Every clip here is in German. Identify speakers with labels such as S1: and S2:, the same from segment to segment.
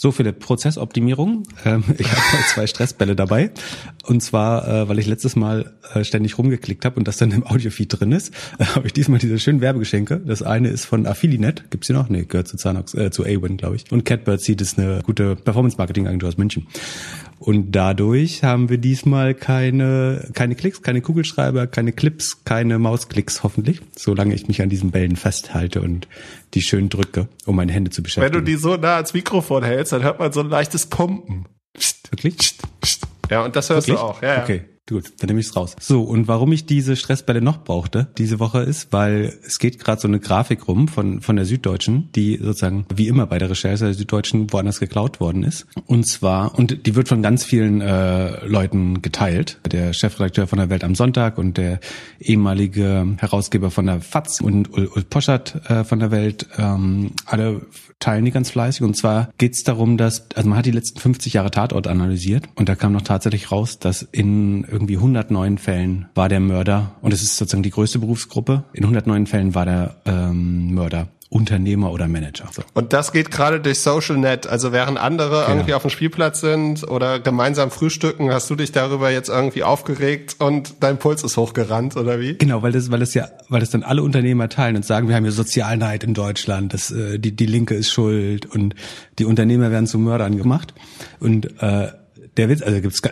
S1: So viele Prozessoptimierung. Ähm, ich habe zwei Stressbälle dabei. Und zwar, äh, weil ich letztes Mal äh, ständig rumgeklickt habe und das dann im Audiofeed drin ist, äh, habe ich diesmal diese schönen Werbegeschenke. Das eine ist von Affilinet. Gibt's die noch? Nee, gehört zu Zanox, äh, zu Awin, glaube ich. Und Catbird Seed ist eine gute Performance-Marketing-Agentur aus München. Und dadurch haben wir diesmal keine, keine Klicks, keine Kugelschreiber, keine Clips, keine Mausklicks hoffentlich, solange ich mich an diesen Bällen festhalte und die schön drücke, um meine Hände zu beschäftigen.
S2: Wenn du die so nah ans Mikrofon hältst, dann hört man so ein leichtes Pumpen.
S1: Wirklich?
S2: Ja, und das hörst
S1: Wirklich?
S2: du auch. Ja, ja.
S1: Gut, dann nehme ich es raus. So, und warum ich diese Stressbälle noch brauchte diese Woche ist, weil es geht gerade so eine Grafik rum von, von der Süddeutschen, die sozusagen wie immer bei der Recherche der Süddeutschen woanders geklaut worden ist. Und zwar, und die wird von ganz vielen äh, Leuten geteilt. Der Chefredakteur von der Welt am Sonntag und der ehemalige Herausgeber von der FAZ und Ul, Ul Poschert äh, von der Welt, ähm, alle teilen die ganz fleißig. Und zwar geht es darum, dass, also man hat die letzten 50 Jahre Tatort analysiert und da kam noch tatsächlich raus, dass in irgendwie 109 Fällen war der Mörder, und es ist sozusagen die größte Berufsgruppe, in 109 Fällen war der ähm, Mörder Unternehmer oder Manager. So.
S2: Und das geht gerade durch Social Net. Also während andere
S1: Genau.
S2: irgendwie auf dem Spielplatz sind oder gemeinsam frühstücken, hast du dich darüber jetzt irgendwie aufgeregt und dein Puls ist hochgerannt oder wie?
S1: Genau, weil das, weil das ja, weil das dann alle Unternehmer teilen und sagen, wir haben hier Sozialneid in Deutschland, das, äh, die, die Linke ist schuld und die Unternehmer werden zu Mördern gemacht. Und äh, der Witz, also gibt's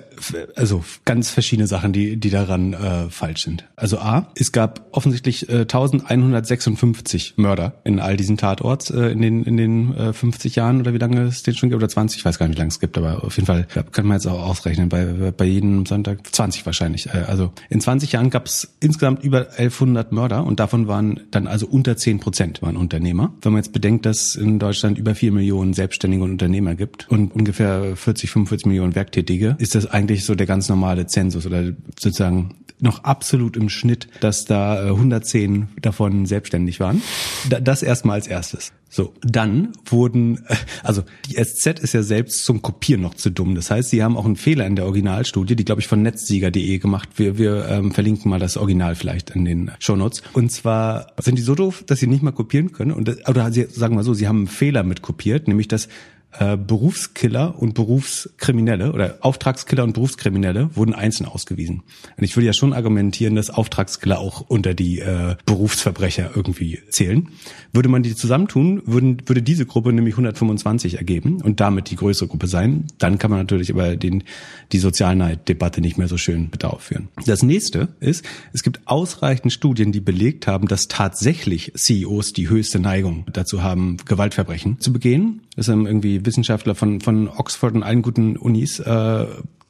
S1: also ganz verschiedene Sachen, die die daran äh, falsch sind. Also a, es gab offensichtlich äh, 1156 Mörder in all diesen Tatorts äh, in den in den äh, 50 Jahren oder wie lange es den schon gibt oder 20, ich weiß gar nicht, wie lange es gibt, aber auf jeden Fall ja, kann man jetzt auch ausrechnen bei bei jedem Sonntag 20 wahrscheinlich. Äh, also in 20 Jahren gab es insgesamt über 1100 Mörder und davon waren dann also unter 10 Prozent waren Unternehmer. Wenn man jetzt bedenkt, dass in Deutschland über 4 Millionen Selbstständige und Unternehmer gibt und ungefähr 40, 45 Millionen Werktätige, ist das eigentlich so der ganz normale Zensus oder sozusagen noch absolut im Schnitt, dass da äh, 110 davon selbstständig waren. Da, das erstmal als erstes. So, dann wurden, äh, also die SZ ist ja selbst zum Kopieren noch zu dumm. Das heißt, sie haben auch einen Fehler in der Originalstudie, die glaube ich von netzsieger.de gemacht. Wir, wir ähm, verlinken mal das Original vielleicht in den Shownotes. Und zwar sind die so doof, dass sie nicht mal kopieren können. Und oder sie, sagen wir so, sie haben einen Fehler mit kopiert, nämlich dass äh, Berufskiller und Berufskriminelle oder Auftragskiller und Berufskriminelle wurden einzeln ausgewiesen. Und ich würde ja schon argumentieren, dass Auftragskiller auch unter die äh, Berufsverbrecher irgendwie zählen. Würde man die zusammentun, würden, würde diese Gruppe nämlich 125 ergeben und damit die größere Gruppe sein. Dann kann man natürlich aber den, die Sozialneid-Debatte nicht mehr so schön mit aufführen. Das nächste ist, es gibt ausreichend Studien, die belegt haben, dass tatsächlich CEOs die höchste Neigung dazu haben, Gewaltverbrechen zu begehen. Haben irgendwie Wissenschaftler von, von Oxford und allen guten Unis äh,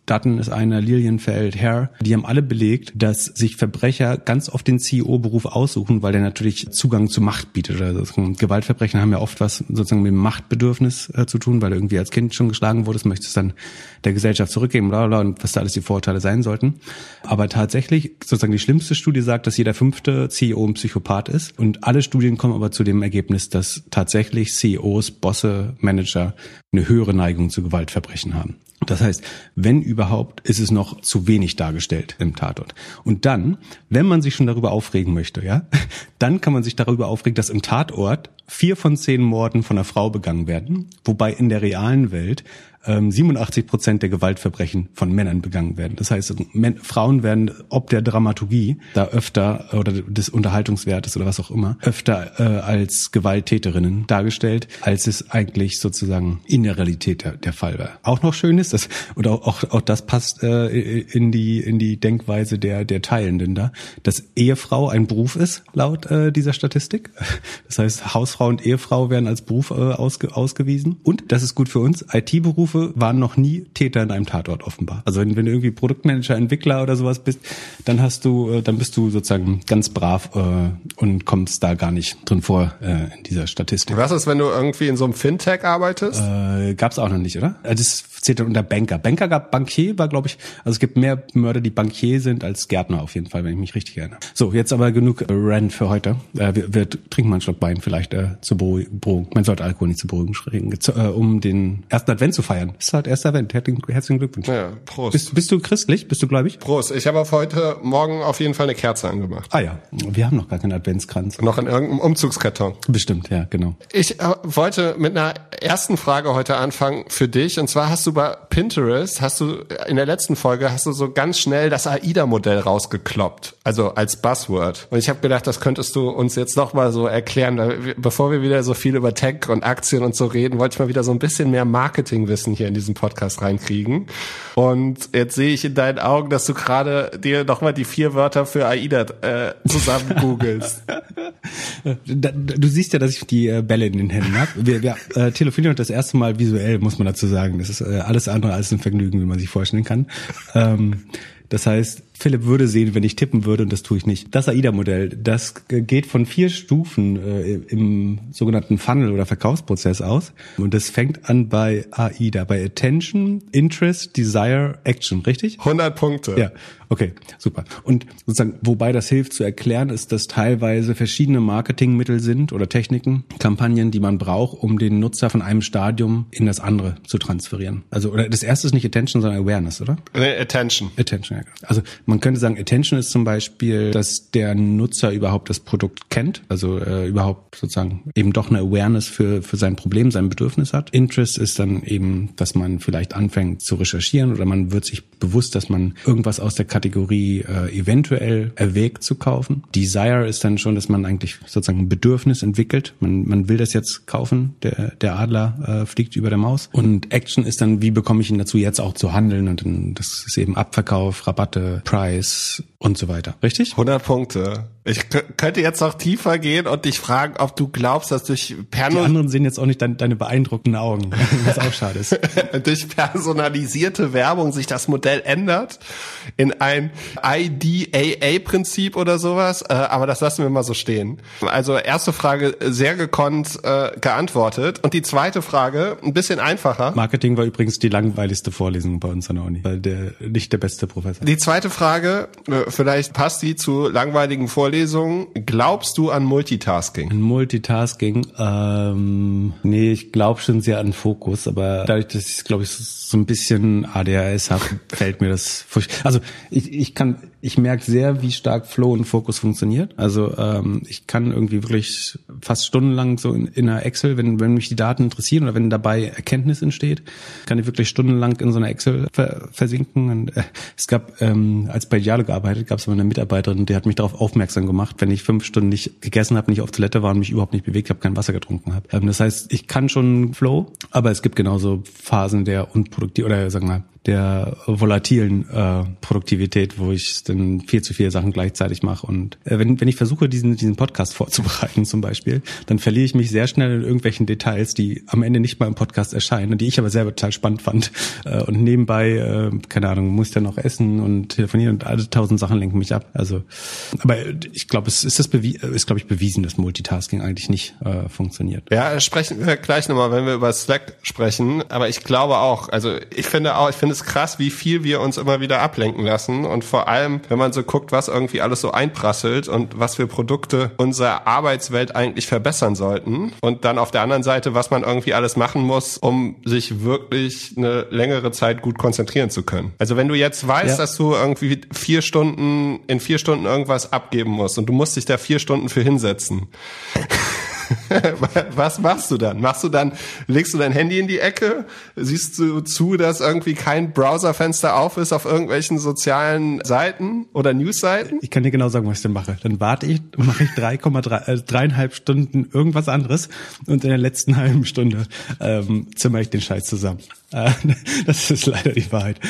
S1: Dutton ist einer, Lilienfeld, Hare, die haben alle belegt, dass sich Verbrecher ganz oft den CEO-Beruf aussuchen, weil der natürlich Zugang zu Macht bietet. Oder so. Gewaltverbrechen haben ja oft was sozusagen mit dem Machtbedürfnis äh, zu tun, weil du irgendwie als Kind schon geschlagen wurdest, möchtest dann der Gesellschaft zurückgeben, bla, bla, und was da alles die Vorurteile sein sollten. Aber tatsächlich, sozusagen die schlimmste Studie sagt, dass jeder fünfte CEO ein Psychopath ist. Und alle Studien kommen aber zu dem Ergebnis, dass tatsächlich CEOs, Bosse, Manager eine höhere Neigung zu Gewaltverbrechen haben. Das heißt, wenn überhaupt, ist es noch zu wenig dargestellt im Tatort. Und dann, wenn man sich schon darüber aufregen möchte, ja, dann kann man sich darüber aufregen, dass im Tatort vier von zehn Morden von einer Frau begangen werden, wobei in der realen Welt 87 Prozent der Gewaltverbrechen von Männern begangen werden. Das heißt, Frauen werden ob der Dramaturgie da öfter oder des Unterhaltungswertes oder was auch immer öfter äh, als Gewalttäterinnen dargestellt, als es eigentlich sozusagen in der Realität der, der Fall war. Auch noch schön ist das oder auch, auch, auch das passt äh, in die in die Denkweise der der Teilenden da, dass Ehefrau ein Beruf ist laut äh, dieser Statistik. Das heißt, Hausfrau und Ehefrau werden als Beruf äh, ausge, ausgewiesen und das ist gut für uns. IT-Berufe waren noch nie Täter in einem Tatort offenbar. Also wenn, wenn du irgendwie Produktmanager, Entwickler oder sowas bist, dann hast du, äh, dann bist du sozusagen ganz brav äh, und kommst da gar nicht drin vor äh, in dieser Statistik.
S2: Was ist, wenn du irgendwie in so einem Fintech arbeitest?
S1: Äh, gab's auch noch nicht, oder? Also das zählt dann unter Banker. Banker gab Bankier, war glaube ich, also es gibt mehr Mörder, die Bankier sind als Gärtner auf jeden Fall, wenn ich mich richtig erinnere. So, jetzt aber genug äh, Rant für heute. Äh, wir, wir trinken mal einen Schluck Wein vielleicht. Äh, zur Beruhigung. Man sollte Alkohol nicht zur Beruhigung zu, äh, um den ersten Advent zu feiern. Das ist halt erster Advent. Herzlichen, Glückwunsch.
S2: Ja, Prost.
S1: Bist, bist du christlich? Bist du gläubig?
S2: Prost. Ich habe auf heute Morgen auf jeden Fall eine Kerze angemacht.
S1: Ah ja, wir haben noch gar keinen Adventskranz.
S2: Noch in irgendeinem Umzugskarton.
S1: Bestimmt, ja, genau.
S2: Ich äh, wollte mit einer ersten Frage heute anfangen für dich. Und zwar hast du bei Pinterest, hast du in der letzten Folge, hast du so ganz schnell das AIDA-Modell rausgekloppt. Also als Buzzword. Und ich habe gedacht, das könntest du uns jetzt noch mal so erklären. Bevor wir wieder so viel über Tech und Aktien und so reden, wollte ich mal wieder so ein bisschen mehr Marketingwissen hier in diesen Podcast reinkriegen. Und jetzt sehe ich in deinen Augen, dass du gerade dir noch mal die vier Wörter für AIDA äh, zusammen googelst.
S1: Du siehst ja, dass ich die äh, Bälle in den Händen habe. Wir, wir äh, telefonieren das erste Mal visuell, muss man dazu sagen. Das ist äh, alles andere als ein Vergnügen, wie man sich vorstellen kann. Ähm, das heißt, Philipp würde sehen, wenn ich tippen würde, und das tue ich nicht. Das AIDA-Modell, das geht von vier Stufen äh, im sogenannten Funnel oder Verkaufsprozess aus. Und das fängt an bei AIDA, bei Attention, Interest, Desire, Action, richtig?
S2: 100 Punkte.
S1: Ja, okay, super. Und sozusagen, wobei das hilft zu erklären, ist, dass teilweise verschiedene Marketingmittel sind oder Techniken, Kampagnen, die man braucht, um den Nutzer von einem Stadium in das andere zu transferieren. Also, oder das erste ist nicht Attention, sondern Awareness, oder?
S2: Nee, Attention.
S1: Attention, ja. Also man könnte sagen, Attention ist zum Beispiel, dass der Nutzer überhaupt das Produkt kennt, also äh, überhaupt sozusagen eben doch eine Awareness für, für sein Problem, sein Bedürfnis hat. Interest ist dann eben, dass man vielleicht anfängt zu recherchieren oder man wird sich bewusst, dass man irgendwas aus der Kategorie äh, eventuell erwägt zu kaufen. Desire ist dann schon, dass man eigentlich sozusagen ein Bedürfnis entwickelt. Man, man will das jetzt kaufen, der, der Adler äh, fliegt über der Maus. Und Action ist dann, wie bekomme ich ihn dazu, jetzt auch zu handeln? Und dann, das ist eben Abverkauf, Rabatte, Price und so weiter. Richtig?
S2: 100 Punkte. Ich könnte jetzt noch tiefer gehen und dich fragen, ob du glaubst, dass durch,
S1: Die
S2: Perno
S1: anderen sehen jetzt auch nicht deine, deine beeindruckenden Augen, was auch schade ist.
S2: durch personalisierte Werbung sich das Modell ändert in ein IDAA-Prinzip oder sowas. Äh, aber das lassen wir mal so stehen. Also erste Frage sehr gekonnt äh, geantwortet. Und die zweite Frage ein bisschen einfacher.
S1: Marketing war übrigens die langweiligste Vorlesung bei uns an der Uni, weil der nicht der beste Professor.
S2: Die zweite Frage, äh, vielleicht passt die zu langweiligen Vorlesungen. Glaubst du an Multitasking?
S1: Multitasking, ähm, nee, ich glaube schon sehr an Fokus, aber dadurch, dass ich, glaube ich, so ein bisschen ADHS habe, fällt mir das furcht. Also ich, ich kann, ich merke sehr, wie stark Flow und Fokus funktioniert. Also ähm, ich kann irgendwie wirklich fast stundenlang so in, in einer Excel, wenn, wenn mich die Daten interessieren oder wenn dabei Erkenntnis entsteht, kann ich wirklich stundenlang in so einer Excel ver, versinken. Und äh, es gab, ähm, als bei Dialo gearbeitet, gab es eine Mitarbeiterin, die hat mich darauf aufmerksam gemacht, wenn ich fünf Stunden nicht gegessen habe, nicht auf Toilette war und mich überhaupt nicht bewegt habe, kein Wasser getrunken habe. Ähm, das heißt, ich kann schon Flow, aber es gibt genauso Phasen der unproduktiv oder sagen wir mal der volatilen äh, Produktivität, wo ich dann viel zu viele Sachen gleichzeitig mache. Und äh, wenn, wenn ich versuche, diesen, diesen Podcast vorzubereiten zum Beispiel, dann verliere ich mich sehr schnell in irgendwelchen Details, die am Ende nicht mal im Podcast erscheinen und die ich aber selber total spannend fand. Äh, und nebenbei, äh, keine Ahnung, muss ich dann noch essen und telefonieren und alle tausend Sachen lenken mich ab. Also, aber ich glaube, es ist das ist, glaube ich, bewiesen, dass Multitasking eigentlich nicht äh, funktioniert.
S2: Ja, sprechen wir gleich nochmal, wenn wir über Slack sprechen. Aber ich glaube auch, also ich finde auch, ich finde es krass, wie viel wir uns immer wieder ablenken lassen. Und vor allem, wenn man so guckt, was irgendwie alles so einprasselt und was für Produkte unsere Arbeitswelt eigentlich verbessern sollten. Und dann auf der anderen Seite, was man irgendwie alles machen muss, um sich wirklich eine längere Zeit gut konzentrieren zu können. Also wenn du jetzt weißt,
S1: Ja.
S2: dass du irgendwie vier Stunden, in vier Stunden irgendwas abgeben musst und du musst dich da vier Stunden für hinsetzen. Was machst du dann? Machst du dann, legst du dein Handy in die Ecke? Siehst du zu, dass irgendwie kein Browserfenster auf ist auf irgendwelchen sozialen Seiten oder Newsseiten?
S1: Ich kann dir genau sagen, was ich dann mache. Dann warte ich, mache ich 3,3, äh, dreieinhalb Stunden irgendwas anderes und in der letzten halben Stunde ähm, zimmer ich den Scheiß zusammen. Äh, das ist leider die Wahrheit.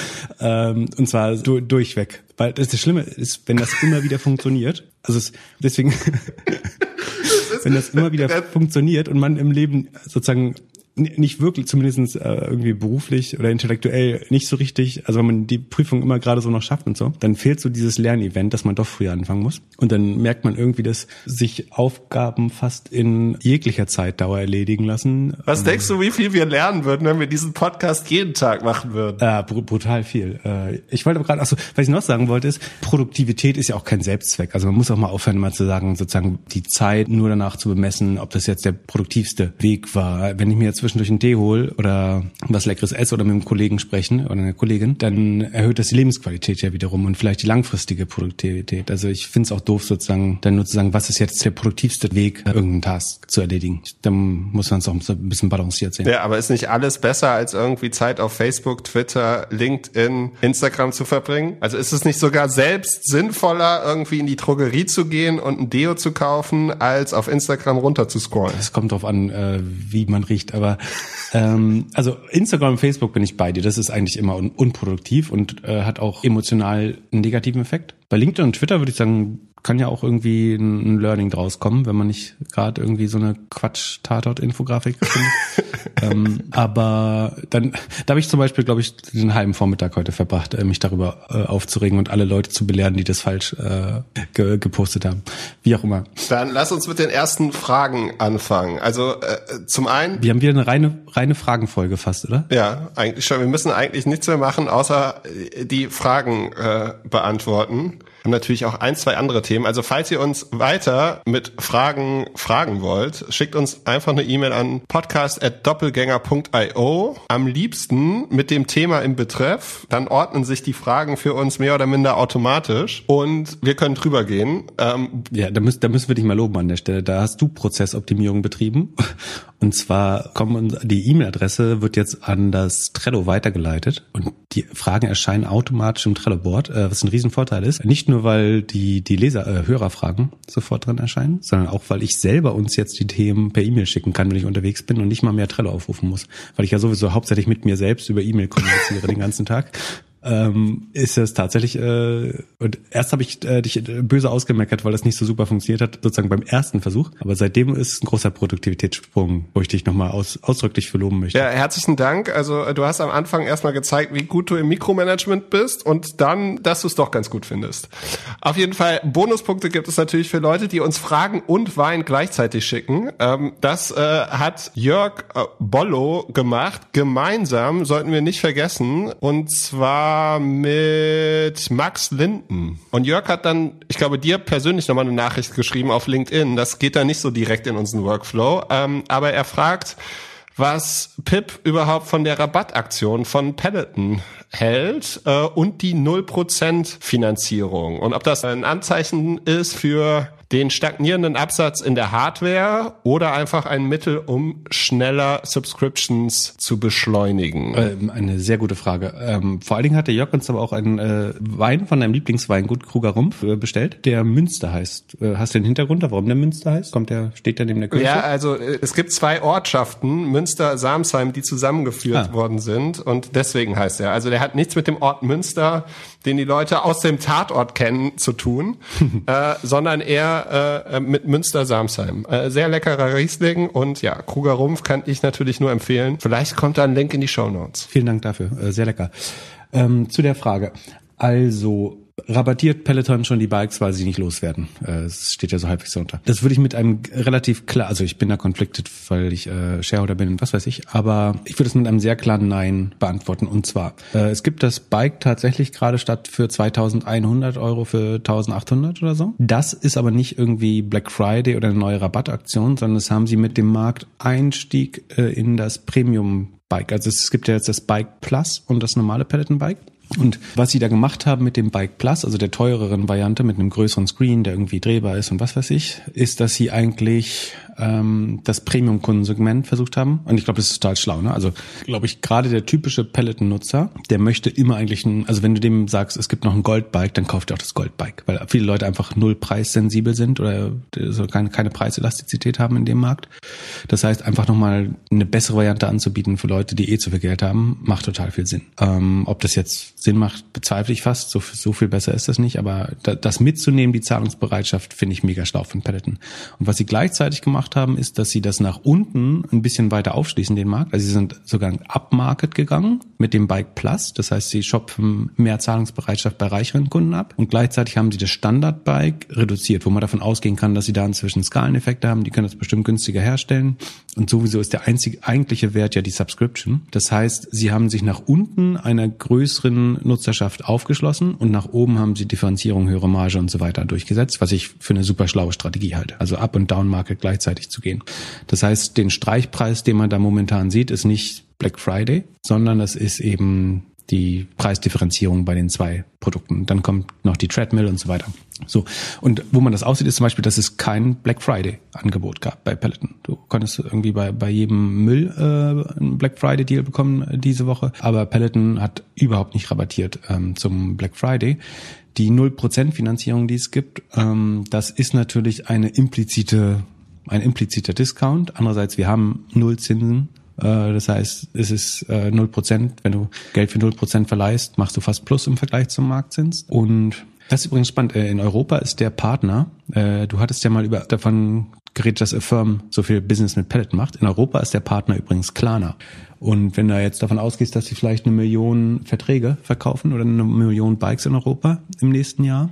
S1: Ähm, und zwar du, durchweg. Weil das Schlimme ist, wenn das immer wieder funktioniert, also es, deswegen, wenn das immer wieder funktioniert und man im Leben sozusagen nicht wirklich, zumindest äh, irgendwie beruflich oder intellektuell nicht so richtig, also wenn man die Prüfung immer gerade so noch schafft und so, dann fehlt so dieses Lernevent, dass man doch früher anfangen muss. Und dann merkt man irgendwie, dass sich Aufgaben fast in jeglicher Zeitdauer erledigen lassen.
S2: Was denkst du, wie viel wir lernen würden, wenn wir diesen Podcast jeden Tag machen würden?
S1: Äh, br brutal viel. Äh, ich wollte aber gerade, achso, was ich noch sagen wollte, ist, Produktivität ist ja auch kein Selbstzweck. Also man muss auch mal aufhören, mal zu sagen, sozusagen die Zeit nur danach zu bemessen, ob das jetzt der produktivste Weg war. Wenn ich mir jetzt zwischendurch einen Tee hole oder was Leckeres esse oder mit einem Kollegen sprechen oder einer Kollegin, dann erhöht das die Lebensqualität ja wiederum und vielleicht die langfristige Produktivität. Also ich finde es auch doof sozusagen, dann nur zu sagen, was ist jetzt der produktivste Weg, irgendeinen Task zu erledigen. Dann muss man es auch ein bisschen balanciert sehen.
S2: Ja, aber ist nicht alles besser, als irgendwie Zeit auf Facebook, Twitter, LinkedIn, Instagram zu verbringen? Also ist es nicht sogar selbst sinnvoller, irgendwie in die Drogerie zu gehen und ein Deo zu kaufen, als auf Instagram runter zu scrollen?
S1: Es kommt drauf an, äh, wie man riecht, aber ähm, also Instagram und Facebook bin ich bei dir. Das ist eigentlich immer un unproduktiv und äh, hat auch emotional einen negativen Effekt. Bei LinkedIn und Twitter würde ich sagen, kann ja auch irgendwie ein Learning draus kommen, wenn man nicht gerade irgendwie so eine Quatsch-Tatort-Infografik findet. ähm, aber dann, da habe ich zum Beispiel, glaube ich, den halben Vormittag heute verbracht, äh, mich darüber äh, aufzuregen und alle Leute zu belehren, die das falsch äh, ge gepostet haben. Wie auch immer.
S2: Dann lass uns mit den ersten Fragen anfangen. Also äh, zum einen.
S1: Wir haben wieder eine reine, reine Fragenfolge fast, oder?
S2: Ja, eigentlich schon. Wir müssen eigentlich nichts mehr machen, außer äh, die Fragen äh, beantworten haben natürlich auch ein, zwei andere Themen. Also falls ihr uns weiter mit Fragen fragen wollt, schickt uns einfach eine E-Mail an podcast.doppelgänger.io. Am liebsten mit dem Thema im Betreff. Dann ordnen sich die Fragen für uns mehr oder minder automatisch und wir können drüber gehen.
S1: Ähm, ja, da müssen, da müssen wir dich mal loben an der Stelle. Da hast du Prozessoptimierung betrieben. Und zwar kommen die E-Mail-Adresse wird jetzt an das Trello weitergeleitet und die Fragen erscheinen automatisch im Trello-Board, äh, was ein Riesenvorteil ist. Nicht nur, weil die, die Leser, äh, Hörerfragen sofort drin erscheinen, sondern auch, weil ich selber uns jetzt die Themen per E-Mail schicken kann, wenn ich unterwegs bin und nicht mal mehr Trello aufrufen muss. Weil ich ja sowieso hauptsächlich mit mir selbst über E-Mail kommuniziere den ganzen Tag ähm, ist es tatsächlich, äh, und erst habe ich äh, dich böse ausgemeckert, weil das nicht so super funktioniert hat, sozusagen beim ersten Versuch. Aber seitdem ist es ein großer Produktivitätssprung, wo ich dich nochmal aus, ausdrücklich für loben möchte.
S2: Ja, herzlichen Dank. Also äh, du hast am Anfang erstmal gezeigt, wie gut du im Mikromanagement bist und dann, dass du es doch ganz gut findest. Auf jeden Fall, Bonuspunkte gibt es natürlich für Leute, die uns Fragen und Wein gleichzeitig schicken. Ähm, das äh, hat Jörg äh, Bollo gemacht. Gemeinsam sollten wir nicht vergessen. Und zwar mit Max Linden. Und Jörg hat dann, ich glaube, dir persönlich nochmal eine Nachricht geschrieben auf LinkedIn. Das geht da nicht so direkt in unseren Workflow. Ähm, aber er fragt, was Pip überhaupt von der Rabattaktion von Peloton hält äh, und die 0% Finanzierung. Und ob das ein Anzeichen ist für den stagnierenden Absatz in der Hardware oder einfach ein Mittel, um schneller Subscriptions zu beschleunigen?
S1: Ähm, eine sehr gute Frage. Ähm, vor allen Dingen hat der Jörg uns aber auch einen äh, Wein von deinem Lieblingsweingut Kruger Rumpf äh, bestellt, der Münster heißt. Äh, hast du den Hintergrund, warum der Münster heißt? Kommt der, steht der neben der Kirche?
S2: Ja, also äh, es gibt zwei Ortschaften, Münster, Samsheim, die zusammengeführt ah. worden sind und deswegen heißt er. Also der hat nichts mit dem Ort Münster, den die Leute aus dem Tatort kennen, zu tun, äh, sondern eher äh, äh, mit Münster-Samsheim. Äh, sehr leckerer Riesling und ja, Kruger Rumpf kann ich natürlich nur empfehlen. Vielleicht kommt da ein Link in die Show Notes.
S1: Vielen Dank dafür, äh, sehr lecker. Ähm, zu der Frage. Also rabattiert Peloton schon die Bikes, weil sie nicht loswerden. Äh, es steht ja so halbwegs unter. Das würde ich mit einem relativ klar, also ich bin da conflicted, weil ich äh, Shareholder bin und was weiß ich, aber ich würde es mit einem sehr klaren Nein beantworten. Und zwar, äh, es gibt das Bike tatsächlich gerade statt für 2100 Euro für 1800 oder so. Das ist aber nicht irgendwie Black Friday oder eine neue Rabattaktion, sondern das haben sie mit dem Markteinstieg äh, in das Premium Bike. Also es gibt ja jetzt das Bike Plus und das normale Peloton Bike. Und was sie da gemacht haben mit dem Bike Plus, also der teureren Variante mit einem größeren Screen, der irgendwie drehbar ist und was weiß ich, ist, dass sie eigentlich ähm, das Premium-Kundensegment versucht haben. Und ich glaube, das ist total schlau. Ne? Also glaube ich, gerade der typische Peloton-Nutzer, der möchte immer eigentlich ein, also wenn du dem sagst, es gibt noch ein Goldbike, dann kauft er auch das Goldbike, weil viele Leute einfach null preissensibel sind oder so keine, keine Preiselastizität haben in dem Markt. Das heißt, einfach nochmal eine bessere Variante anzubieten für Leute, die eh zu viel Geld haben, macht total viel Sinn. Ähm, ob das jetzt Sinn macht, bezweifle ich fast. So, so viel besser ist das nicht. Aber das mitzunehmen, die Zahlungsbereitschaft, finde ich mega schlau von Peloton. Und was sie gleichzeitig gemacht gemacht haben, ist, dass sie das nach unten ein bisschen weiter aufschließen, den Markt. Also sie sind sogar upmarket gegangen mit dem Bike Plus. Das heißt, sie schopfen mehr Zahlungsbereitschaft bei reicheren Kunden ab. Und gleichzeitig haben sie das Standardbike reduziert, wo man davon ausgehen kann, dass sie da inzwischen Skaleneffekte haben. Die können das bestimmt günstiger herstellen. Und sowieso ist der einzige, eigentliche Wert ja die Subscription. Das heißt, sie haben sich nach unten einer größeren Nutzerschaft aufgeschlossen und nach oben haben sie Differenzierung, höhere Marge und so weiter durchgesetzt, was ich für eine super schlaue Strategie halte. Also Up- und Down-Market gleichzeitig zu gehen. Das heißt, den Streichpreis, den man da momentan sieht, ist nicht Black Friday, sondern das ist eben die Preisdifferenzierung bei den zwei Produkten. Dann kommt noch die Treadmill und so weiter. So. Und wo man das aussieht, ist zum Beispiel, dass es kein Black Friday Angebot gab bei Peloton. Du konntest irgendwie bei, bei jedem Müll äh, einen Black Friday Deal bekommen äh, diese Woche. Aber Peloton hat überhaupt nicht rabattiert ähm, zum Black Friday. Die 0% Finanzierung, die es gibt, ähm, das ist natürlich eine implizite ein impliziter Discount. Andererseits, wir haben null Zinsen das heißt, es ist äh, null Prozent. Wenn du Geld für null Prozent verleihst, machst du fast Plus im Vergleich zum Marktzins. Und das ist übrigens spannend. Äh, in Europa ist der Partner, du hattest ja mal über davon geredet, dass Affirm so viel Business mit Pellet macht. In Europa ist der Partner übrigens Klarna. Und wenn du jetzt davon ausgehst, dass sie vielleicht eine Million Verträge verkaufen oder eine Million Bikes in Europa im nächsten Jahr,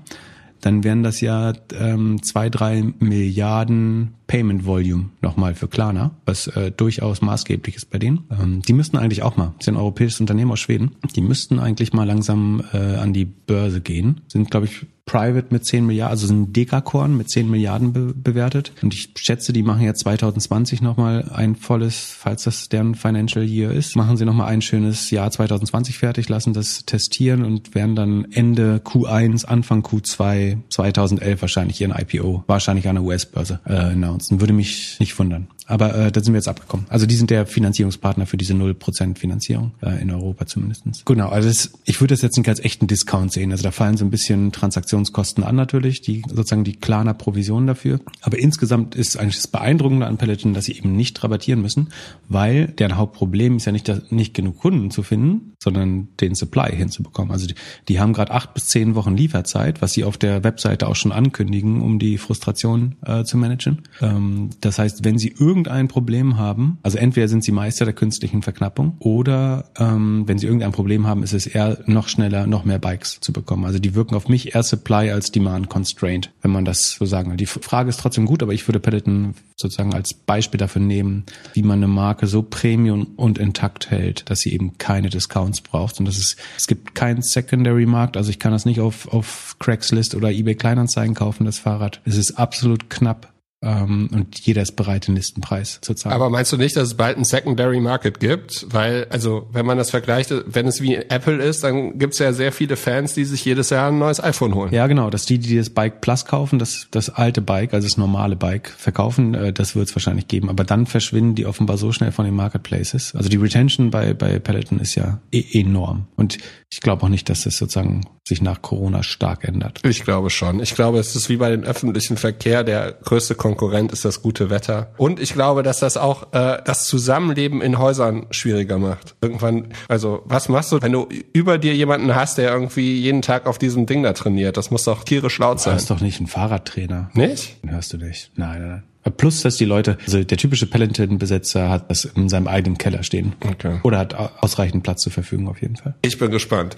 S1: dann wären das ja ähm, zwei, drei Milliarden Payment Volume nochmal für Klarna, was äh, durchaus maßgeblich ist bei denen. Ähm, die müssten eigentlich auch mal, sind ein europäisches Unternehmen aus Schweden, die müssten eigentlich mal langsam äh, an die Börse gehen. Sind, glaube ich, Private mit 10 Milliarden, also sind Dekakorn mit 10 Milliarden be bewertet. Und ich schätze, die machen jetzt 2020 nochmal ein volles, falls das deren Financial Year ist, machen sie nochmal ein schönes Jahr 2020 fertig, lassen das testieren und werden dann Ende Q1, Anfang Q2 2011 wahrscheinlich ihren IPO, wahrscheinlich an der US-Börse äh, announcen. Würde mich nicht wundern. Aber äh, da sind wir jetzt abgekommen. Also die sind der Finanzierungspartner für diese 0% Finanzierung, äh, in Europa zumindestens. Genau, also das, ich würde das jetzt nicht als echten Discount sehen. Also da fallen so ein bisschen Transaktionskosten an natürlich, die sozusagen die Klarner Provision dafür. Aber insgesamt ist eigentlich das Beeindruckende an Peloton, dass sie eben nicht rabattieren müssen, weil deren Hauptproblem ist ja nicht, nicht genug Kunden zu finden, sondern den Supply hinzubekommen. Also die, die haben gerade acht bis zehn Wochen Lieferzeit, was sie auf der Webseite auch schon ankündigen, um die Frustration äh, zu managen. Ähm, das heißt, wenn sie irgendein Problem haben, also entweder sind sie Meister der künstlichen Verknappung oder ähm, wenn sie irgendein Problem haben, ist es eher noch schneller, noch mehr Bikes zu bekommen. Also die wirken auf mich eher Supply als Demand Constraint, wenn man das so sagen will. Die Frage ist trotzdem gut, aber ich würde Peloton sozusagen als Beispiel dafür nehmen, wie man eine Marke so Premium und intakt hält, dass sie eben keine Discounts braucht. Und das ist, es gibt keinen Secondary-Markt, also ich kann das nicht auf, auf Craigslist oder eBay Kleinanzeigen kaufen, das Fahrrad. Es ist absolut knapp ähm, und jeder ist bereit, den Listenpreis zu zahlen.
S2: Aber meinst du nicht, dass es bald einen Secondary Market gibt? Weil, also, wenn man das vergleicht, wenn es wie Apple ist, dann gibt es ja sehr viele Fans, die sich jedes Jahr ein neues iPhone holen.
S1: Ja, genau. Dass die, die das Bike Plus kaufen, das, das alte Bike, also das normale Bike, verkaufen, äh, das wird es wahrscheinlich geben. Aber dann verschwinden die offenbar so schnell von den Marketplaces. Also die Retention bei, bei Peloton ist ja e enorm. Und ich glaube auch nicht, dass das sozusagen sich nach Corona stark ändert.
S2: Ich glaube schon. Ich glaube, es ist wie bei den öffentlichen Verkehr der größte Konkurrent ist das gute Wetter. Und ich glaube, dass das auch äh, das Zusammenleben in Häusern schwieriger macht. Irgendwann, also was machst du, wenn du über dir jemanden hast, der irgendwie jeden Tag auf diesem Ding da trainiert? Das muss doch tierisch laut sein.
S1: Du hast doch nicht einen Fahrradtrainer.
S2: Nicht?
S1: Den hörst du nicht. Nein, nein, nein. Plus, dass die Leute, also der typische Peloton-Besitzer hat das in seinem eigenen Keller stehen.
S2: Okay.
S1: Oder hat ausreichend Platz zur Verfügung auf jeden Fall.
S2: Ich bin gespannt.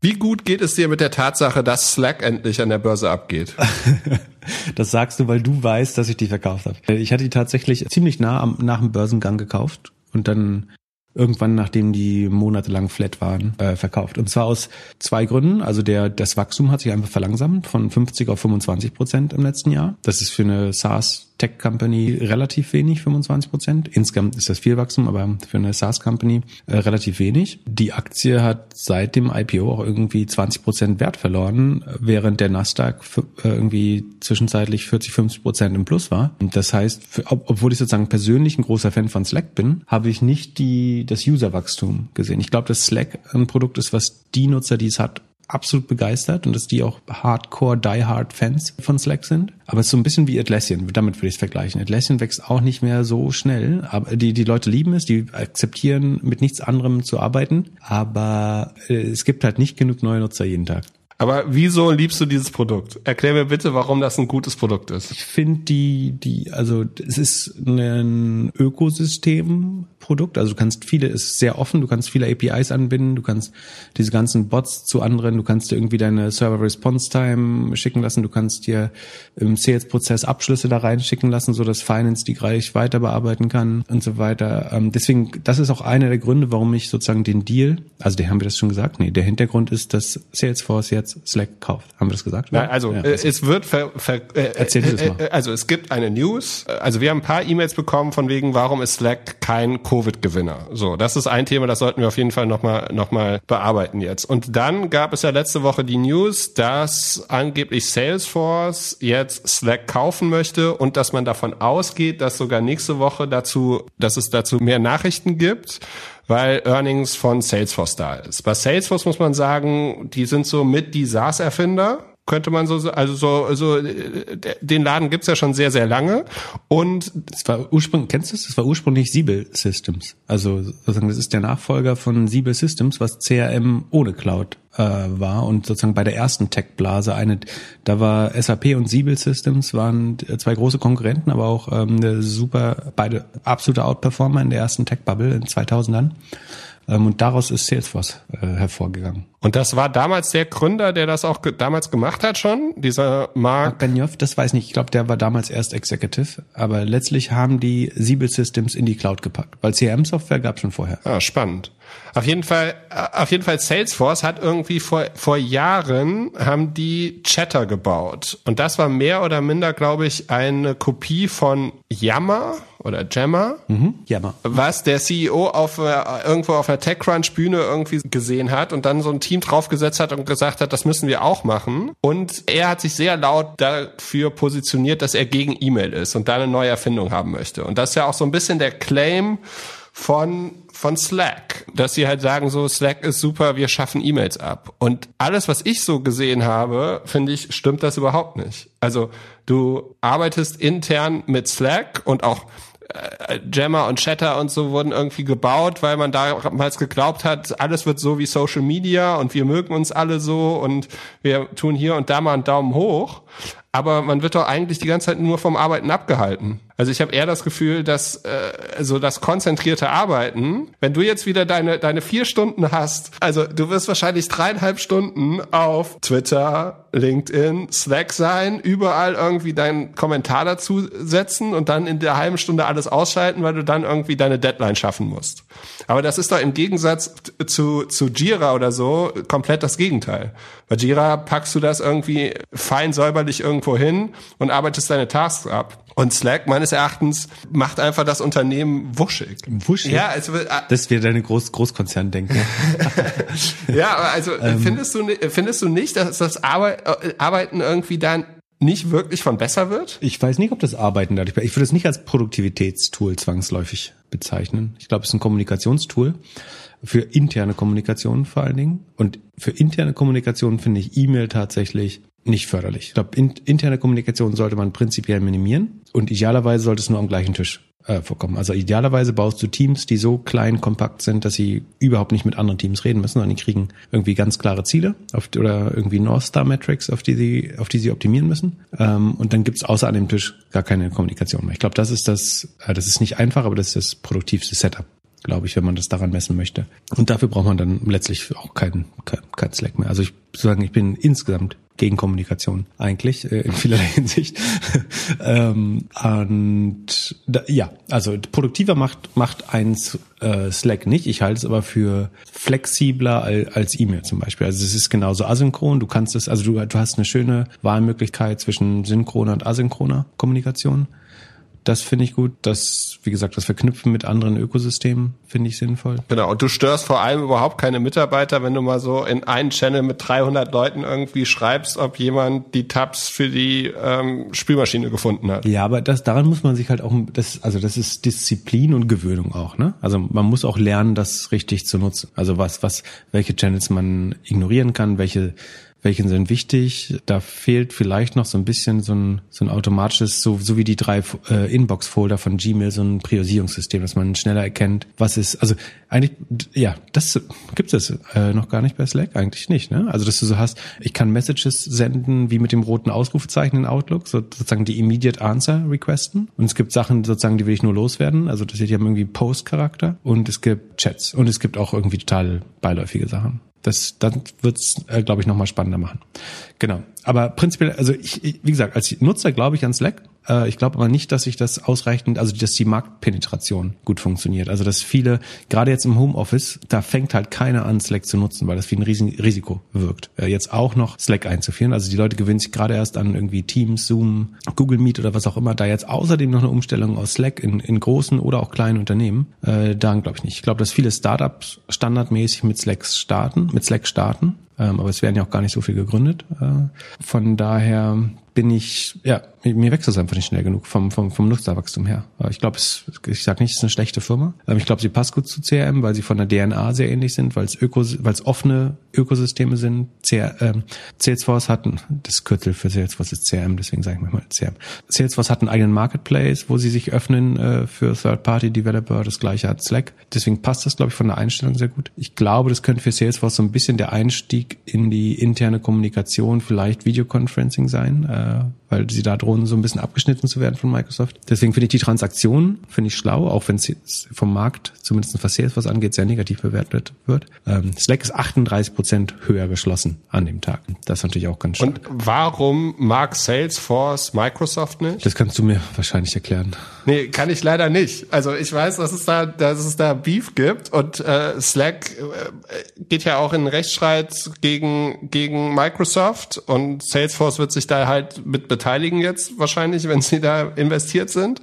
S2: Wie gut geht es dir mit der Tatsache, dass Slack endlich an der Börse abgeht?
S1: das sagst du, weil du weißt, dass ich die verkauft habe. Ich hatte die tatsächlich ziemlich nah am, nach dem Börsengang gekauft und dann irgendwann, nachdem die monatelang flat waren, äh, verkauft. Und zwar aus zwei Gründen. Also der, das Wachstum hat sich einfach verlangsamt von 50 auf 25 Prozent im letzten Jahr. Das ist für eine SaaS Tech Company relativ wenig, 25 Prozent. Insgesamt ist das viel Wachstum, aber für eine SaaS Company äh, relativ wenig. Die Aktie hat seit dem IPO auch irgendwie 20 Prozent Wert verloren, während der Nasdaq äh, irgendwie zwischenzeitlich 40, 50 Prozent im Plus war. Und das heißt, für, ob, obwohl ich sozusagen persönlich ein großer Fan von Slack bin, habe ich nicht die, das Userwachstum gesehen. Ich glaube, dass Slack ein Produkt ist, was die Nutzer, die es hat, absolut begeistert und dass die auch Hardcore, Die-Hard Fans von Slack sind. Aber es ist so ein bisschen wie Atlassian, damit würde ich es vergleichen. Atlassian wächst auch nicht mehr so schnell, aber die, die Leute lieben es, die akzeptieren mit nichts anderem zu arbeiten, aber äh, es gibt halt nicht genug neue Nutzer jeden Tag.
S2: Aber wieso liebst du dieses Produkt? Erklär mir bitte, warum das ein gutes Produkt ist.
S1: Ich finde die, die, also es ist ein Ökosystemprodukt. Also du kannst viele, es ist sehr offen, du kannst viele APIs anbinden, du kannst diese ganzen Bots zu anderen, du kannst dir irgendwie deine Server Response Time schicken lassen, du kannst dir im Sales-Prozess Abschlüsse da reinschicken lassen, so dass Finance die gleich weiter bearbeiten kann und so weiter. Ähm, deswegen, das ist auch einer der Gründe, warum ich sozusagen den Deal, also den haben wir das schon gesagt, nee, der Hintergrund ist, dass Salesforce jetzt Slack kauft. Haben wir das gesagt?
S2: Ja, also ja, äh, es wird ver, ver, äh, Erzähl äh, das mal. Äh, also es gibt eine News. Also wir haben ein paar E-Mails bekommen von wegen, warum ist Slack kein Covid-Gewinner? So, das ist ein Thema, das sollten wir auf jeden Fall nochmal noch mal bearbeiten jetzt. Und dann gab es ja letzte Woche die News, dass angeblich Salesforce jetzt Slack kaufen möchte und dass man davon ausgeht, dass sogar nächste Woche dazu, dass es dazu mehr Nachrichten gibt weil Earnings von Salesforce da ist. Bei Salesforce muss man sagen, die sind so mit die SaaS-Erfinder könnte man so, also so, so den Laden gibt's ja schon sehr, sehr lange. Und
S1: es war ursprünglich, kennst du es? Das war ursprünglich Siebel Systems. Also sozusagen, das ist der Nachfolger von Siebel Systems, was CRM ohne Cloud äh, war und sozusagen bei der ersten Tech-Blase eine, da war SAP und Siebel Systems waren zwei große Konkurrenten, aber auch ähm, eine super, beide absolute Outperformer in der ersten Tech-Bubble in 2000ern. Ähm, und daraus ist Salesforce äh, hervorgegangen.
S2: Und das war damals der Gründer, der das auch ge damals gemacht hat schon, dieser Mark.
S1: Benioff, das weiß ich nicht. Ich glaube, der war damals erst Executive. Aber letztlich haben die Siebel Systems in die Cloud gepackt, weil CRM-Software gab schon vorher.
S2: Ah, spannend. Auf jeden Fall, äh, auf jeden Fall Salesforce hat irgendwie vor, vor Jahren haben die Chatter gebaut. Und das war mehr oder minder, glaube ich, eine Kopie von Yammer oder Jammer.
S1: Mhm.
S2: Was der CEO auf, äh, irgendwo auf einer TechCrunch Bühne irgendwie gesehen hat und dann so ein Team draufgesetzt hat und gesagt hat, das müssen wir auch machen. Und er hat sich sehr laut dafür positioniert, dass er gegen E-Mail ist und da eine neue Erfindung haben möchte. Und das ist ja auch so ein bisschen der Claim von von Slack, dass sie halt sagen so Slack ist super, wir schaffen E-Mails ab. Und alles was ich so gesehen habe, finde ich, stimmt das überhaupt nicht. Also, du arbeitest intern mit Slack und auch Jammer und Chatter und so wurden irgendwie gebaut, weil man damals geglaubt hat, alles wird so wie Social Media und wir mögen uns alle so und wir tun hier und da mal einen Daumen hoch. Aber man wird doch eigentlich die ganze Zeit nur vom Arbeiten abgehalten. Also ich habe eher das Gefühl, dass äh, so das konzentrierte Arbeiten, wenn du jetzt wieder deine deine vier Stunden hast, also du wirst wahrscheinlich dreieinhalb Stunden auf Twitter, LinkedIn, Slack sein, überall irgendwie deinen Kommentar dazu setzen und dann in der halben Stunde alles ausschalten, weil du dann irgendwie deine Deadline schaffen musst. Aber das ist doch im Gegensatz zu zu Jira oder so komplett das Gegenteil. Bei Jira packst du das irgendwie fein säuberlich irgendwo hin und arbeitest deine Tasks ab. Und Slack meines Erachtens macht einfach das Unternehmen wuschig.
S1: Wuschig? Ja, also äh, das wäre deine Groß Großkonzern denken.
S2: ja, also ähm. findest du findest du nicht, dass das äh, Arbeiten irgendwie dann nicht wirklich von besser wird?
S1: Ich weiß nicht, ob das Arbeiten dadurch. Ich würde es nicht als Produktivitätstool zwangsläufig bezeichnen. Ich glaube, es ist ein Kommunikationstool für interne Kommunikation vor allen Dingen. Und für interne Kommunikation finde ich E-Mail tatsächlich nicht förderlich. Ich glaube, in, interne Kommunikation sollte man prinzipiell minimieren und idealerweise sollte es nur am gleichen Tisch äh, vorkommen. Also idealerweise baust du Teams, die so klein, kompakt sind, dass sie überhaupt nicht mit anderen Teams reden müssen, sondern die kriegen irgendwie ganz klare Ziele auf, oder irgendwie North Star Metrics, auf die sie, auf die sie optimieren müssen. Ähm, und dann gibt's außer an dem Tisch gar keine Kommunikation mehr. Ich glaube, das ist das, äh, das ist nicht einfach, aber das ist das produktivste Setup glaube ich, wenn man das daran messen möchte. Und dafür braucht man dann letztlich auch keinen kein, kein Slack mehr. Also ich sagen, ich bin insgesamt gegen Kommunikation eigentlich äh, in vielerlei Hinsicht. ähm, und da, ja, also produktiver macht macht eins äh, Slack nicht. Ich halte es aber für flexibler als, als E-Mail zum Beispiel. Also es ist genauso asynchron. Du kannst es, also du, du hast eine schöne Wahlmöglichkeit zwischen synchroner und asynchroner Kommunikation. Das finde ich gut. Das, wie gesagt, das Verknüpfen mit anderen Ökosystemen finde ich sinnvoll.
S2: Genau. Und du störst vor allem überhaupt keine Mitarbeiter, wenn du mal so in einen Channel mit 300 Leuten irgendwie schreibst, ob jemand die Tabs für die ähm, Spülmaschine gefunden hat.
S1: Ja, aber das, daran muss man sich halt auch, das, also das ist Disziplin und Gewöhnung auch, ne? Also man muss auch lernen, das richtig zu nutzen. Also was, was, welche Channels man ignorieren kann, welche welche sind wichtig. Da fehlt vielleicht noch so ein bisschen so ein, so ein automatisches, so, so wie die drei äh, Inbox-Folder von Gmail, so ein Priorisierungssystem, dass man schneller erkennt, was ist. Also eigentlich, ja, das gibt es äh, noch gar nicht bei Slack, eigentlich nicht. Ne? Also dass du so hast, ich kann Messages senden wie mit dem roten Ausrufezeichen in Outlook, so, sozusagen die Immediate Answer requesten. Und es gibt Sachen sozusagen, die will ich nur loswerden. Also das hier, die haben irgendwie Post-Charakter und es gibt Chats und es gibt auch irgendwie total beiläufige Sachen. Das, dann wird's, äh, glaube ich, nochmal spannender machen. Genau. Aber prinzipiell, also ich, wie gesagt, als Nutzer glaube ich an Slack. Äh, ich glaube aber nicht, dass sich das ausreichend, also dass die Marktpenetration gut funktioniert. Also dass viele, gerade jetzt im Homeoffice, da fängt halt keiner an, Slack zu nutzen, weil das wie ein Riesen Risiko wirkt. Äh, jetzt auch noch Slack einzuführen. Also die Leute gewöhnen sich gerade erst an irgendwie Teams, Zoom, Google Meet oder was auch immer. Da jetzt außerdem noch eine Umstellung aus Slack in, in großen oder auch kleinen Unternehmen, äh, daran glaube ich nicht. Ich glaube, dass viele Startups standardmäßig mit Slack starten, mit Slack starten. Ähm, aber es werden ja auch gar nicht so viel gegründet. Äh, von daher bin ich, ja, mir wächst das einfach nicht schnell genug vom, vom, vom Nutzerwachstum her. Ich glaube, ich sage nicht, es ist eine schlechte Firma. Ich glaube, sie passt gut zu CRM, weil sie von der DNA sehr ähnlich sind, weil es Öko, weil es offene Ökosysteme sind. CR, ähm, Salesforce hatten, das Kürzel für Salesforce ist CRM, deswegen sage ich manchmal CRM. Salesforce hat einen eigenen Marketplace, wo sie sich öffnen äh, für Third-Party-Developer. Das gleiche hat Slack. Deswegen passt das, glaube ich, von der Einstellung sehr gut. Ich glaube, das könnte für Salesforce so ein bisschen der Einstieg in die interne Kommunikation, vielleicht Videoconferencing sein. Äh, weil sie da drohen, so ein bisschen abgeschnitten zu werden von Microsoft. Deswegen finde ich die Transaktion, finde ich schlau, auch wenn es vom Markt, zumindest was Salesforce angeht, sehr negativ bewertet wird. Ähm, Slack ist 38 Prozent höher geschlossen an dem Tag. Das ist natürlich auch ganz
S2: stark. Und warum mag Salesforce Microsoft nicht?
S1: Das kannst du mir wahrscheinlich erklären.
S2: Nee, kann ich leider nicht. Also ich weiß, dass es da, dass es da Beef gibt und äh, Slack äh, geht ja auch in Rechtsstreit gegen, gegen Microsoft und Salesforce wird sich da halt mit beteiligen jetzt wahrscheinlich, wenn sie da investiert sind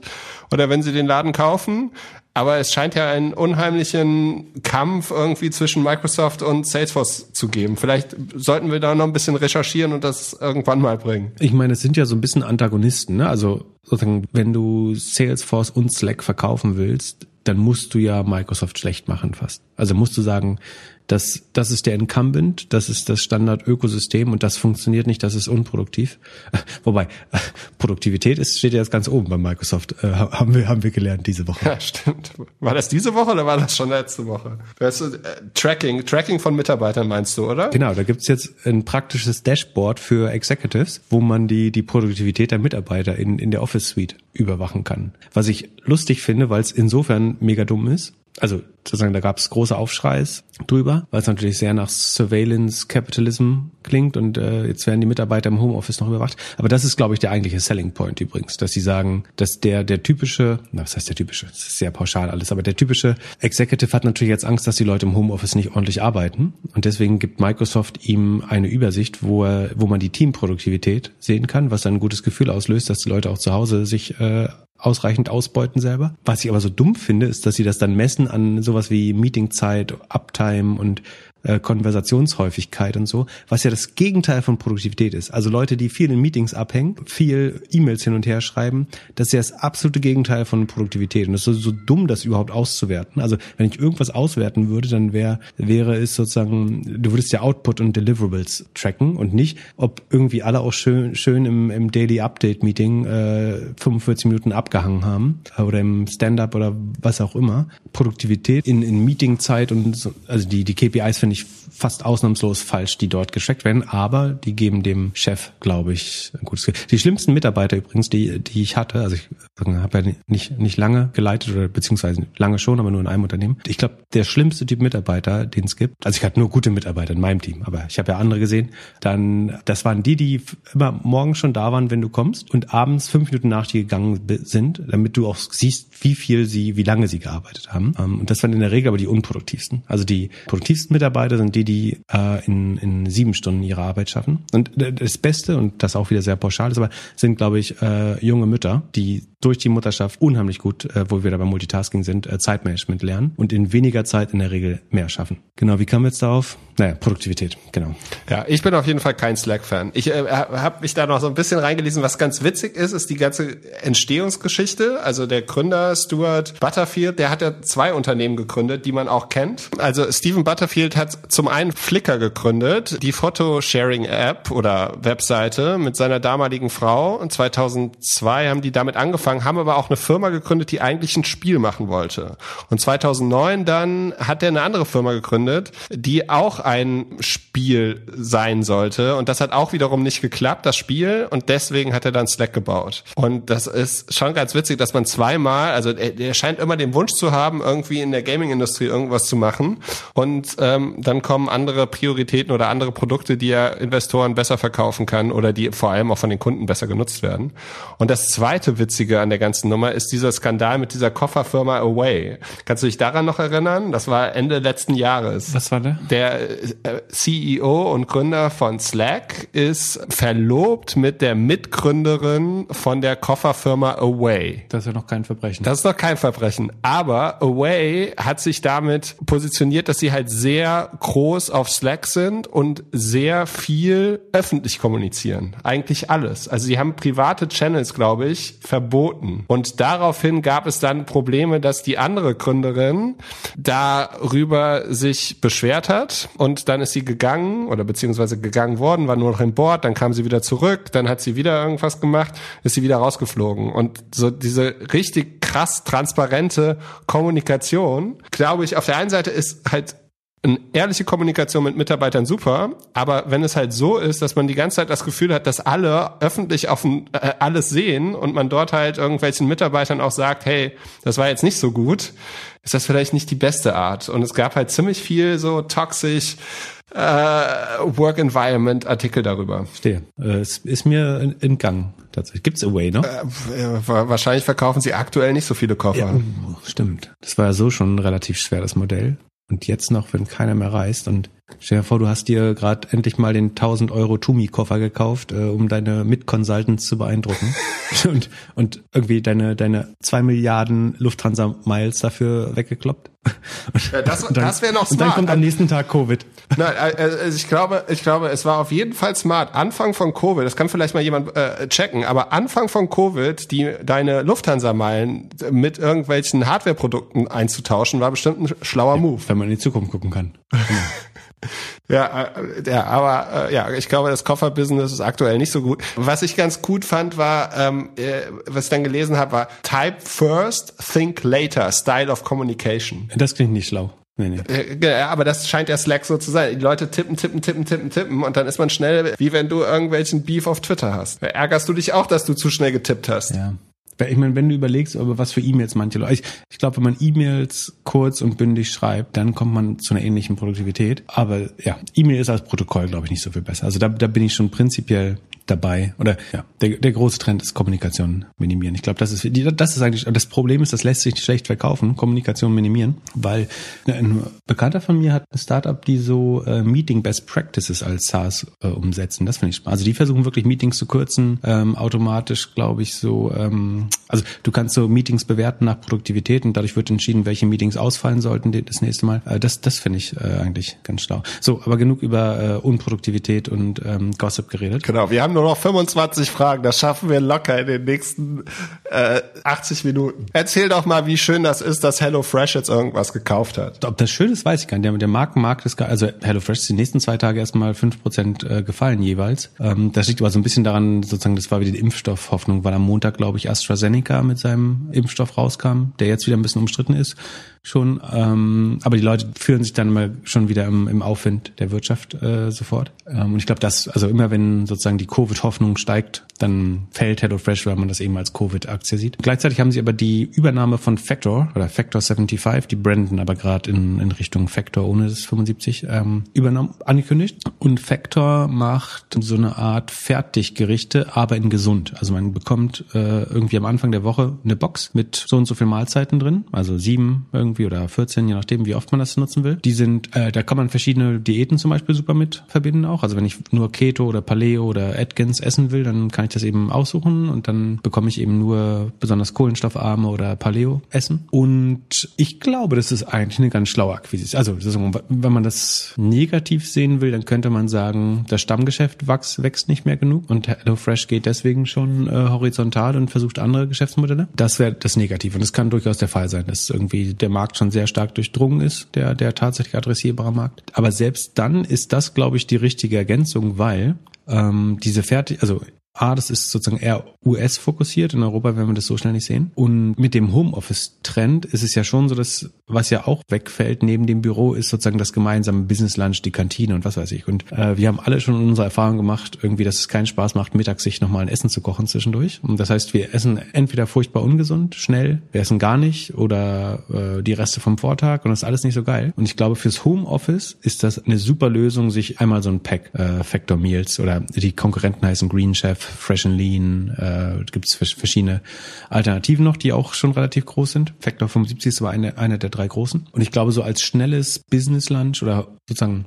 S2: oder wenn sie den Laden kaufen. Aber es scheint ja einen unheimlichen Kampf irgendwie zwischen Microsoft und Salesforce zu geben. Vielleicht sollten wir da noch ein bisschen recherchieren und das irgendwann mal bringen.
S1: Ich meine, es sind ja so ein bisschen Antagonisten. Ne? Also sozusagen, wenn du Salesforce und Slack verkaufen willst, dann musst du ja Microsoft schlecht machen fast. Also musst du sagen, das, das ist der Incumbent, das ist das Standard-Ökosystem und das funktioniert nicht, das ist unproduktiv. Wobei, Produktivität ist, steht ja jetzt ganz oben bei Microsoft, äh, haben, wir, haben wir gelernt diese Woche.
S2: Ja, stimmt. War das diese Woche oder war das schon letzte Woche? Weißt du, äh, Tracking, Tracking von Mitarbeitern meinst du, oder?
S1: Genau, da gibt's jetzt ein praktisches Dashboard für Executives, wo man die, die Produktivität der Mitarbeiter in, in der Office Suite überwachen kann. Was ich lustig finde, weil es insofern mega dumm ist, also sozusagen, da gab es große Aufschreis drüber, weil es natürlich sehr nach Surveillance Capitalism klingt und äh, jetzt werden die Mitarbeiter im Homeoffice noch überwacht. Aber das ist, glaube ich, der eigentliche Selling Point übrigens, dass sie sagen, dass der der typische, na, was heißt der typische? Das ist sehr pauschal alles, aber der typische Executive hat natürlich jetzt Angst, dass die Leute im Homeoffice nicht ordentlich arbeiten und deswegen gibt Microsoft ihm eine Übersicht, wo er, wo man die Teamproduktivität sehen kann, was dann ein gutes Gefühl auslöst, dass die Leute auch zu Hause sich äh, ausreichend ausbeuten selber. Was ich aber so dumm finde, ist, dass sie das dann messen an sowas wie Meetingzeit, Uptime und äh, Konversationshäufigkeit und so, was ja das Gegenteil von Produktivität ist. Also Leute, die viel in Meetings abhängen, viel E-Mails hin und her schreiben, das ist ja das absolute Gegenteil von Produktivität. Und es ist so, dumm, das überhaupt auszuwerten. Also wenn ich irgendwas auswerten würde, dann wär, wäre es sozusagen, du würdest ja Output und Deliverables tracken und nicht, ob irgendwie alle auch schön, schön im, im Daily Update Meeting äh, 45 Minuten abgehangen haben oder im Stand-up oder was auch immer. Produktivität in, in Meetingzeit und so, also die, die KPIs finde ich fast ausnahmslos falsch, die dort geschreckt werden, aber die geben dem Chef, glaube ich, ein gutes Gefühl. Die schlimmsten Mitarbeiter übrigens, die, die ich hatte, also ich habe ja nicht, nicht lange geleitet oder beziehungsweise lange schon, aber nur in einem Unternehmen. Ich glaube, der schlimmste Typ Mitarbeiter, den es gibt, also ich hatte nur gute Mitarbeiter in meinem Team, aber ich habe ja andere gesehen, dann, das waren die, die immer morgens schon da waren, wenn du kommst und abends fünf Minuten nach dir gegangen sind, damit du auch siehst, wie viel sie, wie lange sie gearbeitet haben. Ähm, und das waren in der Regel aber die unproduktivsten. Also die produktivsten Mitarbeiter sind die, die, äh, in, in sieben Stunden ihre Arbeit schaffen. Und das Beste, und das auch wieder sehr pauschal ist, aber sind, glaube ich, äh, junge Mütter, die durch die Mutterschaft unheimlich gut, äh, wo wir da beim Multitasking sind, äh, Zeitmanagement lernen und in weniger Zeit in der Regel mehr schaffen. Genau, wie kamen wir jetzt darauf? Naja, Produktivität, genau.
S2: Ja, ich bin auf jeden Fall kein Slack-Fan. Ich äh, habe mich da noch so ein bisschen reingelesen. Was ganz witzig ist, ist die ganze Entstehungsgeschichte. Also der Gründer Stuart Butterfield, der hat ja zwei Unternehmen gegründet, die man auch kennt. Also Stephen Butterfield hat zum einen Flickr gegründet, die Photosharing-App oder Webseite mit seiner damaligen Frau. Und 2002 haben die damit angefangen, haben aber auch eine Firma gegründet, die eigentlich ein Spiel machen wollte. Und 2009 dann hat er eine andere Firma gegründet, die auch ein Spiel sein sollte. Und das hat auch wiederum nicht geklappt, das Spiel. Und deswegen hat er dann Slack gebaut. Und das ist schon ganz witzig, dass man zweimal, also er, er scheint immer den Wunsch zu haben, irgendwie in der Gaming-Industrie irgendwas zu machen. Und ähm, dann kommen andere Prioritäten oder andere Produkte, die er Investoren besser verkaufen kann oder die vor allem auch von den Kunden besser genutzt werden. Und das zweite Witzige an der ganzen Nummer ist dieser Skandal mit dieser Kofferfirma Away. Kannst du dich daran noch erinnern? Das war Ende letzten Jahres.
S1: Was war der?
S2: Der äh, CEO und Gründer von Slack ist verlobt mit der Mitgründerin von der Kofferfirma Away.
S1: Das ist ja noch kein Verbrechen.
S2: Das ist noch kein Verbrechen. Aber Away hat sich damit positioniert, dass sie halt sehr groß auf Slack sind und sehr viel öffentlich kommunizieren. Eigentlich alles. Also sie haben private Channels, glaube ich, verboten. Und daraufhin gab es dann Probleme, dass die andere Gründerin darüber sich beschwert hat und dann ist sie gegangen oder beziehungsweise gegangen worden, war nur noch im Board, dann kam sie wieder zurück, dann hat sie wieder irgendwas gemacht, ist sie wieder rausgeflogen. Und so diese richtig krass transparente Kommunikation, glaube ich, auf der einen Seite ist halt eine ehrliche Kommunikation mit Mitarbeitern super, aber wenn es halt so ist, dass man die ganze Zeit das Gefühl hat, dass alle öffentlich auf äh, alles sehen und man dort halt irgendwelchen Mitarbeitern auch sagt, hey, das war jetzt nicht so gut, ist das vielleicht nicht die beste Art. Und es gab halt ziemlich viel so toxisch äh, Work Environment Artikel darüber.
S1: Stehe. Äh, es ist mir entgangen. Tatsächlich. Gibt's Away noch?
S2: Äh, wahrscheinlich verkaufen sie aktuell nicht so viele Koffer. Ja,
S1: stimmt. Das war ja so schon relativ schwer, das Modell. Und jetzt noch, wenn keiner mehr reist und stell dir vor, du hast dir gerade endlich mal den 1000 Euro Tumi-Koffer gekauft, äh, um deine Mit-Consultants zu beeindrucken und, und irgendwie deine, deine zwei Milliarden Lufthansa-Miles dafür weggekloppt.
S2: Ja, das, das wäre noch smart.
S1: Und dann kommt am nächsten Tag Covid.
S2: Nein, also ich glaube, ich glaube, es war auf jeden Fall smart. Anfang von Covid, das kann vielleicht mal jemand äh, checken, aber Anfang von Covid, die deine Lufthansa-Meilen mit irgendwelchen Hardware-Produkten einzutauschen, war bestimmt ein schlauer Move.
S1: Wenn man in die Zukunft gucken kann.
S2: Ja, äh, ja, aber äh, ja, ich glaube, das Kofferbusiness ist aktuell nicht so gut. Was ich ganz gut fand, war, ähm, äh, was ich dann gelesen habe, war Type First, Think Later, Style of Communication.
S1: Das klingt nicht schlau.
S2: Nee, nee. Ja, aber das scheint ja Slack so zu sein. Die Leute tippen, tippen, tippen, tippen, tippen und dann ist man schnell, wie wenn du irgendwelchen Beef auf Twitter hast. Ärgerst du dich auch, dass du zu schnell getippt hast?
S1: Ja. Ich meine, wenn du überlegst, aber was für E-Mails manche Leute, ich, ich glaube, wenn man E-Mails kurz und bündig schreibt, dann kommt man zu einer ähnlichen Produktivität. Aber ja, E-Mail ist als Protokoll, glaube ich, nicht so viel besser. Also da, da bin ich schon prinzipiell dabei. Oder ja, der, der große Trend ist Kommunikation minimieren. Ich glaube, das ist das ist eigentlich das Problem ist, das lässt sich nicht schlecht verkaufen, Kommunikation minimieren, weil ein Bekannter von mir hat ein Startup, die so äh, Meeting Best Practices als SaaS äh, umsetzen. Das finde ich spannend. Also die versuchen wirklich Meetings zu kürzen, ähm, automatisch, glaube ich, so ähm, also du kannst so Meetings bewerten nach Produktivität und dadurch wird entschieden, welche Meetings ausfallen sollten das nächste Mal. Äh, das das finde ich äh, eigentlich ganz schlau. So, aber genug über äh, Unproduktivität und ähm, Gossip geredet.
S2: Genau, wir haben nur noch 25 Fragen. Das schaffen wir locker in den nächsten äh, 80 Minuten. Erzähl doch mal, wie schön das ist, dass HelloFresh jetzt irgendwas gekauft hat.
S1: Ob das schön ist, weiß ich gar nicht. Der, der Markenmarkt ist, also HelloFresh ist die nächsten zwei Tage erstmal 5% äh, gefallen jeweils. Ähm, das liegt aber so ein bisschen daran, sozusagen, das war wieder die Impfstoffhoffnung, weil am Montag, glaube ich, AstraZeneca mit seinem Impfstoff rauskam, der jetzt wieder ein bisschen umstritten ist schon. Ähm, aber die Leute fühlen sich dann mal schon wieder im, im Aufwind der Wirtschaft äh, sofort. Ähm, und ich glaube, dass, also immer wenn sozusagen die Covid-Hoffnung steigt, dann fällt HelloFresh, weil man das eben als Covid-Aktie sieht. Gleichzeitig haben sie aber die Übernahme von Factor oder Factor 75, die branden aber gerade in, in Richtung Factor ohne das 75 ähm, übernommen, angekündigt. Und Factor macht so eine Art Fertiggerichte, aber in gesund. Also man bekommt äh, irgendwie am Anfang der Woche eine Box mit so und so viel Mahlzeiten drin, also sieben irgendwie irgendwie oder 14, je nachdem, wie oft man das nutzen will. Die sind, äh, da kann man verschiedene Diäten zum Beispiel super mit verbinden auch. Also wenn ich nur Keto oder Paleo oder Atkins essen will, dann kann ich das eben aussuchen und dann bekomme ich eben nur besonders kohlenstoffarme oder Paleo essen. Und ich glaube, das ist eigentlich eine ganz schlaue Akquisition. Also wenn man das negativ sehen will, dann könnte man sagen, das Stammgeschäft wächst, wächst nicht mehr genug und HelloFresh geht deswegen schon äh, horizontal und versucht andere Geschäftsmodelle. Das wäre das Negative. Und das kann durchaus der Fall sein, dass irgendwie der Markt schon sehr stark durchdrungen ist, der, der tatsächlich adressierbare Markt. Aber selbst dann ist das, glaube ich, die richtige Ergänzung, weil ähm, diese fertig, also A, das ist sozusagen eher US-fokussiert. In Europa werden wir das so schnell nicht sehen. Und mit dem Homeoffice-Trend ist es ja schon so, dass was ja auch wegfällt neben dem Büro ist sozusagen das gemeinsame Business Lunch, die Kantine und was weiß ich. Und äh, wir haben alle schon unsere Erfahrung gemacht, irgendwie, dass es keinen Spaß macht, mittags sich nochmal ein Essen zu kochen zwischendurch. Und das heißt, wir essen entweder furchtbar ungesund, schnell, wir essen gar nicht oder äh, die Reste vom Vortag und das ist alles nicht so geil. Und ich glaube, fürs Homeoffice ist das eine super Lösung, sich einmal so ein Pack äh, Factor Meals oder die Konkurrenten heißen Green Chef, Fresh and Lean, äh, gibt es verschiedene Alternativen noch, die auch schon relativ groß sind. Factor 75 ist aber eine, eine der drei großen. Und ich glaube, so als schnelles Business Lunch oder sozusagen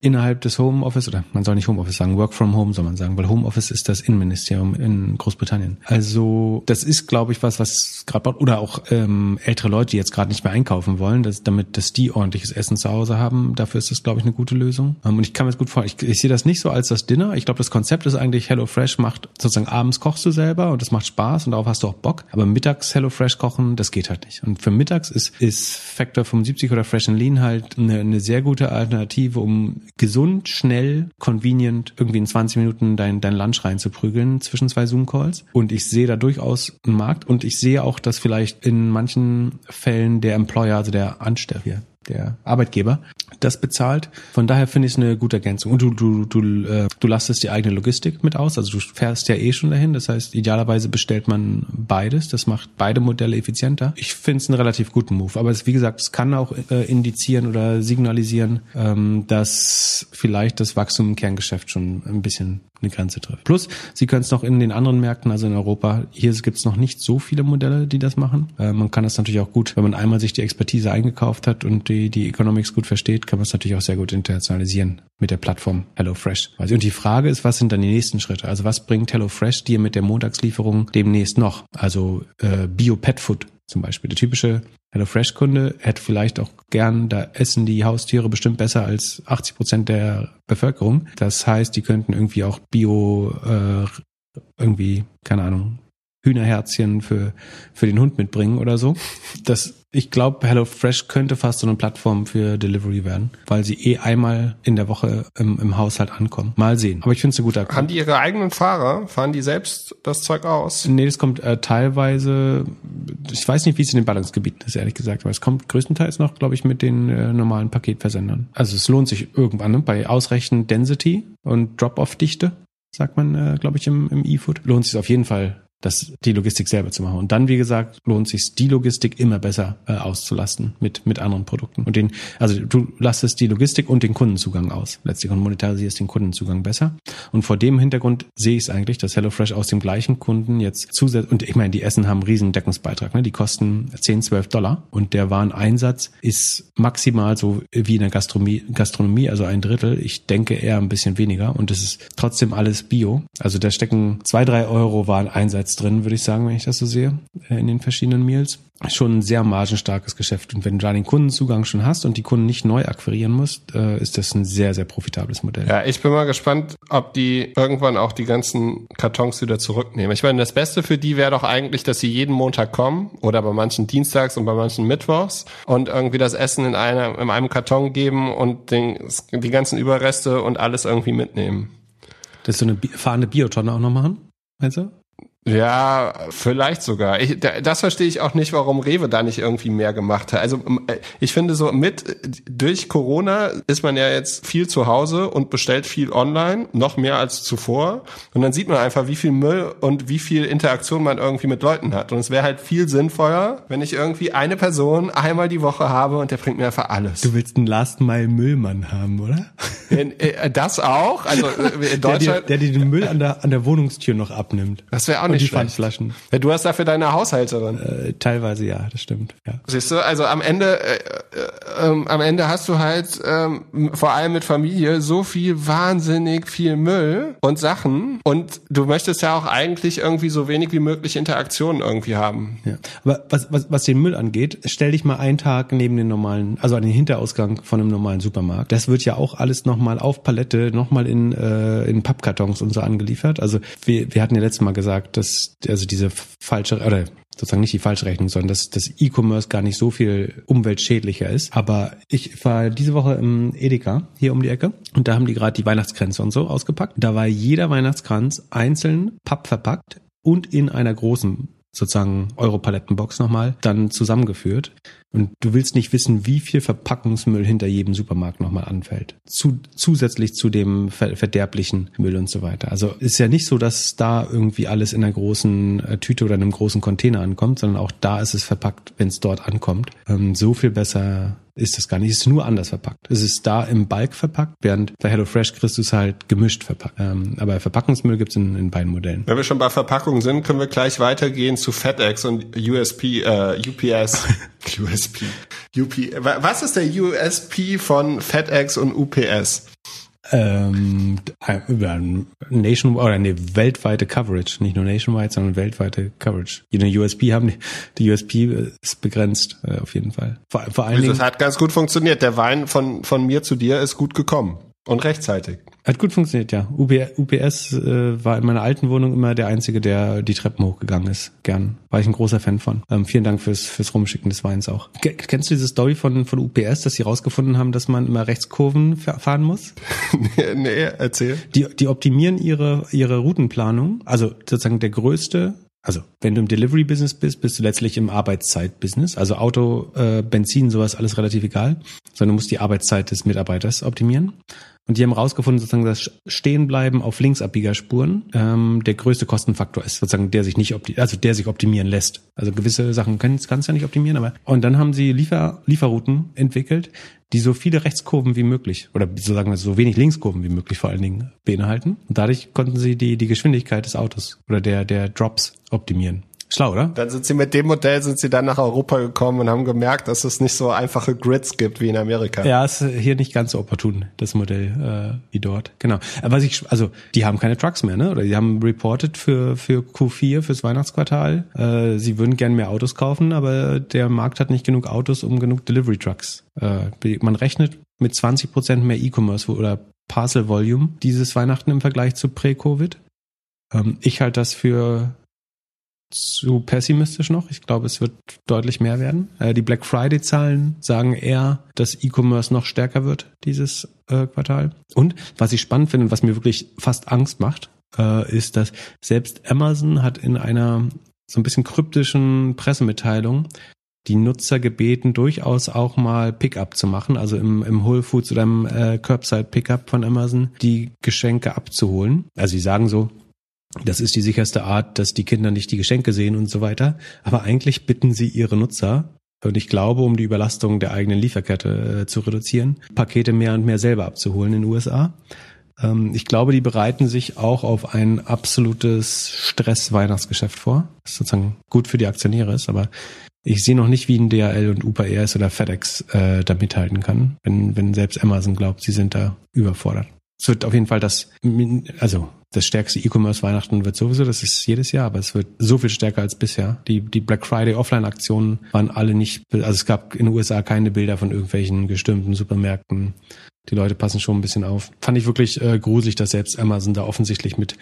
S1: innerhalb des Homeoffice oder man soll nicht Homeoffice sagen, Work from Home soll man sagen, weil Homeoffice ist das Innenministerium in Großbritannien. Also das ist, glaube ich, was, was gerade oder auch ähm, ältere Leute, die jetzt gerade nicht mehr einkaufen wollen, dass, damit, dass die ordentliches Essen zu Hause haben. Dafür ist das, glaube ich, eine gute Lösung. Ähm, und ich kann mir das gut vorstellen. Ich, ich sehe das nicht so als das Dinner. Ich glaube, das Konzept ist eigentlich HelloFresh macht sozusagen abends kochst du selber und das macht Spaß und darauf hast du auch Bock. Aber mittags HelloFresh kochen, das geht halt nicht. Und für mittags ist ist Factor 75 oder Fresh and Lean halt eine, eine sehr gute Alternative, um gesund, schnell, convenient irgendwie in 20 Minuten dein, dein Lunch reinzuprügeln zwischen zwei Zoom-Calls. Und ich sehe da durchaus einen Markt und ich sehe auch, dass vielleicht in manchen Fällen der Employer, also der Ansteller, der Arbeitgeber, das bezahlt. Von daher finde ich es eine gute Ergänzung. Und du, du, du, äh, du lastest die eigene Logistik mit aus. Also du fährst ja eh schon dahin. Das heißt, idealerweise bestellt man beides. Das macht beide Modelle effizienter. Ich finde es einen relativ guten Move. Aber es, wie gesagt, es kann auch äh, indizieren oder signalisieren, ähm, dass vielleicht das Wachstum im Kerngeschäft schon ein bisschen eine Grenze trifft. Plus, sie können es noch in den anderen Märkten, also in Europa, hier gibt es noch nicht so viele Modelle, die das machen. Äh, man kann das natürlich auch gut, wenn man einmal sich die Expertise eingekauft hat und die, die Economics gut versteht, kann man es natürlich auch sehr gut internationalisieren mit der Plattform HelloFresh. Und die Frage ist, was sind dann die nächsten Schritte? Also was bringt HelloFresh dir mit der Montagslieferung demnächst noch? Also äh, Bio-Pet-Food zum Beispiel. Der typische HelloFresh-Kunde hätte vielleicht auch gern, da essen die Haustiere bestimmt besser als 80 Prozent der Bevölkerung. Das heißt, die könnten irgendwie auch Bio, äh, irgendwie, keine Ahnung, Hühnerherzchen für, für den Hund mitbringen oder so. Das, ich glaube, HelloFresh könnte fast so eine Plattform für Delivery werden, weil sie eh einmal in der Woche im, im Haushalt ankommen. Mal sehen. Aber ich finde es eine gute
S2: Aktion. Haben die ihre eigenen Fahrer? Fahren die selbst das Zeug aus?
S1: Nee, das kommt äh, teilweise, ich weiß nicht, wie es in den Ballungsgebieten ist, ehrlich gesagt, aber es kommt größtenteils noch, glaube ich, mit den äh, normalen Paketversendern. Also es lohnt sich irgendwann ne? bei ausreichend Density und Drop-off-Dichte sagt man, äh, glaube ich, im, im E-Food, lohnt sich auf jeden Fall das, die Logistik selber zu machen. Und dann, wie gesagt, lohnt sich die Logistik immer besser äh, auszulasten mit, mit anderen Produkten. Und den, also du lastest die Logistik und den Kundenzugang aus. Letztlich und monetarisierst den Kundenzugang besser. Und vor dem Hintergrund sehe ich es eigentlich, dass HelloFresh aus dem gleichen Kunden jetzt zusätzlich, und ich meine, die Essen haben einen riesen Deckungsbeitrag, ne? die kosten 10, 12 Dollar und der Wareneinsatz ist maximal so wie in der Gastronomie, Gastronomie, also ein Drittel. Ich denke eher ein bisschen weniger und es ist trotzdem alles Bio. Also da stecken zwei, drei Euro Wareneinsatz Umsatz drin, würde ich sagen, wenn ich das so sehe, äh, in den verschiedenen Meals. Schon ein sehr margenstarkes Geschäft. Und wenn du da den Kundenzugang schon hast und die Kunden nicht neu akquirieren musst, äh, ist das ein sehr, sehr profitables Modell.
S2: Ja, ich bin mal gespannt, ob die irgendwann auch die ganzen Kartons wieder zurücknehmen. Ich meine, das Beste für die wäre doch eigentlich, dass sie jeden Montag kommen oder bei manchen Dienstags und bei manchen Mittwochs und irgendwie das Essen in, einer, in einem Karton geben und den, die ganzen Überreste und alles irgendwie mitnehmen.
S1: Das ist so eine fahrende Biotonne auch noch machen, meinst du?
S2: Ja, vielleicht sogar. Ich, das verstehe ich auch nicht, warum Rewe da nicht irgendwie mehr gemacht hat. Also äh, ich finde so mit durch Corona ist man ja jetzt viel zu Hause und bestellt viel online, noch mehr als zuvor. Und dann sieht man einfach, wie viel Müll und wie viel Interaktion man irgendwie mit Leuten hat. Und es wäre halt viel sinnvoller, wenn ich irgendwie eine Person einmal die Woche habe und der bringt mir einfach alles.
S1: Du willst einen Last Mile Müllmann haben, oder?
S2: Äh, das auch? Also äh, in Deutschland.
S1: Der, der, der den Müll an der, an der Wohnungstür noch abnimmt.
S2: Das wäre auch nicht
S1: die
S2: schlecht.
S1: Pfandflaschen.
S2: Ja, du hast dafür deine Haushälterin.
S1: Äh, teilweise ja, das stimmt. Ja.
S2: Siehst du, also am Ende, äh, äh, ähm, am Ende hast du halt ähm, vor allem mit Familie so viel wahnsinnig viel Müll und Sachen und du möchtest ja auch eigentlich irgendwie so wenig wie möglich Interaktionen irgendwie haben.
S1: Ja. Aber was, was, was den Müll angeht, stell dich mal einen Tag neben den normalen, also an den Hinterausgang von einem normalen Supermarkt. Das wird ja auch alles nochmal auf Palette, nochmal in, äh, in Pappkartons und so angeliefert. Also wir, wir hatten ja letztes Mal gesagt, dass also diese falsche, oder sozusagen nicht die falsche Rechnung, sondern dass das E-Commerce gar nicht so viel umweltschädlicher ist. Aber ich war diese Woche im Edeka hier um die Ecke und da haben die gerade die Weihnachtskränze und so ausgepackt. Da war jeder Weihnachtskranz einzeln pappverpackt und in einer großen sozusagen Europalettenbox nochmal dann zusammengeführt. Und du willst nicht wissen, wie viel Verpackungsmüll hinter jedem Supermarkt nochmal anfällt. Zu, zusätzlich zu dem ver verderblichen Müll und so weiter. Also ist ja nicht so, dass da irgendwie alles in einer großen äh, Tüte oder einem großen Container ankommt, sondern auch da ist es verpackt, wenn es dort ankommt. Ähm, so viel besser ist es gar nicht. Es ist nur anders verpackt. Es ist da im Bulk verpackt, während bei HelloFresh kriegst du es halt gemischt verpackt. Ähm, aber Verpackungsmüll gibt's in, in beiden Modellen.
S2: Wenn wir schon bei Verpackungen sind, können wir gleich weitergehen zu FedEx und USP, äh, UPS. USP. UP. Was ist der USP von FedEx und UPS?
S1: Ähm, über Nation oder nee, weltweite Coverage, nicht nur nationwide, sondern weltweite Coverage. Die USP haben die, die USP ist begrenzt äh, auf jeden Fall. Vor, vor allen
S2: Also
S1: Dingen
S2: es hat ganz gut funktioniert. Der Wein von von mir zu dir ist gut gekommen und rechtzeitig.
S1: hat gut funktioniert, ja. UPS äh, war in meiner alten Wohnung immer der einzige, der die Treppen hochgegangen ist. Gern, war ich ein großer Fan von. Ähm, vielen Dank fürs fürs Rumschicken des Weins auch. Ke- Kennst du diese Story von von UPS, dass sie rausgefunden haben, dass man immer Rechtskurven fa- fahren muss?
S2: nee, nee, erzähl.
S1: Die, die optimieren ihre, ihre Routenplanung. Also sozusagen der größte, also wenn du im Delivery-Business bist, bist du letztlich im Arbeitszeit-Business. Also Auto, äh, Benzin, sowas alles relativ egal, sondern du musst die Arbeitszeit des Mitarbeiters optimieren. Und die haben rausgefunden, sozusagen, dass Stehenbleiben auf Linksabbiegerspuren ähm, der größte Kostenfaktor ist, sozusagen, der sich nicht also der sich optimieren lässt. Also gewisse Sachen kannst kannst du ja nicht optimieren, aber und dann haben sie Liefer Lieferrouten entwickelt, die so viele Rechtskurven wie möglich oder so sagen wir so wenig Linkskurven wie möglich vor allen Dingen beinhalten. Und dadurch konnten sie die die Geschwindigkeit des Autos oder der der Drops optimieren. Schlau, oder?
S2: Dann sind sie mit dem Modell sind sie dann nach Europa gekommen und haben gemerkt, dass es nicht so einfache Grids gibt wie in Amerika.
S1: Ja, ist hier nicht ganz so opportun, das Modell, äh, wie dort. Genau. Was ich, also, die haben keine Trucks mehr, ne? Oder die haben reported für, für Q4, fürs Weihnachtsquartal. Äh, sie würden gern mehr Autos kaufen, aber der Markt hat nicht genug Autos, um genug Delivery Trucks. Äh, man rechnet mit 20 Prozent mehr E-Commerce oder Parcel Volume dieses Weihnachten im Vergleich zu Prä-Covid. Ähm, ich halte das für zu pessimistisch noch. Ich glaube, es wird deutlich mehr werden. Äh, die Black Friday-Zahlen sagen eher, dass E-Commerce noch stärker wird dieses äh, Quartal. Und was ich spannend finde und was mir wirklich fast Angst macht, äh, ist, dass selbst Amazon hat in einer so ein bisschen kryptischen Pressemitteilung die Nutzer gebeten, durchaus auch mal Pickup zu machen, also im, im Whole Foods oder im äh, Curbside Pickup von Amazon, die Geschenke abzuholen. Also sie sagen so, das ist die sicherste Art, dass die Kinder nicht die Geschenke sehen und so weiter. Aber eigentlich bitten sie ihre Nutzer, und ich glaube, um die Überlastung der eigenen Lieferkette äh, zu reduzieren, Pakete mehr und mehr selber abzuholen in den USA. Ähm, ich glaube, die bereiten sich auch auf ein absolutes Stress-Weihnachtsgeschäft vor. Das sozusagen gut für die Aktionäre ist, aber ich sehe noch nicht, wie ein DHL und UPS oder FedEx äh, da mithalten kann, wenn, wenn selbst Amazon glaubt, sie sind da überfordert. Es wird auf jeden Fall das, also das stärkste E-Commerce Weihnachten wird sowieso, das ist jedes Jahr, aber es wird so viel stärker als bisher. Die, die Black Friday Offline-Aktionen waren alle nicht, also es gab in den USA keine Bilder von irgendwelchen gestürmten Supermärkten. Die Leute passen schon ein bisschen auf. Fand ich wirklich äh, gruselig, dass selbst Amazon da offensichtlich mit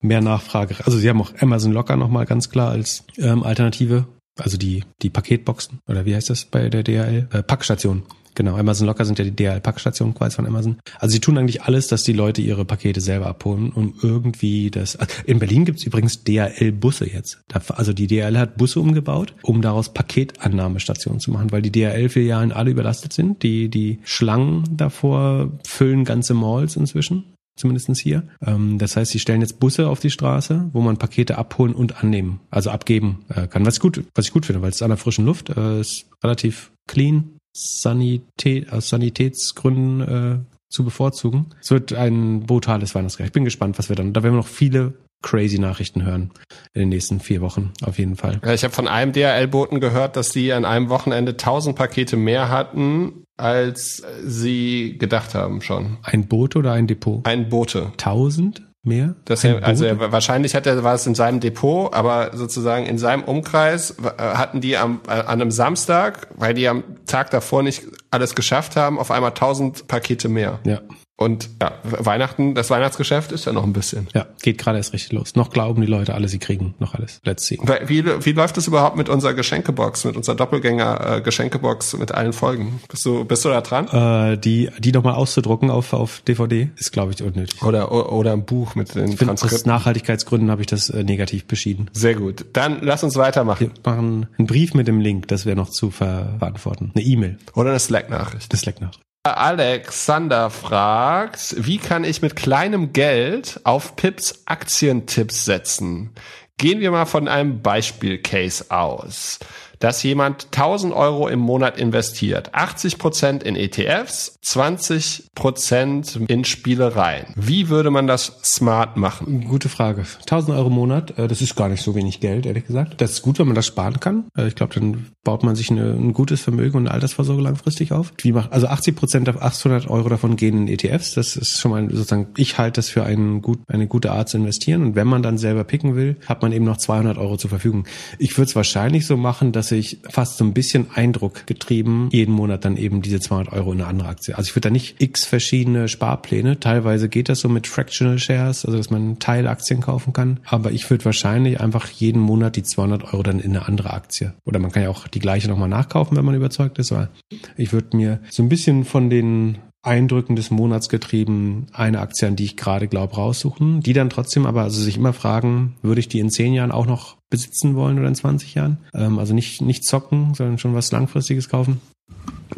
S1: mehr Nachfrage, also sie haben auch Amazon Locker nochmal ganz klar als ähm, Alternative, also die, die Paketboxen, oder wie heißt das bei der DHL? Äh, Packstation. Genau, Amazon Locker sind ja die DHL-Packstationen quasi von Amazon. Also sie tun eigentlich alles, dass die Leute ihre Pakete selber abholen, um irgendwie das. In Berlin gibt's übrigens DHL-Busse jetzt. Also die DHL hat Busse umgebaut, um daraus Paketannahmestationen zu machen, weil die DHL-Filialen alle überlastet sind. Die, die Schlangen davor füllen ganze Malls inzwischen zumindestens hier. Ähm, das heißt, sie stellen jetzt Busse auf die Straße, wo man Pakete abholen und annehmen, also abgeben äh, kann. Was ich gut, was ich gut finde, weil es ist an der frischen Luft, äh, ist relativ clean, Sanität, aus Sanitätsgründen äh, zu bevorzugen. Es wird ein brutales Weihnachtsgericht. Ich bin gespannt, was wir dann. Da werden wir noch viele crazy Nachrichten hören in den nächsten vier Wochen auf jeden Fall.
S2: Ich habe von einem DHL-Boten gehört, dass die an einem Wochenende 1000 Pakete mehr hatten, als sie gedacht haben schon.
S1: Ein Bote oder ein Depot?
S2: Ein Bote.
S1: 1000? Mehr?
S2: Das er, also er, wahrscheinlich hat er, war es in seinem Depot, aber sozusagen in seinem Umkreis äh, hatten die am, äh, an einem Samstag, weil die am Tag davor nicht alles geschafft haben, auf einmal 1000 Pakete mehr.
S1: Ja.
S2: Und ja, Weihnachten, das Weihnachtsgeschäft ist ja noch ein bisschen.
S1: Ja, geht gerade erst richtig los. Noch glauben die Leute alle, sie kriegen noch alles. Let's see.
S2: Wie, wie läuft es überhaupt mit unserer Geschenkebox, mit unserer Doppelgänger-Geschenkebox mit allen Folgen? Bist du, bist du da dran?
S1: Äh, die, die nochmal auszudrucken auf, auf DVD ist, glaube ich, unnötig.
S2: Oder, oder ein Buch mit den
S1: ich find, Aus Nachhaltigkeitsgründen habe ich das äh, negativ beschieden.
S2: Sehr gut. Dann lass uns weitermachen.
S1: Wir machen einen Brief mit dem Link, das wäre noch zu ver beantworten. Eine E-Mail.
S2: Oder eine Slack-Nachricht.
S1: Eine Slack-Nachricht.
S2: Alexander fragt, wie kann ich mit kleinem Geld auf Pips Aktientipps setzen? Gehen wir mal von einem Beispiel-Case aus dass jemand 1000 Euro im Monat investiert. 80 Prozent in ETFs, 20 Prozent in Spielereien. Wie würde man das smart machen?
S1: Gute Frage. 1000 Euro im Monat, äh, das ist gar nicht so wenig Geld, ehrlich gesagt. Das ist gut, wenn man das sparen kann. Äh, ich glaube, dann baut man sich eine, ein gutes Vermögen und eine Altersvorsorge langfristig auf. Wie macht, also 80 Prozent auf 800 Euro davon gehen in ETFs. Das ist schon mal sozusagen, ich halte das für einen gut, eine gute Art zu investieren. Und wenn man dann selber picken will, hat man eben noch 200 Euro zur Verfügung. Ich würde es wahrscheinlich so machen, dass ich fast so ein bisschen Eindruck getrieben jeden Monat dann eben diese 200 Euro in eine andere Aktie. Also ich würde da nicht x verschiedene Sparpläne. Teilweise geht das so mit Fractional Shares, also dass man Teilaktien kaufen kann. Aber ich würde wahrscheinlich einfach jeden Monat die 200 Euro dann in eine andere Aktie. Oder man kann ja auch die gleiche nochmal nachkaufen, wenn man überzeugt ist. Aber ich würde mir so ein bisschen von den Eindrücken des Monats getrieben eine Aktie, an die ich gerade glaube, raussuchen. Die dann trotzdem aber also sich immer fragen, würde ich die in zehn Jahren auch noch besitzen wollen oder in 20 Jahren? Ähm, also nicht, nicht zocken, sondern schon was Langfristiges kaufen.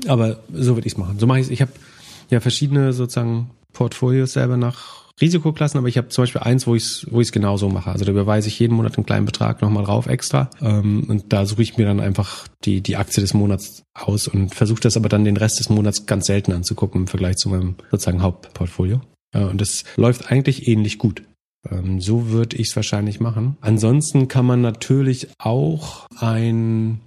S1: Aber so würde ich es machen. So mache ich es. Ich habe ja verschiedene sozusagen Portfolios selber nach Risikoklassen, aber ich habe zum Beispiel eins, wo ich es wo genauso mache. Also da überweise ich jeden Monat einen kleinen Betrag nochmal drauf extra. Ähm, und da suche ich mir dann einfach die, die Aktie des Monats aus und versuche das aber dann den Rest des Monats ganz selten anzugucken im Vergleich zu meinem sozusagen Hauptportfolio. Äh, und das läuft eigentlich ähnlich gut. Ähm, so würde ich es wahrscheinlich machen. Ansonsten kann man natürlich auch ein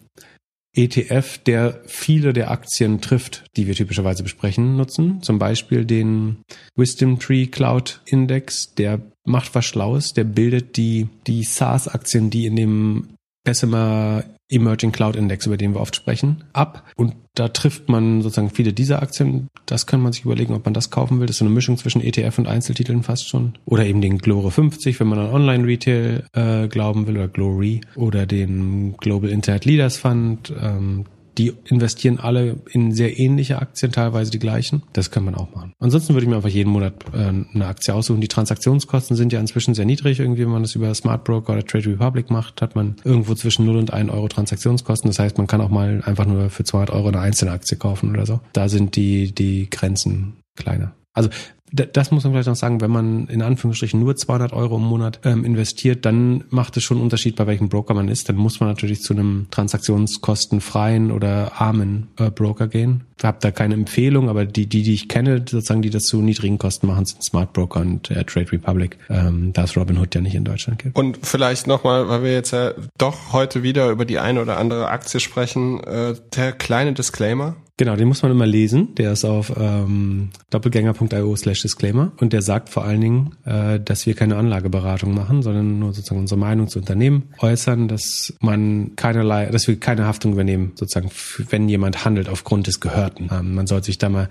S1: ETF, der viele der Aktien trifft, die wir typischerweise besprechen, nutzen. Zum Beispiel den Wisdom Tree Cloud Index, der macht was Schlaues, der bildet die, die SaaS-Aktien, die in dem Bessemer Emerging Cloud Index, über den wir oft sprechen, ab. Und da trifft man sozusagen viele dieser Aktien. Das kann man sich überlegen, ob man das kaufen will. Das ist so eine Mischung zwischen ETF und Einzeltiteln fast schon. Oder eben den Glore 50, wenn man an Online-Retail äh, glauben will, oder Glory. Oder den Global Internet Leaders Fund. Ähm, die investieren alle in sehr ähnliche Aktien, teilweise die gleichen. Das kann man auch machen. Ansonsten würde ich mir einfach jeden Monat äh, eine Aktie aussuchen. Die Transaktionskosten sind ja inzwischen sehr niedrig. Irgendwie, wenn man das über Smart Broker oder Trade Republic macht, hat man irgendwo zwischen 0 und 1 Euro Transaktionskosten. Das heißt, man kann auch mal einfach nur für 200 Euro eine einzelne Aktie kaufen oder so. Da sind die, die Grenzen kleiner. Also das muss man vielleicht noch sagen, wenn man in Anführungsstrichen nur 200 Euro im Monat ähm, investiert, dann macht es schon einen Unterschied, bei welchem Broker man ist. Dann muss man natürlich zu einem transaktionskostenfreien oder armen äh, Broker gehen. Ich habe da keine Empfehlung, aber die, die, die ich kenne, sozusagen, die das zu niedrigen Kosten machen, sind Smart Broker und äh, Trade Republic, ähm, da es Robinhood ja nicht in Deutschland gibt.
S2: Und vielleicht nochmal, weil wir jetzt ja doch heute wieder über die eine oder andere Aktie sprechen, äh, der kleine Disclaimer.
S1: Genau, den muss man immer lesen. Der ist auf ähm, doppelgänger.io slash Disclaimer und der sagt vor allen Dingen, äh, dass wir keine Anlageberatung machen, sondern nur sozusagen unsere Meinung zu Unternehmen äußern, dass man keinerlei, dass wir keine Haftung übernehmen, sozusagen, wenn jemand handelt aufgrund des Gehörten. Ähm, man sollte sich da mal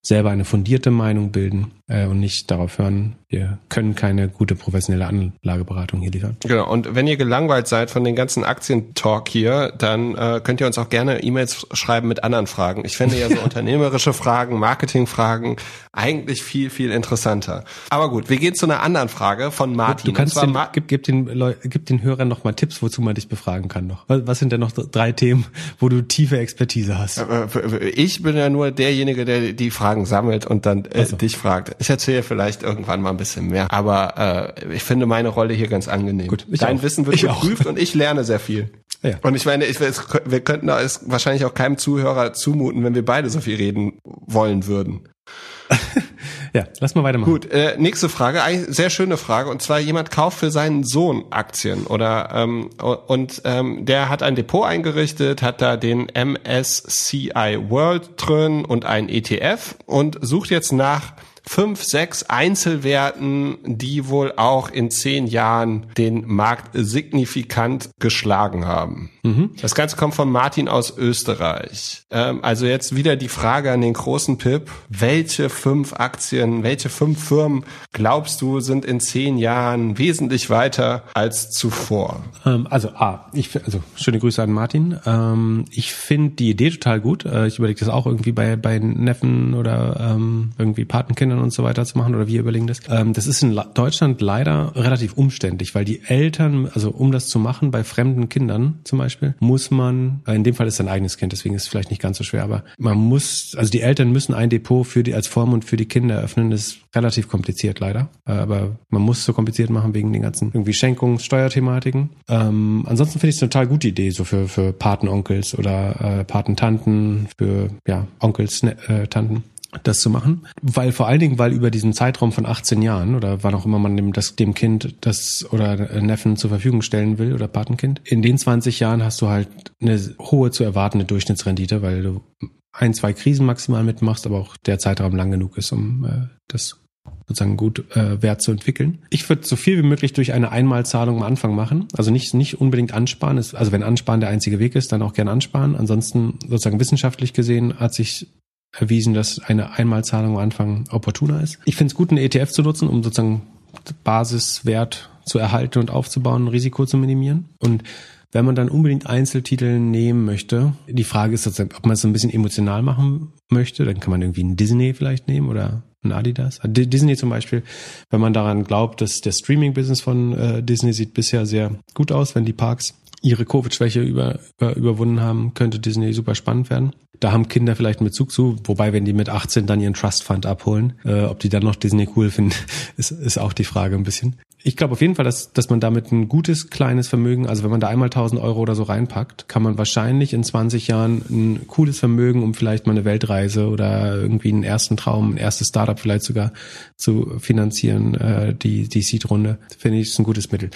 S1: selber eine fundierte Meinung bilden und nicht darauf hören, wir können keine gute professionelle Anlageberatung hier liefern.
S2: Genau, und wenn ihr gelangweilt seid von den ganzen Aktientalk hier, dann äh, könnt ihr uns auch gerne E-Mails schreiben mit anderen Fragen. Ich finde ja so unternehmerische Fragen, Marketingfragen eigentlich viel, viel interessanter. Aber gut, wir gehen zu einer anderen Frage von Martin.
S1: Du kannst den, gib, gib, den, Leu gib den Hörern noch mal Tipps, wozu man dich befragen kann noch. Was, was sind denn noch drei Themen, wo du tiefe Expertise hast? Äh,
S2: äh, ich bin ja nur derjenige, der die Fragen sammelt und dann äh, so. dich fragt. Ich erzähle vielleicht irgendwann mal ein bisschen mehr. Aber äh, ich finde meine Rolle hier ganz angenehm. Gut, Dein auch. Wissen wird ich geprüft auch. und ich lerne sehr viel. Ja. Und ich meine, ich, wir könnten es wahrscheinlich auch keinem Zuhörer zumuten, wenn wir beide so viel reden wollen würden.
S1: ja, lass mal weitermachen.
S2: Gut, äh, nächste Frage, eigentlich sehr schöne Frage. Und zwar jemand kauft für seinen Sohn Aktien oder ähm, und ähm, der hat ein Depot eingerichtet, hat da den MSCI World drin und ein ETF und sucht jetzt nach fünf, sechs Einzelwerten, die wohl auch in zehn Jahren den Markt signifikant geschlagen haben. Mhm. Das Ganze kommt von Martin aus Österreich. Ähm, also jetzt wieder die Frage an den großen Pip. Welche fünf Aktien, welche fünf Firmen glaubst du sind in zehn Jahren wesentlich weiter als zuvor?
S1: Ähm, also A, ich, also schöne Grüße an Martin. Ähm, ich finde die Idee total gut. Äh, ich überlege das auch irgendwie bei, bei Neffen oder ähm, irgendwie Patenkindern Eltern und so weiter zu machen oder wir überlegen das. Ähm, das ist in Deutschland leider relativ umständlich, weil die Eltern, also um das zu machen, bei fremden Kindern zum Beispiel, muss man, äh, in dem Fall ist ein eigenes Kind, deswegen ist es vielleicht nicht ganz so schwer, aber man muss, also die Eltern müssen ein Depot für die als Vormund für die Kinder eröffnen. Das ist relativ kompliziert leider, äh, aber man muss es so kompliziert machen wegen den ganzen irgendwie Schenkungs-, Steuerthematiken. Ähm, ansonsten finde ich es eine total gute Idee, so für, für Patenonkels oder äh, Patentanten, für ja, Onkels, ne, äh, Tanten das zu machen, weil vor allen Dingen, weil über diesen Zeitraum von 18 Jahren oder wann auch immer man dem, das, dem Kind das oder Neffen zur Verfügung stellen will oder Patenkind, in den 20 Jahren hast du halt eine hohe zu erwartende Durchschnittsrendite, weil du ein, zwei Krisen maximal mitmachst, aber auch der Zeitraum lang genug ist, um äh, das sozusagen gut äh, Wert zu entwickeln. Ich würde so viel wie möglich durch eine Einmalzahlung am Anfang machen. Also nicht, nicht unbedingt ansparen. also wenn Ansparen der einzige Weg ist, dann auch gerne ansparen. Ansonsten sozusagen wissenschaftlich gesehen hat sich erwiesen, dass eine Einmalzahlung am Anfang opportuner ist. Ich finde es gut, einen ETF zu nutzen, um sozusagen Basiswert zu erhalten und aufzubauen, Risiko zu minimieren. Und wenn man dann unbedingt Einzeltitel nehmen möchte, die Frage ist sozusagen, ob man es so ein bisschen emotional machen möchte, dann kann man irgendwie einen Disney vielleicht nehmen oder ein Adidas. Disney zum Beispiel, wenn man daran glaubt, dass der Streaming-Business von äh, Disney sieht bisher sehr gut aus, wenn die Parks ihre Covid-Schwäche über, über, überwunden haben, könnte Disney super spannend werden. Da haben Kinder vielleicht einen Bezug zu, wobei wenn die mit 18 dann ihren Trust Fund abholen, äh, ob die dann noch Disney cool finden, ist, ist auch die Frage ein bisschen. Ich glaube auf jeden Fall, dass, dass man damit ein gutes kleines Vermögen, also wenn man da einmal 1000 Euro oder so reinpackt, kann man wahrscheinlich in 20 Jahren ein cooles Vermögen, um vielleicht mal eine Weltreise oder irgendwie einen ersten Traum, ein erstes Startup vielleicht sogar zu finanzieren, äh, die, die Seed-Runde, finde ich, ist ein gutes Mittel.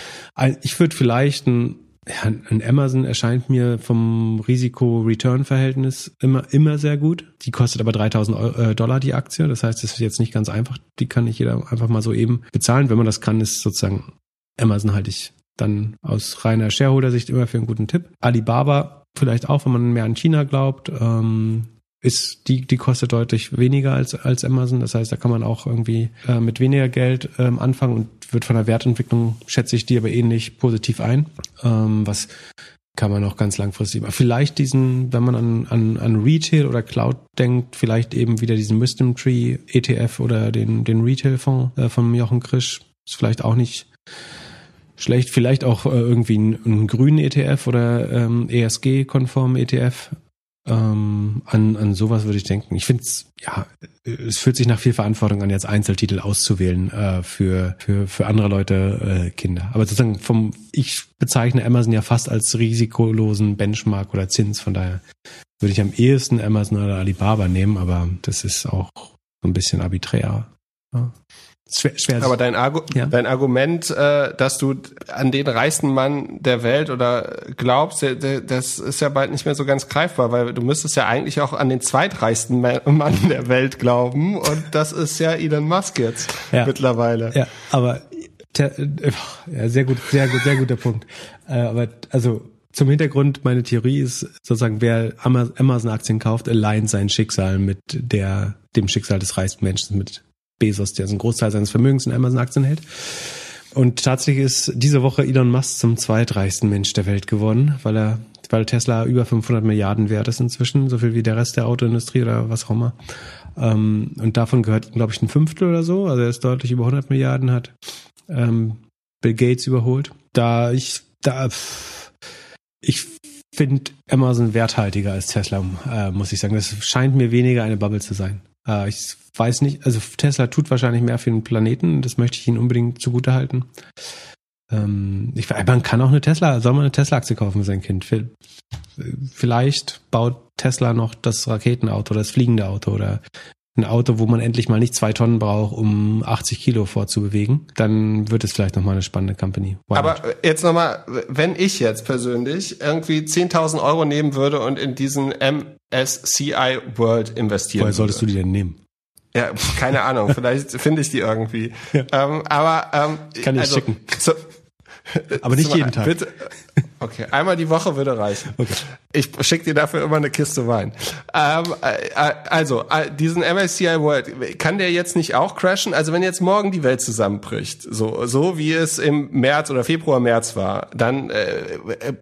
S1: Ich würde vielleicht ein ja, ein Amazon erscheint mir vom Risiko-Return-Verhältnis immer, immer sehr gut. Die kostet aber 3000 Euro, äh, Dollar die Aktie. Das heißt, es ist jetzt nicht ganz einfach. Die kann nicht jeder einfach mal so eben bezahlen. Wenn man das kann, ist sozusagen Amazon halte ich dann aus reiner Shareholder-Sicht immer für einen guten Tipp. Alibaba vielleicht auch, wenn man mehr an China glaubt. Ähm, ist die die kostet deutlich weniger als als Amazon. Das heißt, da kann man auch irgendwie äh, mit weniger Geld ähm, anfangen und wird von der Wertentwicklung schätze ich die aber ähnlich positiv ein. Ähm, was kann man auch ganz langfristig machen. Vielleicht diesen, wenn man an, an, an Retail oder Cloud denkt, vielleicht eben wieder diesen Wisdom Tree ETF oder den, den Retail-Fonds äh, von Jochen Krisch. Ist vielleicht auch nicht schlecht. Vielleicht auch äh, irgendwie einen, einen grünen ETF oder ähm, ESG-konformen ETF. Ähm, an, an sowas würde ich denken. Ich finde es, ja, es fühlt sich nach viel Verantwortung an, jetzt Einzeltitel auszuwählen äh, für, für, für andere Leute, äh, Kinder. Aber sozusagen vom, ich bezeichne Amazon ja fast als risikolosen Benchmark oder Zins, von daher würde ich am ehesten Amazon oder Alibaba nehmen, aber das ist auch so ein bisschen arbiträr. Ja.
S2: Schwer, schwer Aber dein, Argu ja? dein Argument, äh, dass du an den reichsten Mann der Welt oder glaubst, das ist ja bald nicht mehr so ganz greifbar, weil du müsstest ja eigentlich auch an den zweitreichsten Mann der Welt glauben und das ist ja Elon Musk jetzt ja. mittlerweile.
S1: Ja, aber ja, sehr gut, sehr gut, sehr guter Punkt. Äh, aber also zum Hintergrund, meine Theorie ist sozusagen, wer Amazon-Aktien kauft, allein sein Schicksal mit der, dem Schicksal des reichsten Menschen mit Bezos, der einen Großteil seines Vermögens in Amazon-Aktien hält. Und tatsächlich ist diese Woche Elon Musk zum zweitreichsten Mensch der Welt geworden, weil er, weil Tesla über 500 Milliarden wert ist inzwischen, so viel wie der Rest der Autoindustrie oder was auch immer. Ähm, und davon gehört glaube ich, ein Fünftel oder so. Also er ist deutlich über 100 Milliarden, hat ähm, Bill Gates überholt. Da ich, da, ich finde Amazon werthaltiger als Tesla, äh, muss ich sagen. Das scheint mir weniger eine Bubble zu sein. Äh, ich weiß nicht, also Tesla tut wahrscheinlich mehr für den Planeten, das möchte ich Ihnen unbedingt zugutehalten. Ähm, ich, man kann auch eine Tesla, soll man eine Tesla-Aktie kaufen für sein Kind? Vielleicht baut Tesla noch das Raketenauto, das fliegende Auto oder ein Auto, wo man endlich mal nicht zwei Tonnen braucht, um 80 Kilo vorzubewegen, dann wird es vielleicht nochmal eine spannende Company.
S2: Why Aber not? jetzt nochmal, wenn ich jetzt persönlich irgendwie 10.000 Euro nehmen würde und in diesen MSCI World investieren
S1: Woher solltest
S2: würde.
S1: du die denn nehmen?
S2: Ja, keine Ahnung, vielleicht finde ich die irgendwie. Ja. Ähm, aber ähm,
S1: kann ich also, schicken. So, aber nicht jeden Tag.
S2: Bitte. Okay, einmal die Woche würde reichen. Okay. Ich schicke dir dafür immer eine Kiste Wein. Ähm, äh, also, äh, diesen MSCI World, kann der jetzt nicht auch crashen? Also wenn jetzt morgen die Welt zusammenbricht, so, so wie es im März oder Februar, März war, dann äh,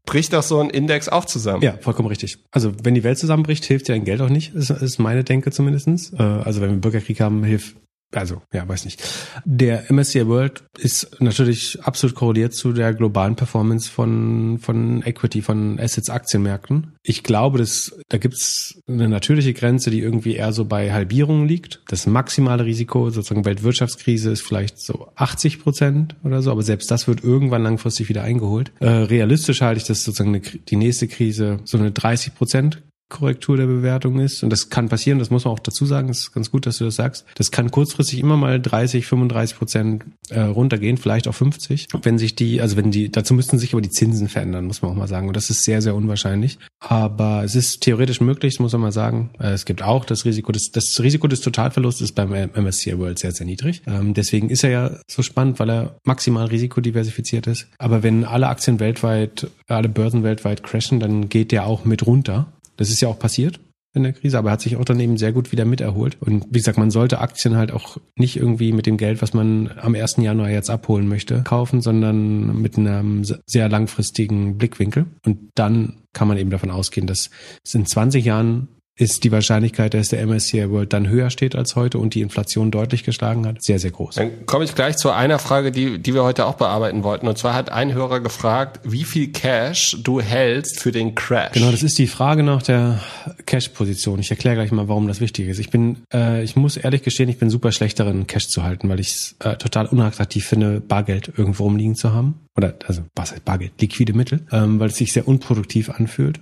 S2: bricht doch so ein Index auch zusammen.
S1: Ja, vollkommen richtig. Also wenn die Welt zusammenbricht, hilft ja ein Geld auch nicht, ist, ist meine Denke zumindestens. Äh, also wenn wir Bürgerkrieg haben, hilft also, ja, weiß nicht. Der MSCI World ist natürlich absolut korreliert zu der globalen Performance von, von Equity, von Assets, Aktienmärkten. Ich glaube, dass, da gibt's eine natürliche Grenze, die irgendwie eher so bei Halbierungen liegt. Das maximale Risiko, sozusagen Weltwirtschaftskrise, ist vielleicht so 80 Prozent oder so, aber selbst das wird irgendwann langfristig wieder eingeholt. Äh, realistisch halte ich das sozusagen eine, die nächste Krise so eine 30 Prozent Korrektur der Bewertung ist. Und das kann passieren, das muss man auch dazu sagen, das ist ganz gut, dass du das sagst. Das kann kurzfristig immer mal 30, 35 Prozent äh, runtergehen, vielleicht auch 50. Wenn sich die, also wenn die, dazu müssten sich aber die Zinsen verändern, muss man auch mal sagen. Und das ist sehr, sehr unwahrscheinlich. Aber es ist theoretisch möglich, muss man mal sagen. Äh, es gibt auch das Risiko des, das Risiko des Totalverlustes ist beim MSCI World sehr, sehr niedrig. Ähm, deswegen ist er ja so spannend, weil er maximal risikodiversifiziert ist. Aber wenn alle Aktien weltweit, alle Börsen weltweit crashen, dann geht der auch mit runter. Das ist ja auch passiert in der Krise, aber er hat sich auch dann eben sehr gut wieder miterholt. Und wie gesagt, man sollte Aktien halt auch nicht irgendwie mit dem Geld, was man am 1. Januar jetzt abholen möchte, kaufen, sondern mit einem sehr langfristigen Blickwinkel. Und dann kann man eben davon ausgehen, dass es in 20 Jahren ist die Wahrscheinlichkeit, dass der MSCI World dann höher steht als heute und die Inflation deutlich geschlagen hat, sehr, sehr groß.
S2: Dann komme ich gleich zu einer Frage, die, die wir heute auch bearbeiten wollten. Und zwar hat ein Hörer gefragt, wie viel Cash du hältst für den Crash.
S1: Genau, das ist die Frage nach der Cash-Position. Ich erkläre gleich mal, warum das wichtig ist. Ich bin, äh, ich muss ehrlich gestehen, ich bin super schlecht darin, Cash zu halten, weil ich es äh, total unattraktiv finde, Bargeld irgendwo rumliegen zu haben oder also was heißt Bargeld, liquide Mittel, ähm, weil es sich sehr unproduktiv anfühlt.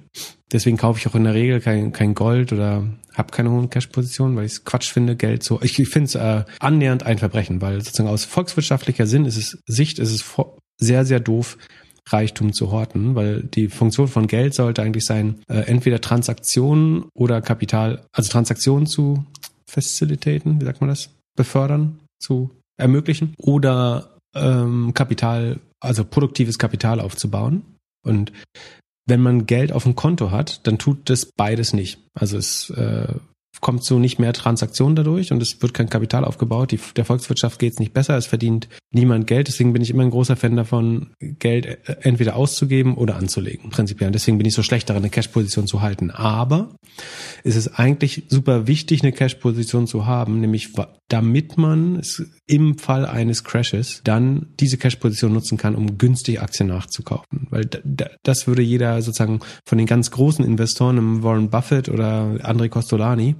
S1: Deswegen kaufe ich auch in der Regel kein, kein Gold oder habe keine hohen Cash-Positionen, weil ich es Quatsch finde, Geld so. Ich, finde es äh, annähernd ein Verbrechen, weil sozusagen aus volkswirtschaftlicher Sinn ist es Sicht ist es sehr, sehr doof, Reichtum zu horten, weil die Funktion von Geld sollte eigentlich sein, äh, entweder Transaktionen oder Kapital, also Transaktionen zu facilitaten, wie sagt man das? Befördern, zu ermöglichen oder ähm, Kapital also produktives Kapital aufzubauen. Und wenn man Geld auf dem Konto hat, dann tut das beides nicht. Also es äh, kommt so nicht mehr Transaktionen dadurch und es wird kein Kapital aufgebaut. Die, der Volkswirtschaft geht es nicht besser, es verdient niemand Geld. Deswegen bin ich immer ein großer Fan davon, Geld äh, entweder auszugeben oder anzulegen, prinzipiell. Deswegen bin ich so schlecht darin, eine Cash-Position zu halten. Aber es ist eigentlich super wichtig, eine Cash-Position zu haben, nämlich damit man im Fall eines Crashes dann diese Cash-Position nutzen kann, um günstig Aktien nachzukaufen. Weil das würde jeder sozusagen von den ganz großen Investoren, Warren Buffett oder André Costolani,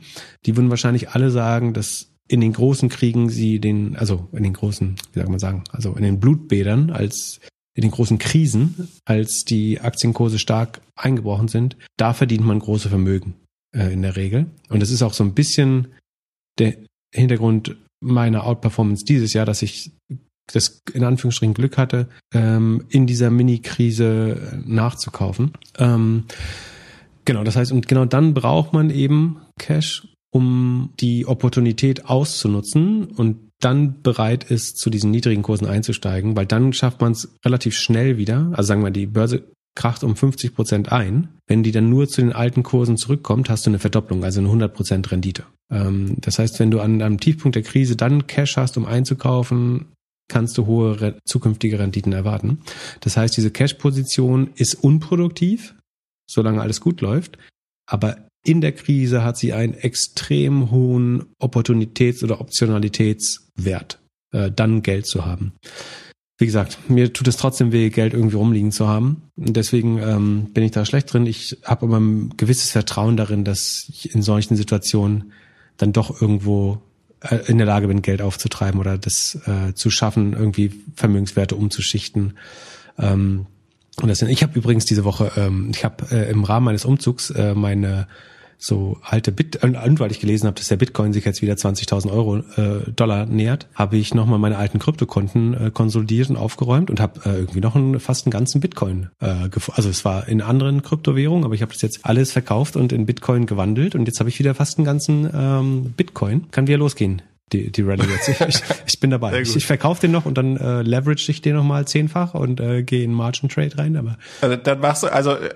S1: die würden wahrscheinlich alle sagen, dass in den großen Kriegen sie den, also in den großen, wie soll man sagen, also in den Blutbädern als in den großen Krisen, als die Aktienkurse stark eingebrochen sind, da verdient man große Vermögen äh, in der Regel. Und das ist auch so ein bisschen der Hintergrund meiner Outperformance dieses Jahr, dass ich das in Anführungsstrichen Glück hatte, ähm, in dieser Mini-Krise nachzukaufen. Ähm, genau, das heißt, und genau dann braucht man eben Cash, um die Opportunität auszunutzen und dann bereit ist, zu diesen niedrigen Kursen einzusteigen, weil dann schafft man es relativ schnell wieder. Also sagen wir, die Börse kracht um 50 Prozent ein. Wenn die dann nur zu den alten Kursen zurückkommt, hast du eine Verdopplung, also eine 100 Prozent Rendite. Ähm, das heißt, wenn du an einem Tiefpunkt der Krise dann Cash hast, um einzukaufen, kannst du hohe zukünftige Renditen erwarten. Das heißt, diese Cash-Position ist unproduktiv, solange alles gut läuft, aber in der Krise hat sie einen extrem hohen Opportunitäts- oder Optionalitätswert, äh, dann Geld zu haben. Wie gesagt, mir tut es trotzdem weh, Geld irgendwie rumliegen zu haben. Und deswegen ähm, bin ich da schlecht drin. Ich habe aber ein gewisses Vertrauen darin, dass ich in solchen Situationen dann doch irgendwo äh, in der Lage bin, Geld aufzutreiben oder das äh, zu schaffen, irgendwie Vermögenswerte umzuschichten. Ähm, und das, ich habe übrigens diese Woche, ähm, ich habe äh, im Rahmen meines Umzugs äh, meine so alte Bit und, und weil ich gelesen habe, dass der Bitcoin sich jetzt wieder 20.000 Euro äh, Dollar nähert, habe ich nochmal meine alten Kryptokonten äh, konsolidiert und aufgeräumt und habe äh, irgendwie noch einen, fast einen ganzen Bitcoin äh, also es war in anderen Kryptowährungen, aber ich habe das jetzt alles verkauft und in Bitcoin gewandelt und jetzt habe ich wieder fast einen ganzen ähm, Bitcoin. Kann wieder losgehen die, die Rallye jetzt. Ich, ich, ich bin dabei. Ich, ich verkaufe den noch und dann äh, leverage ich den nochmal zehnfach und äh, gehe in Margin Trade rein. Aber
S2: also dann machst du, also äh,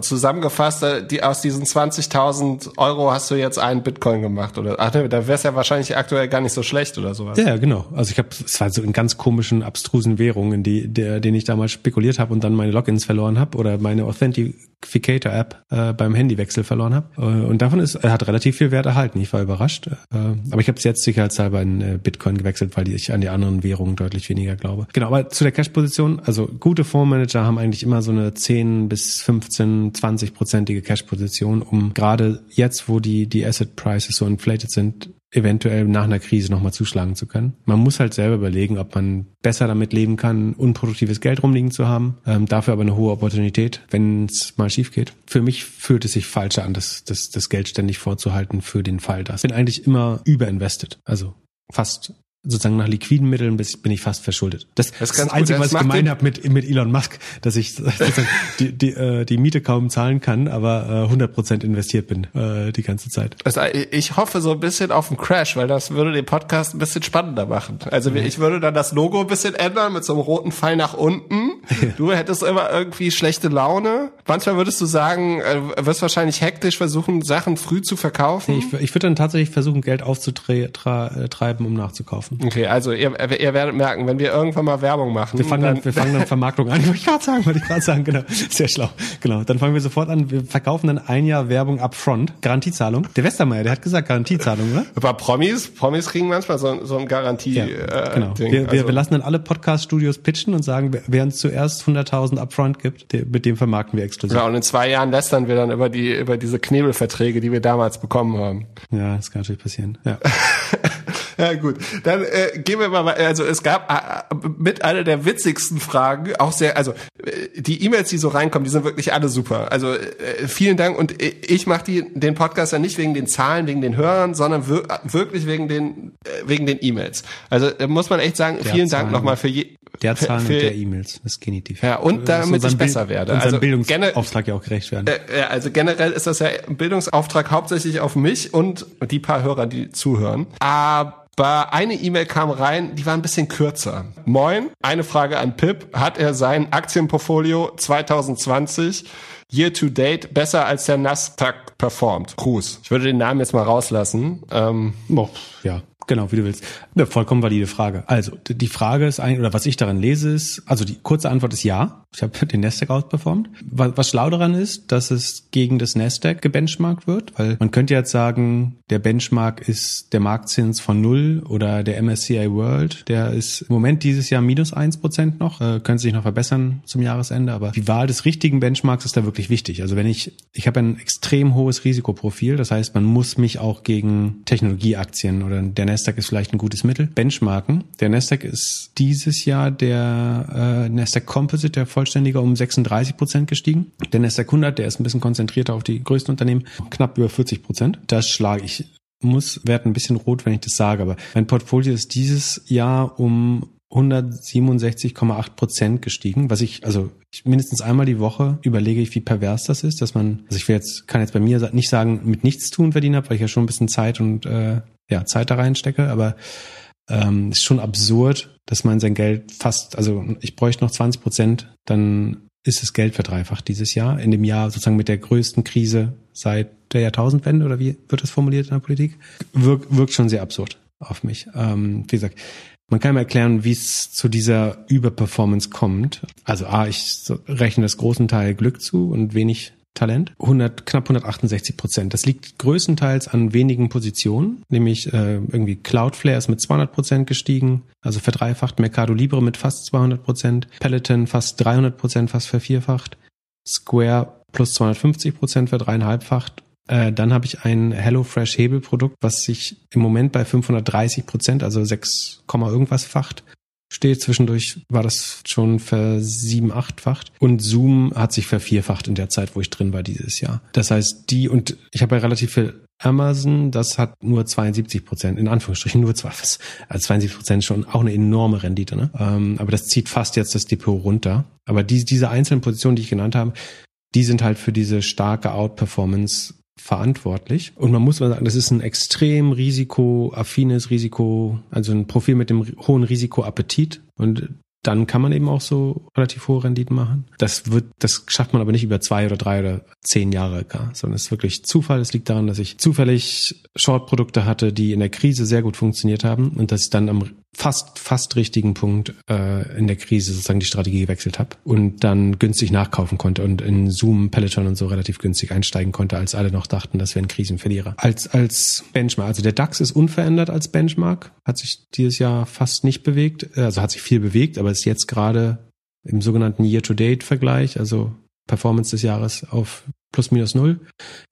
S2: zusammengefasst, äh, die, aus diesen 20.000 Euro hast du jetzt einen Bitcoin gemacht oder ach ne, da wär's ja wahrscheinlich aktuell gar nicht so schlecht oder sowas.
S1: Ja, genau. Also ich habe, es war so in ganz komischen, abstrusen Währungen, die, der, den ich damals spekuliert habe und dann meine Logins verloren habe oder meine Authenticator-App äh, beim Handywechsel verloren habe. Äh, und davon ist, er hat relativ viel Wert erhalten. Ich war überrascht. Äh, aber ich habe es jetzt sicherheitshalber in äh, Bitcoin gewechselt, weil ich an die anderen Währungen deutlich weniger glaube. Genau, aber zu der Cash-Position, also gute Fondsmanager haben eigentlich immer so eine 10 bis 15, 20-prozentige Cash-Position, um gerade jetzt, wo die, die Asset Prices so inflated sind, eventuell nach einer Krise nochmal zuschlagen zu können. Man muss halt selber überlegen, ob man besser damit leben kann, unproduktives Geld rumliegen zu haben, ähm, dafür aber eine hohe Opportunität, wenn es mal schief geht. Für mich fühlt es sich falscher an, das, das, das Geld ständig vorzuhalten für den Fall das. Ich bin eigentlich immer überinvested, also fast sozusagen nach liquiden Mitteln bin ich fast verschuldet. Das, das ist das Einzige, was ich gemeint habe mit, mit Elon Musk, dass ich die, die, äh, die Miete kaum zahlen kann, aber äh, 100% investiert bin äh, die ganze Zeit.
S2: Also ich hoffe so ein bisschen auf einen Crash, weil das würde den Podcast ein bisschen spannender machen. Also mhm. ich würde dann das Logo ein bisschen ändern mit so einem roten Pfeil nach unten. Du hättest immer irgendwie schlechte Laune. Manchmal würdest du sagen, äh, wirst wahrscheinlich hektisch versuchen, Sachen früh zu verkaufen.
S1: Ich, ich würde dann tatsächlich versuchen, Geld aufzutreiben, um nachzukaufen.
S2: Okay, also ihr, ihr werdet merken, wenn wir irgendwann mal Werbung machen.
S1: Wir fangen dann, dann wir fangen dann Vermarktung an. Wollte ich gerade sagen, wollte ich gerade sagen, genau. Sehr schlau. Genau. Dann fangen wir sofort an. Wir verkaufen dann ein Jahr Werbung upfront. Garantiezahlung. Der Westermeier, der hat gesagt Garantiezahlung, oder?
S2: Aber Promis, Promis kriegen manchmal so, so ein Garantie. Ja,
S1: äh, genau. Ding. Wir, wir, also. wir lassen dann alle Podcast-Studios pitchen und sagen, wer uns zuerst 100.000 upfront gibt, der, mit dem vermarkten wir exklusiv.
S2: Genau. Und in zwei Jahren lästern wir dann über die, über diese Knebelverträge, die wir damals bekommen haben.
S1: Ja, das kann natürlich passieren. Ja.
S2: ja, gut. Dann äh, gehen wir mal, also es gab äh, mit einer der witzigsten Fragen, auch sehr, also äh, die E-Mails, die so reinkommen, die sind wirklich alle super. Also äh, vielen Dank und ich mache die den Podcast ja nicht wegen den Zahlen, wegen den Hörern, sondern wir, wirklich wegen den äh, wegen den E-Mails. Also da muss man echt sagen, der vielen Zahlen, Dank nochmal für je,
S1: der Zahlen für, und der E-Mails, das genitiv.
S2: Ja, und damit ich besser werde.
S1: Also Bildungsauftrag ja auch gerecht werden.
S2: Äh, also generell ist das ja ein Bildungsauftrag hauptsächlich auf mich und die paar Hörer, die zuhören. Aber eine E-Mail kam rein, die war ein bisschen kürzer. Moin, eine Frage an Pip. Hat er sein Aktienportfolio 2020 year to date besser als der Nasdaq performt? Gruß. Ich würde den Namen jetzt mal rauslassen.
S1: Ähm, oh, ja. Genau, wie du willst. Eine vollkommen valide Frage. Also, die Frage ist eigentlich, oder was ich daran lese, ist, also die kurze Antwort ist ja. Ich habe den Nasdaq outperformed. Was, schlau daran ist, dass es gegen das Nasdaq gebenchmarkt wird, weil man könnte jetzt sagen, der Benchmark ist der Marktzins von null oder der MSCI World, der ist im Moment dieses Jahr minus eins Prozent noch, äh, könnte sich noch verbessern zum Jahresende, aber die Wahl des richtigen Benchmarks ist da wirklich wichtig. Also wenn ich, ich habe ein extrem hohes Risikoprofil, das heißt, man muss mich auch gegen Technologieaktien oder der Nasdaq ist vielleicht ein gutes Mittel, benchmarken. Der Nasdaq ist dieses Jahr der äh, Nasdaq Composite, der Vollständiger, um 36 Prozent gestiegen. Der Nasdaq 100, der ist ein bisschen konzentrierter auf die größten Unternehmen, knapp über 40 Prozent. Das schlage ich muss, werde ein bisschen rot, wenn ich das sage, aber mein Portfolio ist dieses Jahr um 167,8 Prozent gestiegen, was ich, also ich, mindestens einmal die Woche überlege ich, wie pervers das ist, dass man, also ich will jetzt, kann jetzt bei mir nicht sagen, mit nichts tun verdienen habe, weil ich ja schon ein bisschen Zeit und äh, ja, Zeit da reinstecke, aber ähm, ist schon absurd, dass man sein Geld fast, also ich bräuchte noch 20 Prozent, dann ist das Geld verdreifacht dieses Jahr, in dem Jahr sozusagen mit der größten Krise seit der Jahrtausendwende oder wie wird das formuliert in der Politik? Wirkt, wirkt schon sehr absurd auf mich. Ähm, wie gesagt, man kann mir erklären, wie es zu dieser Überperformance kommt. Also A, ich rechne das großen Teil Glück zu und wenig Talent. 100, knapp 168 Prozent. Das liegt größtenteils an wenigen Positionen, nämlich äh, irgendwie Cloudflare ist mit 200 Prozent gestiegen, also verdreifacht, Mercado Libre mit fast 200 Prozent, Peloton fast 300 Prozent, fast vervierfacht, Square plus 250 Prozent verdreieinhalbfacht äh, dann habe ich ein HelloFresh Hebelprodukt, was sich im Moment bei 530 Prozent, also 6, irgendwas facht, steht. Zwischendurch war das schon versieben, achtfacht. Und Zoom hat sich vervierfacht in der Zeit, wo ich drin war dieses Jahr. Das heißt, die und ich habe ja relativ viel Amazon, das hat nur 72 Prozent, in Anführungsstrichen nur zwei, also 72 Prozent schon auch eine enorme Rendite. Ne? Ähm, aber das zieht fast jetzt das Depot runter. Aber die, diese einzelnen Positionen, die ich genannt habe, die sind halt für diese starke Outperformance verantwortlich. Und man muss mal sagen, das ist ein extrem risikoaffines Risiko, also ein Profil mit dem hohen Risikoappetit. Und dann kann man eben auch so relativ hohe Renditen machen. Das wird, das schafft man aber nicht über zwei oder drei oder zehn Jahre gar, sondern es ist wirklich Zufall. Es liegt daran, dass ich zufällig Short-Produkte hatte, die in der Krise sehr gut funktioniert haben und dass ich dann am fast, fast richtigen Punkt äh, in der Krise sozusagen die Strategie gewechselt habe und dann günstig nachkaufen konnte und in Zoom, Peloton und so relativ günstig einsteigen konnte, als alle noch dachten, das wären Krisenverlierer. Als, als Benchmark, also der DAX ist unverändert als Benchmark, hat sich dieses Jahr fast nicht bewegt, also hat sich viel bewegt, aber ist jetzt gerade im sogenannten Year-to-Date-Vergleich, also Performance des Jahres auf plus minus null.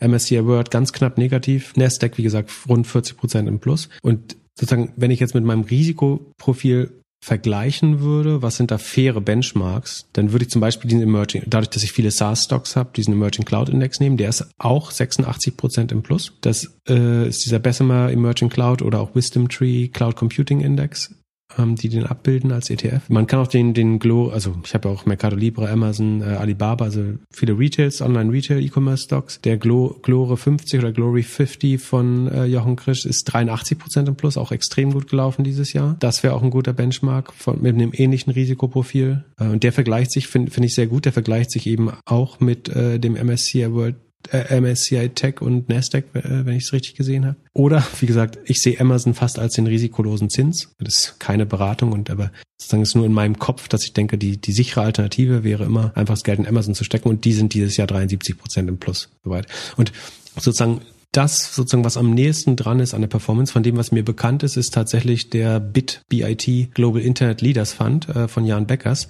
S1: MSCI World ganz knapp negativ. Nasdaq, wie gesagt, rund 40 Prozent im Plus. Und sozusagen, wenn ich jetzt mit meinem Risikoprofil vergleichen würde, was sind da faire Benchmarks, dann würde ich zum Beispiel diesen Emerging, dadurch, dass ich viele SaaS-Stocks habe, diesen Emerging Cloud Index nehmen, der ist auch 86 Prozent im Plus. Das äh, ist dieser Bessemer Emerging Cloud oder auch Wisdom Tree Cloud Computing Index die den abbilden als ETF. Man kann auch den, den Glo, also ich habe ja auch Mercado Libre, Amazon, äh, Alibaba, also viele Retails, Online-Retail, E-Commerce-Stocks. Der Glo, Glore 50 oder Glory 50 von äh, Jochen Krisch ist 83 Prozent im Plus, auch extrem gut gelaufen dieses Jahr. Das wäre auch ein guter Benchmark von, mit einem ähnlichen Risikoprofil. Äh, und der vergleicht sich, finde find ich sehr gut, der vergleicht sich eben auch mit äh, dem MSCI World MSCI Tech und Nasdaq, äh, wenn ich es richtig gesehen habe. Oder, wie gesagt, ich sehe Amazon fast als den risikolosen Zins. Das ist keine Beratung und aber sozusagen ist nur in meinem Kopf, dass ich denke, die, die sichere Alternative wäre immer, einfach das Geld in Amazon zu stecken und die sind dieses Jahr 73 Prozent im Plus. Soweit. Und sozusagen das sozusagen, was am nächsten dran ist an der Performance von dem, was mir bekannt ist, ist tatsächlich der BIT BIT Global Internet Leaders Fund äh, von Jan Beckers.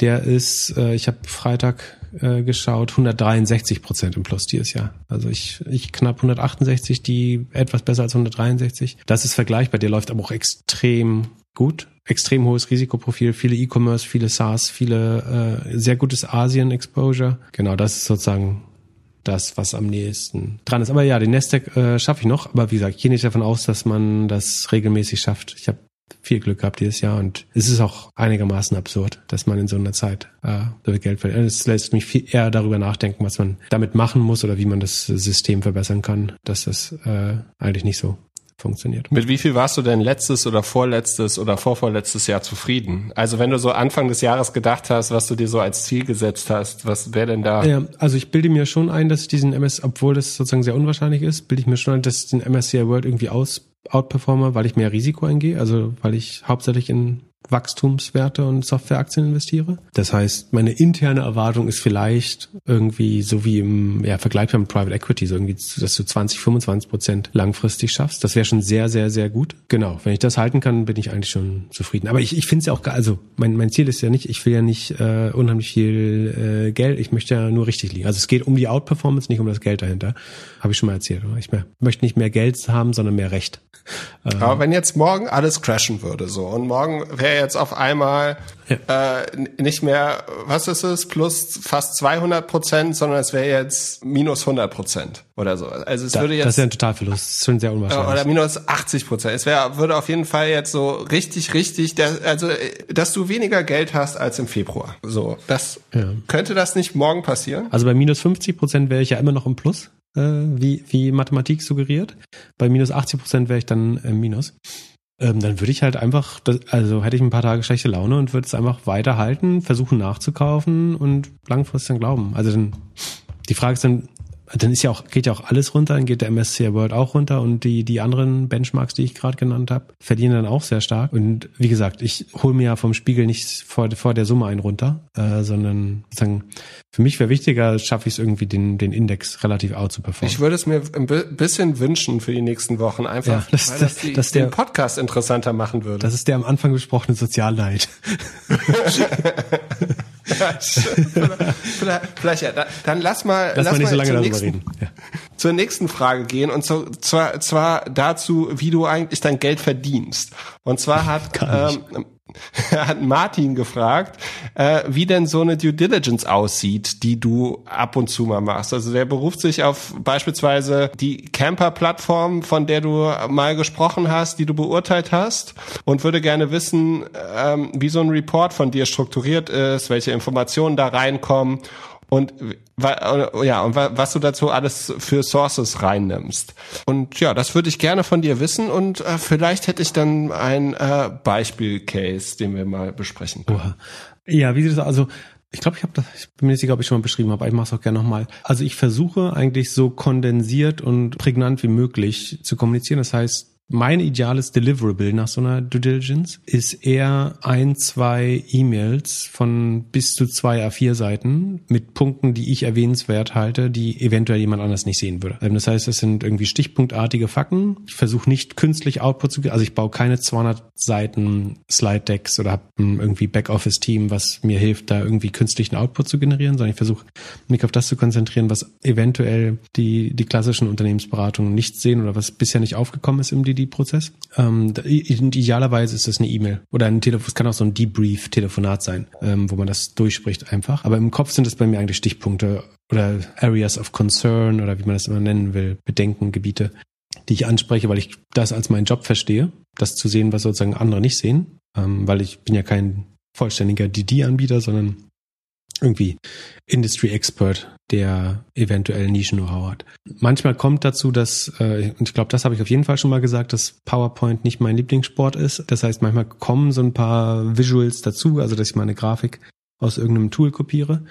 S1: Der ist, äh, ich habe Freitag äh, geschaut, 163 Prozent im Plus dieses Jahr. Also ich, ich knapp 168, die etwas besser als 163. Das ist vergleichbar. Der läuft aber auch extrem gut. Extrem hohes Risikoprofil, viele E-Commerce, viele SaaS, viele äh, sehr gutes Asien-Exposure. Genau, das ist sozusagen das, was am nächsten dran ist. Aber ja, den Nasdaq äh, schaffe ich noch. Aber wie gesagt, ich gehe nicht davon aus, dass man das regelmäßig schafft. Ich habe viel Glück gehabt dieses Jahr und es ist auch einigermaßen absurd, dass man in so einer Zeit äh, so viel Geld verliert. Es lässt mich viel eher darüber nachdenken, was man damit machen muss oder wie man das System verbessern kann, dass das äh, eigentlich nicht so funktioniert.
S2: Mit wie viel warst du denn letztes oder vorletztes oder vorvorletztes Jahr zufrieden? Also wenn du so Anfang des Jahres gedacht hast, was du dir so als Ziel gesetzt hast, was wäre denn da?
S1: Ja, also ich bilde mir schon ein, dass ich diesen MS, obwohl das sozusagen sehr unwahrscheinlich ist, bilde ich mir schon ein, dass ich den MSCI World irgendwie aus outperforme, weil ich mehr Risiko eingehe, also weil ich hauptsächlich in Wachstumswerte und Softwareaktien investiere. Das heißt, meine interne Erwartung ist vielleicht irgendwie so wie im ja, Vergleich beim Private Equity, so irgendwie, dass du 20, 25 Prozent langfristig schaffst. Das wäre schon sehr, sehr, sehr gut. Genau, wenn ich das halten kann, bin ich eigentlich schon zufrieden. Aber ich, ich finde es ja auch, also mein, mein Ziel ist ja nicht, ich will ja nicht äh, unheimlich viel äh, Geld, ich möchte ja nur richtig liegen. Also es geht um die Outperformance, nicht um das Geld dahinter. Habe ich schon mal erzählt. Ich mehr, möchte nicht mehr Geld haben, sondern mehr Recht.
S2: Aber wenn jetzt morgen alles crashen würde so und morgen wäre jetzt auf einmal ja. äh, nicht mehr, was ist es, plus fast 200 Prozent, sondern es wäre jetzt minus 100 Prozent oder so. Also es
S1: da,
S2: würde jetzt
S1: das ist ja ein Totalverlust, das ist schon sehr unwahrscheinlich.
S2: Oder minus 80 Prozent. Es wäre würde auf jeden Fall jetzt so richtig, richtig, der, also dass du weniger Geld hast als im Februar. So, das ja. könnte das nicht morgen passieren?
S1: Also bei minus 50 Prozent wäre ich ja immer noch im Plus, äh, wie wie Mathematik suggeriert. Bei minus 80 Prozent wäre ich dann im Minus ähm, dann würde ich halt einfach, das, also hätte ich ein paar Tage schlechte Laune und würde es einfach weiterhalten, versuchen nachzukaufen und langfristig dann glauben. Also dann, die Frage ist dann, dann ist ja auch, geht ja auch alles runter, dann geht der MSCI World auch runter und die, die anderen Benchmarks, die ich gerade genannt habe, verdienen dann auch sehr stark. Und wie gesagt, ich hole mir ja vom Spiegel nicht vor, vor der Summe einen runter, äh, sondern sozusagen, für mich wäre wichtiger, schaffe ich es irgendwie, den, den Index relativ out zu performen.
S2: Ich würde es mir ein bisschen wünschen für die nächsten Wochen, einfach, ja,
S1: das, weil das, die, das
S2: den der, Podcast interessanter machen würde.
S1: Das ist der am Anfang besprochene Sozialneid.
S2: vielleicht, vielleicht, ja. Dann lass mal,
S1: lass, lass mal nicht so darüber
S2: nächsten,
S1: reden. Ja.
S2: zur nächsten Frage gehen und so, zwar, zwar dazu, wie du eigentlich dein Geld verdienst. Und zwar hat, ähm, hat Martin gefragt, äh, wie denn so eine Due Diligence aussieht, die du ab und zu mal machst. Also der beruft sich auf beispielsweise die Camper-Plattform, von der du mal gesprochen hast, die du beurteilt hast und würde gerne wissen, ähm, wie so ein Report von dir strukturiert ist, welche Informationen da reinkommen und ja, und was du dazu alles für Sources reinnimmst. Und ja, das würde ich gerne von dir wissen und äh, vielleicht hätte ich dann ein äh, Beispiel-Case, den wir mal besprechen können.
S1: Ja, wie sieht das also ich glaube, ich habe das, ich bin mir nicht sicher, ob ich schon mal beschrieben habe, aber ich mache es auch gerne nochmal. Also ich versuche eigentlich so kondensiert und prägnant wie möglich zu kommunizieren. Das heißt, mein ideales Deliverable nach so einer Due Diligence ist eher ein, zwei E-Mails von bis zu zwei A4 Seiten mit Punkten, die ich erwähnenswert halte, die eventuell jemand anders nicht sehen würde. Ähm, das heißt, es sind irgendwie stichpunktartige Fakten. Ich versuche nicht künstlich Output zu, also ich baue keine 200 Seiten Slide Decks oder habe irgendwie Backoffice-Team, was mir hilft, da irgendwie künstlichen Output zu generieren, sondern ich versuche mich auf das zu konzentrieren, was eventuell die, die klassischen Unternehmensberatungen nicht sehen oder was bisher nicht aufgekommen ist im DD-Prozess. Ähm, idealerweise ist das eine E-Mail oder ein Telefon, es kann auch so ein Debrief-Telefonat sein, ähm, wo man das durchspricht einfach. Aber im Kopf sind es bei mir eigentlich Stichpunkte oder Areas of Concern oder wie man das immer nennen will, Bedenken, Gebiete, die ich anspreche, weil ich das als meinen Job verstehe, das zu sehen, was sozusagen andere nicht sehen, ähm, weil ich bin ja kein vollständiger DD-Anbieter, sondern irgendwie Industry Expert, der eventuell Nischen-Know-how hat. Manchmal kommt dazu, dass, äh, und ich glaube, das habe ich auf jeden Fall schon mal gesagt, dass PowerPoint nicht mein Lieblingssport ist. Das heißt, manchmal kommen so ein paar Visuals dazu, also dass ich mal eine Grafik aus irgendeinem Tool kopiere.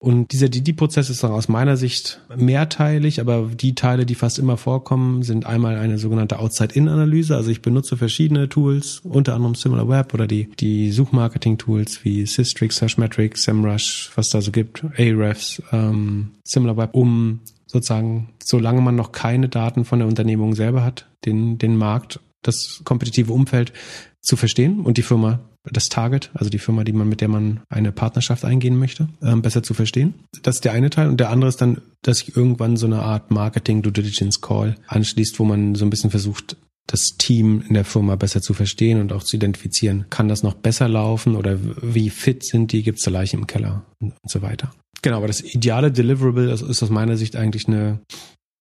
S1: Und dieser DD-Prozess ist dann aus meiner Sicht mehrteilig, aber die Teile, die fast immer vorkommen, sind einmal eine sogenannte Outside-In-Analyse. Also ich benutze verschiedene Tools, unter anderem SimilarWeb oder die, die Suchmarketing-Tools wie Systrix, Searchmetrics, SEMrush, was da so gibt, Ahrefs, ähm, SimilarWeb, um sozusagen, solange man noch keine Daten von der Unternehmung selber hat, den, den Markt, das kompetitive Umfeld zu verstehen und die Firma das Target, also die Firma, die man, mit der man eine Partnerschaft eingehen möchte, ähm, besser zu verstehen. Das ist der eine Teil. Und der andere ist dann, dass sich irgendwann so eine Art Marketing Due Diligence Call anschließt, wo man so ein bisschen versucht, das Team in der Firma besser zu verstehen und auch zu identifizieren. Kann das noch besser laufen oder wie fit sind die? Gibt es da Leichen im Keller und, und so weiter. Genau, aber das ideale Deliverable ist, ist aus meiner Sicht eigentlich eine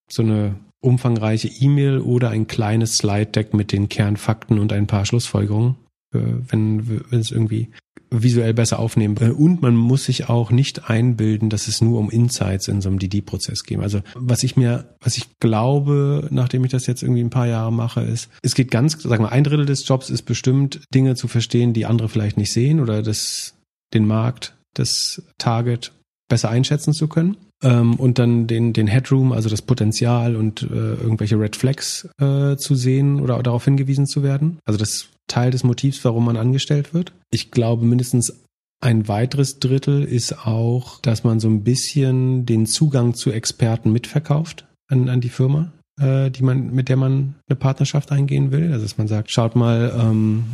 S1: so eine umfangreiche E-Mail oder ein kleines Slide Deck mit den Kernfakten und ein paar Schlussfolgerungen, äh, wenn, wenn es irgendwie visuell besser aufnehmen. Äh, und man muss sich auch nicht einbilden, dass es nur um Insights in so einem DD-Prozess geht. Also was ich mir, was ich glaube, nachdem ich das jetzt irgendwie ein paar Jahre mache, ist, es geht ganz, sagen wir, ein Drittel des Jobs ist bestimmt, Dinge zu verstehen, die andere vielleicht nicht sehen oder das, den Markt, das Target besser einschätzen zu können. Ähm, und dann den, den Headroom, also das Potenzial und äh, irgendwelche Red Flags äh, zu sehen oder darauf hingewiesen zu werden. Also das Teil des Motivs, warum man angestellt wird. Ich glaube, mindestens ein weiteres Drittel ist auch, dass man so ein bisschen den Zugang zu Experten mitverkauft an, an die Firma, äh, die man, mit der man eine Partnerschaft eingehen will. Also dass man sagt, schaut mal, ähm,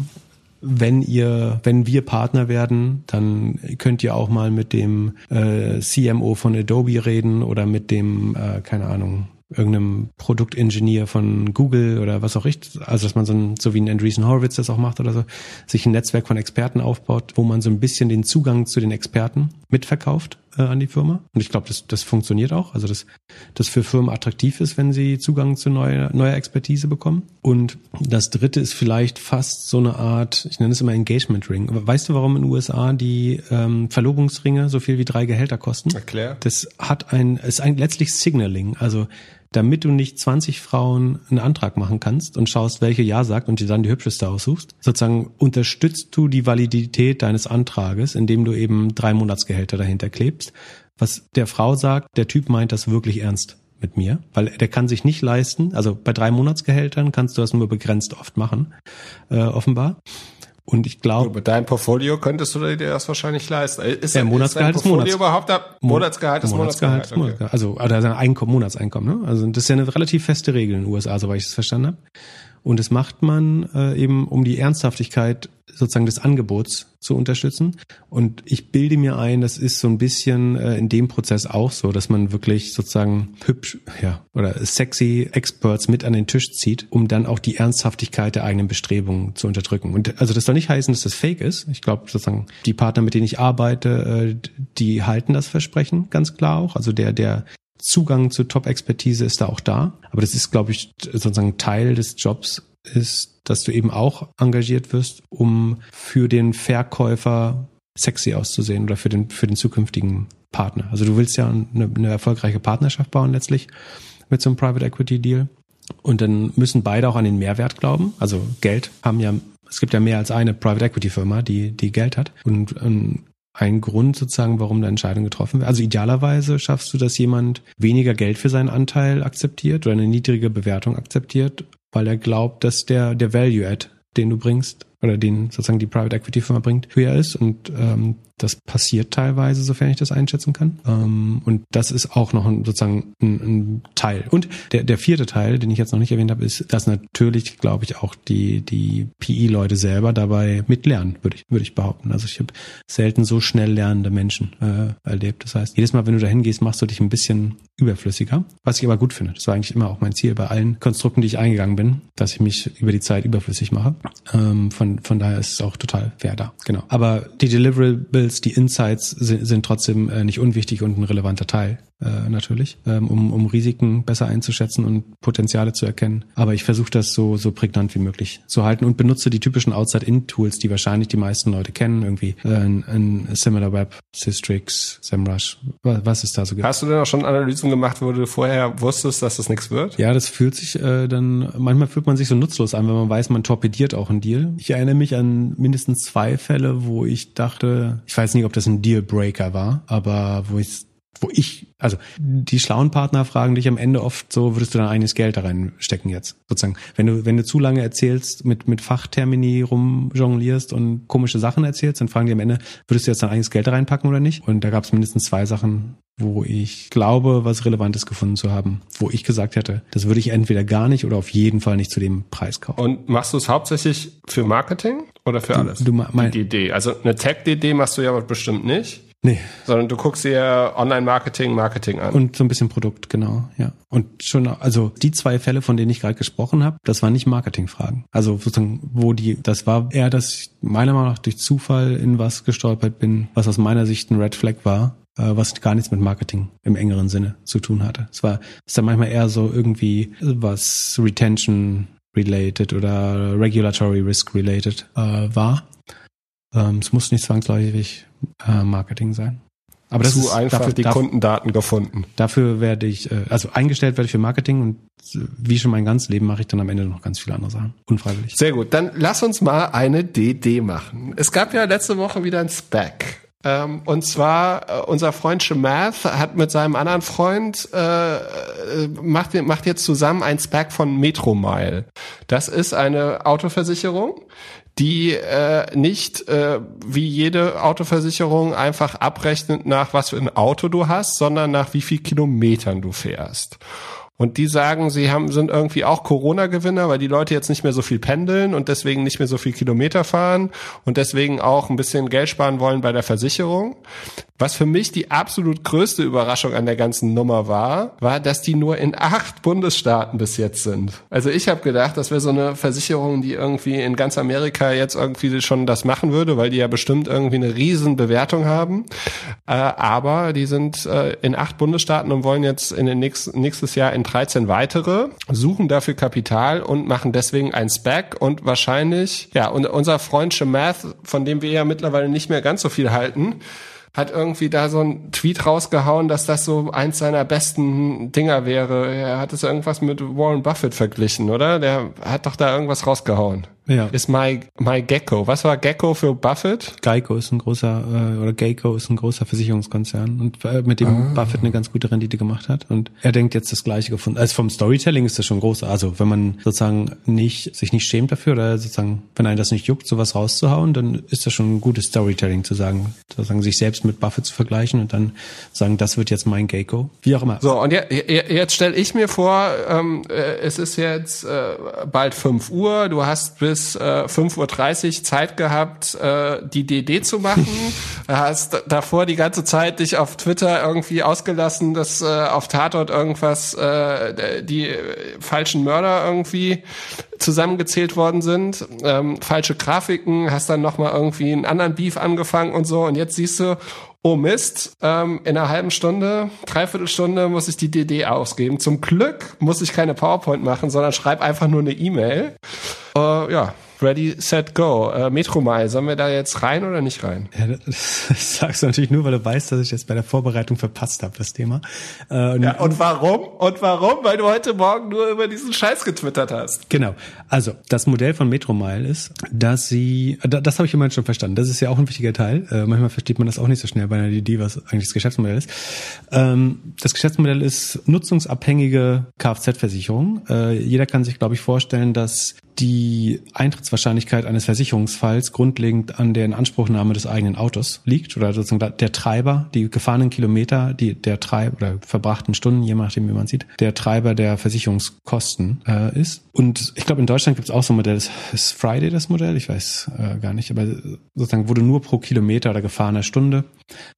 S1: wenn ihr, wenn wir Partner werden, dann könnt ihr auch mal mit dem äh, CMO von Adobe reden oder mit dem, äh, keine Ahnung, irgendeinem Produktingenieur von Google oder was auch ich, also dass man so, ein, so wie ein Andreessen Horowitz das auch macht oder so, sich ein Netzwerk von Experten aufbaut, wo man so ein bisschen den Zugang zu den Experten mitverkauft äh, an die Firma. Und ich glaube, das, das funktioniert auch. Also dass das für Firmen attraktiv ist, wenn sie Zugang zu neuer, neuer Expertise bekommen. Und das dritte ist vielleicht fast so eine Art, ich nenne es immer Engagement Ring. Aber weißt du, warum in den USA die ähm, Verlobungsringe so viel wie drei Gehälter kosten?
S2: Erklär.
S1: Das hat ein, ist ein letztlich Signaling. Also damit du nicht 20 Frauen einen Antrag machen kannst und schaust, welche Ja sagt und dir dann die hübscheste aussuchst. Sozusagen unterstützt du die Validität deines Antrages, indem du eben drei Monatsgehälter dahinter klebst. Was der Frau sagt, der Typ meint das wirklich ernst mit mir, weil der kann sich nicht leisten. Also bei drei Monatsgehältern kannst du das nur begrenzt oft machen, äh, offenbar. Und ich glaube.
S2: Mit deinem Portfolio könntest du dir das wahrscheinlich leisten.
S1: Ist, der Monatsgehalt ist, Monats
S2: überhaupt ab? Monatsgehalt ist Monatsgehalt.
S1: Monatsgehalt, Monatsgehalt. Okay. Also, oder Einkommen, Monatseinkommen, ne? Also, das ist ja eine relativ feste Regel in den USA, soweit ich es verstanden habe. Und das macht man äh, eben, um die Ernsthaftigkeit sozusagen des Angebots zu unterstützen. Und ich bilde mir ein, das ist so ein bisschen äh, in dem Prozess auch so, dass man wirklich sozusagen hübsch, ja, oder sexy Experts mit an den Tisch zieht, um dann auch die Ernsthaftigkeit der eigenen Bestrebungen zu unterdrücken. Und also das soll nicht heißen, dass das fake ist. Ich glaube sozusagen, die Partner, mit denen ich arbeite, äh, die halten das Versprechen ganz klar auch. Also der, der Zugang zu Top-Expertise ist da auch da. Aber das ist, glaube ich, sozusagen Teil des Jobs ist, dass du eben auch engagiert wirst, um für den Verkäufer sexy auszusehen oder für den, für den zukünftigen Partner. Also du willst ja eine, eine erfolgreiche Partnerschaft bauen letztlich mit so einem Private Equity Deal. Und dann müssen beide auch an den Mehrwert glauben. Also Geld haben ja, es gibt ja mehr als eine Private Equity Firma, die, die Geld hat. Und ähm, ein Grund sozusagen, warum eine Entscheidung getroffen wird. Also idealerweise schaffst du, dass jemand weniger Geld für seinen Anteil akzeptiert oder eine niedrige Bewertung akzeptiert, weil er glaubt, dass der, der Value Add, den du bringst, oder den sozusagen die Private Equity Firma bringt, höher ist. Und ähm, das passiert teilweise, sofern ich das einschätzen kann. Ähm, und das ist auch noch sozusagen ein, ein Teil. Und der, der vierte Teil, den ich jetzt noch nicht erwähnt habe, ist, dass natürlich, glaube ich, auch die, die PI-Leute selber dabei mitlernen, würde ich, würde ich behaupten. Also ich habe selten so schnell lernende Menschen äh, erlebt. Das heißt, jedes Mal, wenn du dahin gehst, machst du dich ein bisschen überflüssiger, was ich aber gut finde. Das war eigentlich immer auch mein Ziel bei allen Konstrukten, die ich eingegangen bin, dass ich mich über die Zeit überflüssig mache. Ähm, von, von daher ist es auch total fair da. Genau. Aber die Deliverables Skills, die Insights sind, sind trotzdem äh, nicht unwichtig und ein relevanter Teil äh, natürlich, ähm, um, um Risiken besser einzuschätzen und Potenziale zu erkennen. Aber ich versuche das so, so prägnant wie möglich zu halten und benutze die typischen Outside-In-Tools, die wahrscheinlich die meisten Leute kennen, irgendwie äh, ein, ein SimilarWeb, Systrix, SEMrush, was ist da so
S2: gibt. Hast du denn auch schon Analysen gemacht, wo du vorher wusstest, dass das nichts wird?
S1: Ja, das fühlt sich äh, dann, manchmal fühlt man sich so nutzlos an, wenn man weiß, man torpediert auch einen Deal. Ich erinnere mich an mindestens zwei Fälle, wo ich dachte, ich weiß nicht, ob das ein Dealbreaker war, aber wo ich wo ich, also die schlauen Partner fragen dich am Ende oft so, würdest du dein eigenes Geld da reinstecken jetzt? Sozusagen, wenn du, wenn du zu lange erzählst, mit, mit Fachtermini rumjonglierst und komische Sachen erzählst, dann fragen die am Ende, würdest du jetzt dein eigenes Geld da reinpacken oder nicht? Und da gab es mindestens zwei Sachen, wo ich glaube, was Relevantes gefunden zu haben, wo ich gesagt hätte, das würde ich entweder gar nicht oder auf jeden Fall nicht zu dem Preis kaufen.
S2: Und machst du es hauptsächlich für Marketing oder für alles? Du, du mein, die Idee. Also eine Tech-DD machst du ja bestimmt nicht.
S1: Nee.
S2: Sondern du guckst dir Online-Marketing, Marketing an.
S1: Und so ein bisschen Produkt, genau, ja. Und schon, also die zwei Fälle, von denen ich gerade gesprochen habe, das waren nicht Marketingfragen. Also sozusagen, wo die, das war eher, dass ich meiner Meinung nach durch Zufall in was gestolpert bin, was aus meiner Sicht ein Red Flag war, äh, was gar nichts mit Marketing im engeren Sinne zu tun hatte. Es war, es ist dann manchmal eher so irgendwie was Retention related oder regulatory risk related äh, war. Ähm, es muss nicht zwangsläufig äh, Marketing sein.
S2: Aber das Zu ist einfach dafür, die dafür, Kundendaten gefunden.
S1: Dafür werde ich, äh, also eingestellt werde ich für Marketing und wie schon mein ganzes Leben mache ich dann am Ende noch ganz viele andere Sachen. Unfreiwillig.
S2: Sehr gut. Dann lass uns mal eine DD machen. Es gab ja letzte Woche wieder ein Spec. Ähm, und zwar äh, unser Freund Shemath hat mit seinem anderen Freund äh, äh, macht, macht jetzt zusammen ein Spec von Metromile. Das ist eine Autoversicherung, die äh, nicht äh, wie jede Autoversicherung einfach abrechnet nach was für ein Auto du hast, sondern nach wie viel Kilometern du fährst. Und die sagen, sie haben, sind irgendwie auch Corona-Gewinner, weil die Leute jetzt nicht mehr so viel pendeln und deswegen nicht mehr so viel Kilometer fahren und deswegen auch ein bisschen Geld sparen wollen bei der Versicherung. Was für mich die absolut größte Überraschung an der ganzen Nummer war, war, dass die nur in acht Bundesstaaten bis jetzt sind. Also ich habe gedacht, das wäre so eine Versicherung, die irgendwie in ganz Amerika jetzt irgendwie schon das machen würde, weil die ja bestimmt irgendwie eine riesen Bewertung haben. Äh, aber die sind äh, in acht Bundesstaaten und wollen jetzt in den nächsten, nächstes Jahr in 13 weitere, suchen dafür Kapital und machen deswegen ein SPAC und wahrscheinlich, ja, und unser Freund Shemath, von dem wir ja mittlerweile nicht mehr ganz so viel halten, hat irgendwie da so ein Tweet rausgehauen, dass das so eins seiner besten Dinger wäre. Er hat es irgendwas mit Warren Buffett verglichen, oder? Der hat doch da irgendwas rausgehauen. Ja. Ist My, My Gecko. Was war Gecko für Buffett?
S1: Geico ist ein großer, äh, oder Geico ist ein großer Versicherungskonzern und äh, mit dem ah. Buffett eine ganz gute Rendite gemacht hat. Und er denkt jetzt das Gleiche gefunden. Also vom Storytelling ist das schon groß. Also wenn man sozusagen nicht, sich nicht schämt dafür oder sozusagen, wenn einen das nicht juckt, sowas rauszuhauen, dann ist das schon ein gutes Storytelling zu sagen, sozusagen sich selbst mit Buffett zu vergleichen und dann sagen, das wird jetzt mein Geico. Wie auch immer.
S2: So, und jetzt, jetzt stelle ich mir vor, ähm, äh, es ist jetzt äh, bald fünf Uhr, du hast bis bis äh, 5.30 Uhr Zeit gehabt, äh, die DD zu machen. hast davor die ganze Zeit dich auf Twitter irgendwie ausgelassen, dass äh, auf Tatort irgendwas äh, die falschen Mörder irgendwie zusammengezählt worden sind, ähm, falsche Grafiken, hast dann nochmal irgendwie einen anderen Beef angefangen und so und jetzt siehst du, oh Mist, ähm, in einer halben Stunde, dreiviertel Stunde muss ich die DD ausgeben. Zum Glück muss ich keine PowerPoint machen, sondern schreib einfach nur eine E-Mail. Äh, ja, Ready, set, go. Äh, Metromile, sollen wir da jetzt rein oder nicht rein?
S1: Ja, das, sagst du natürlich nur, weil du weißt, dass ich das bei der Vorbereitung verpasst habe, das Thema.
S2: Äh, und, ja, und warum? Und warum? Weil du heute Morgen nur über diesen Scheiß getwittert hast.
S1: Genau. Also, das Modell von Metromile ist, dass sie, das, das habe ich immerhin schon verstanden, das ist ja auch ein wichtiger Teil. Äh, manchmal versteht man das auch nicht so schnell bei einer Idee, was eigentlich das Geschäftsmodell ist. Ähm, das Geschäftsmodell ist nutzungsabhängige Kfz-Versicherung. Äh, jeder kann sich, glaube ich, vorstellen, dass die Eintrittswahrscheinlichkeit eines Versicherungsfalls grundlegend an der Inanspruchnahme des eigenen Autos liegt oder sozusagen der Treiber, die gefahrenen Kilometer, die der Treiber oder verbrachten Stunden, je nachdem wie man sieht, der Treiber der Versicherungskosten äh, ist. Und ich glaube, in Deutschland gibt es auch so ein Modell, das ist Friday das Modell, ich weiß äh, gar nicht, aber sozusagen, wo du nur pro Kilometer oder gefahrener Stunde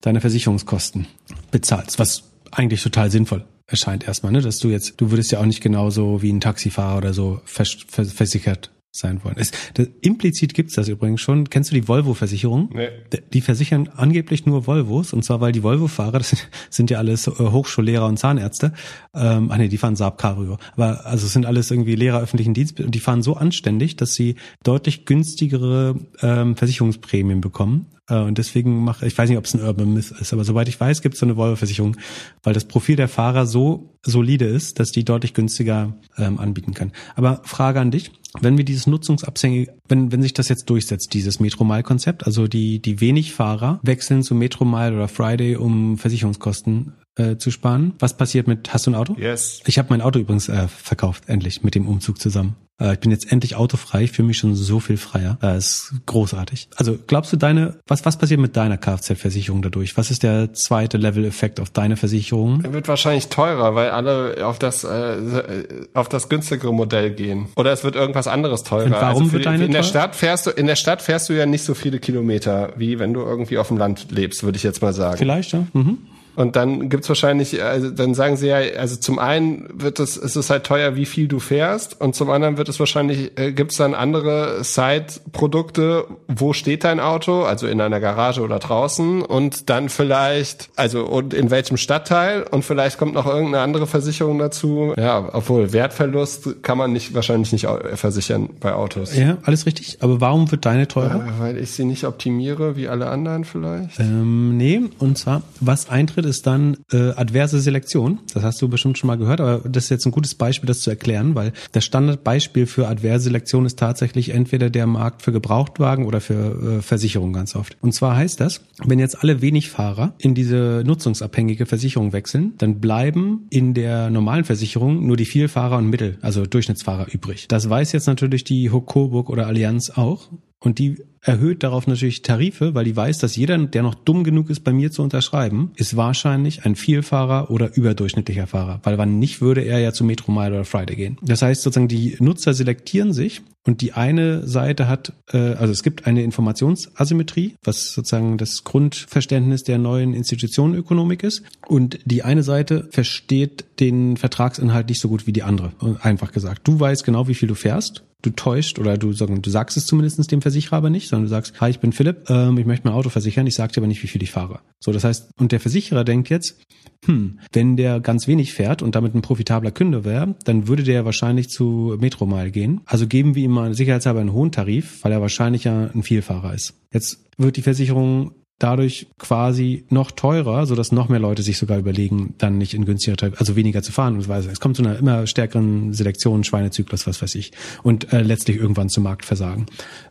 S1: deine Versicherungskosten bezahlst, was eigentlich total sinnvoll erscheint erstmal, ne? Dass du jetzt, du würdest ja auch nicht genauso wie ein Taxifahrer oder so vers vers versichert sein wollen. Es, das, implizit gibt's das übrigens schon. Kennst du die Volvo-Versicherung? Nee. Die versichern angeblich nur Volvos und zwar weil die Volvo-Fahrer, das sind ja alles äh, Hochschullehrer und Zahnärzte. Ähm, ach nee, die fahren Saab Cabrio. Aber also es sind alles irgendwie Lehrer öffentlichen Dienst und die fahren so anständig, dass sie deutlich günstigere ähm, Versicherungsprämien bekommen und deswegen mache ich weiß nicht, ob es ein Urban Myth ist, aber soweit ich weiß, gibt es so eine Volvo-Versicherung, weil das Profil der Fahrer so solide ist, dass die deutlich günstiger ähm, anbieten kann. Aber Frage an dich: Wenn wir dieses nutzungsabhängige, wenn wenn sich das jetzt durchsetzt, dieses Metromile-Konzept, also die die wenig Fahrer wechseln zu Metromile oder Friday, um Versicherungskosten äh, zu sparen. Was passiert mit, hast du ein Auto?
S2: Yes.
S1: Ich habe mein Auto übrigens äh, verkauft, endlich, mit dem Umzug zusammen. Äh, ich bin jetzt endlich autofrei, ich fühle mich schon so viel freier. Äh, ist großartig. Also glaubst du deine, was, was passiert mit deiner Kfz-Versicherung dadurch? Was ist der zweite Level-Effekt auf deine Versicherung?
S2: Er wird wahrscheinlich teurer, weil alle auf das, äh, auf das günstigere Modell gehen. Oder es wird irgendwas anderes teurer. Und
S1: warum also wird deine
S2: in der Stadt fährst du, in der Stadt fährst du ja nicht so viele Kilometer, wie wenn du irgendwie auf dem Land lebst, würde ich jetzt mal sagen.
S1: Vielleicht, ja. Mhm.
S2: Und dann gibt's wahrscheinlich, also dann sagen sie ja, also zum einen wird es, ist es halt teuer, wie viel du fährst, und zum anderen wird es wahrscheinlich, äh, gibt's dann andere Side-Produkte, wo steht dein Auto, also in einer Garage oder draußen, und dann vielleicht, also und in welchem Stadtteil, und vielleicht kommt noch irgendeine andere Versicherung dazu. Ja, obwohl Wertverlust kann man nicht wahrscheinlich nicht versichern bei Autos.
S1: Ja, alles richtig. Aber warum wird deine teurer?
S2: Ja, weil ich sie nicht optimiere, wie alle anderen vielleicht.
S1: Ähm, nee, und zwar, was eintritt Schritt ist dann äh, adverse Selektion. Das hast du bestimmt schon mal gehört, aber das ist jetzt ein gutes Beispiel, das zu erklären, weil das Standardbeispiel für adverse Selektion ist tatsächlich entweder der Markt für Gebrauchtwagen oder für äh, Versicherung ganz oft. Und zwar heißt das, wenn jetzt alle wenig Fahrer in diese nutzungsabhängige Versicherung wechseln, dann bleiben in der normalen Versicherung nur die Vielfahrer und Mittel, also Durchschnittsfahrer übrig. Das weiß jetzt natürlich die Coburg oder Allianz auch und die erhöht darauf natürlich Tarife, weil die weiß, dass jeder, der noch dumm genug ist, bei mir zu unterschreiben, ist wahrscheinlich ein Vielfahrer oder überdurchschnittlicher Fahrer. Weil wann nicht, würde er ja zu Metro Mile oder Friday gehen. Das heißt sozusagen, die Nutzer selektieren sich und die eine Seite hat, äh, also es gibt eine Informationsasymmetrie, was sozusagen das Grundverständnis der neuen Institutionenökonomik ist. Und die eine Seite versteht den Vertragsinhalt nicht so gut wie die andere. Einfach gesagt. Du weißt genau, wie viel du fährst du täuscht oder du, du sagst es zumindest dem Versicherer aber nicht, sondern du sagst, hi, ich bin Philipp, ähm, ich möchte mein Auto versichern, ich sage dir aber nicht, wie viel ich fahre. So, das heißt, und der Versicherer denkt jetzt, hm, wenn der ganz wenig fährt und damit ein profitabler Kunde wäre, dann würde der wahrscheinlich zu Metromile gehen. Also geben wir ihm mal sicherheitshalber einen hohen Tarif, weil er wahrscheinlich ja ein Vielfahrer ist. Jetzt wird die Versicherung dadurch quasi noch teurer, so dass noch mehr Leute sich sogar überlegen, dann nicht in günstiger, also weniger zu fahren. Es kommt zu einer immer stärkeren Selektion, Schweinezyklus, was weiß ich, und äh, letztlich irgendwann zum Marktversagen.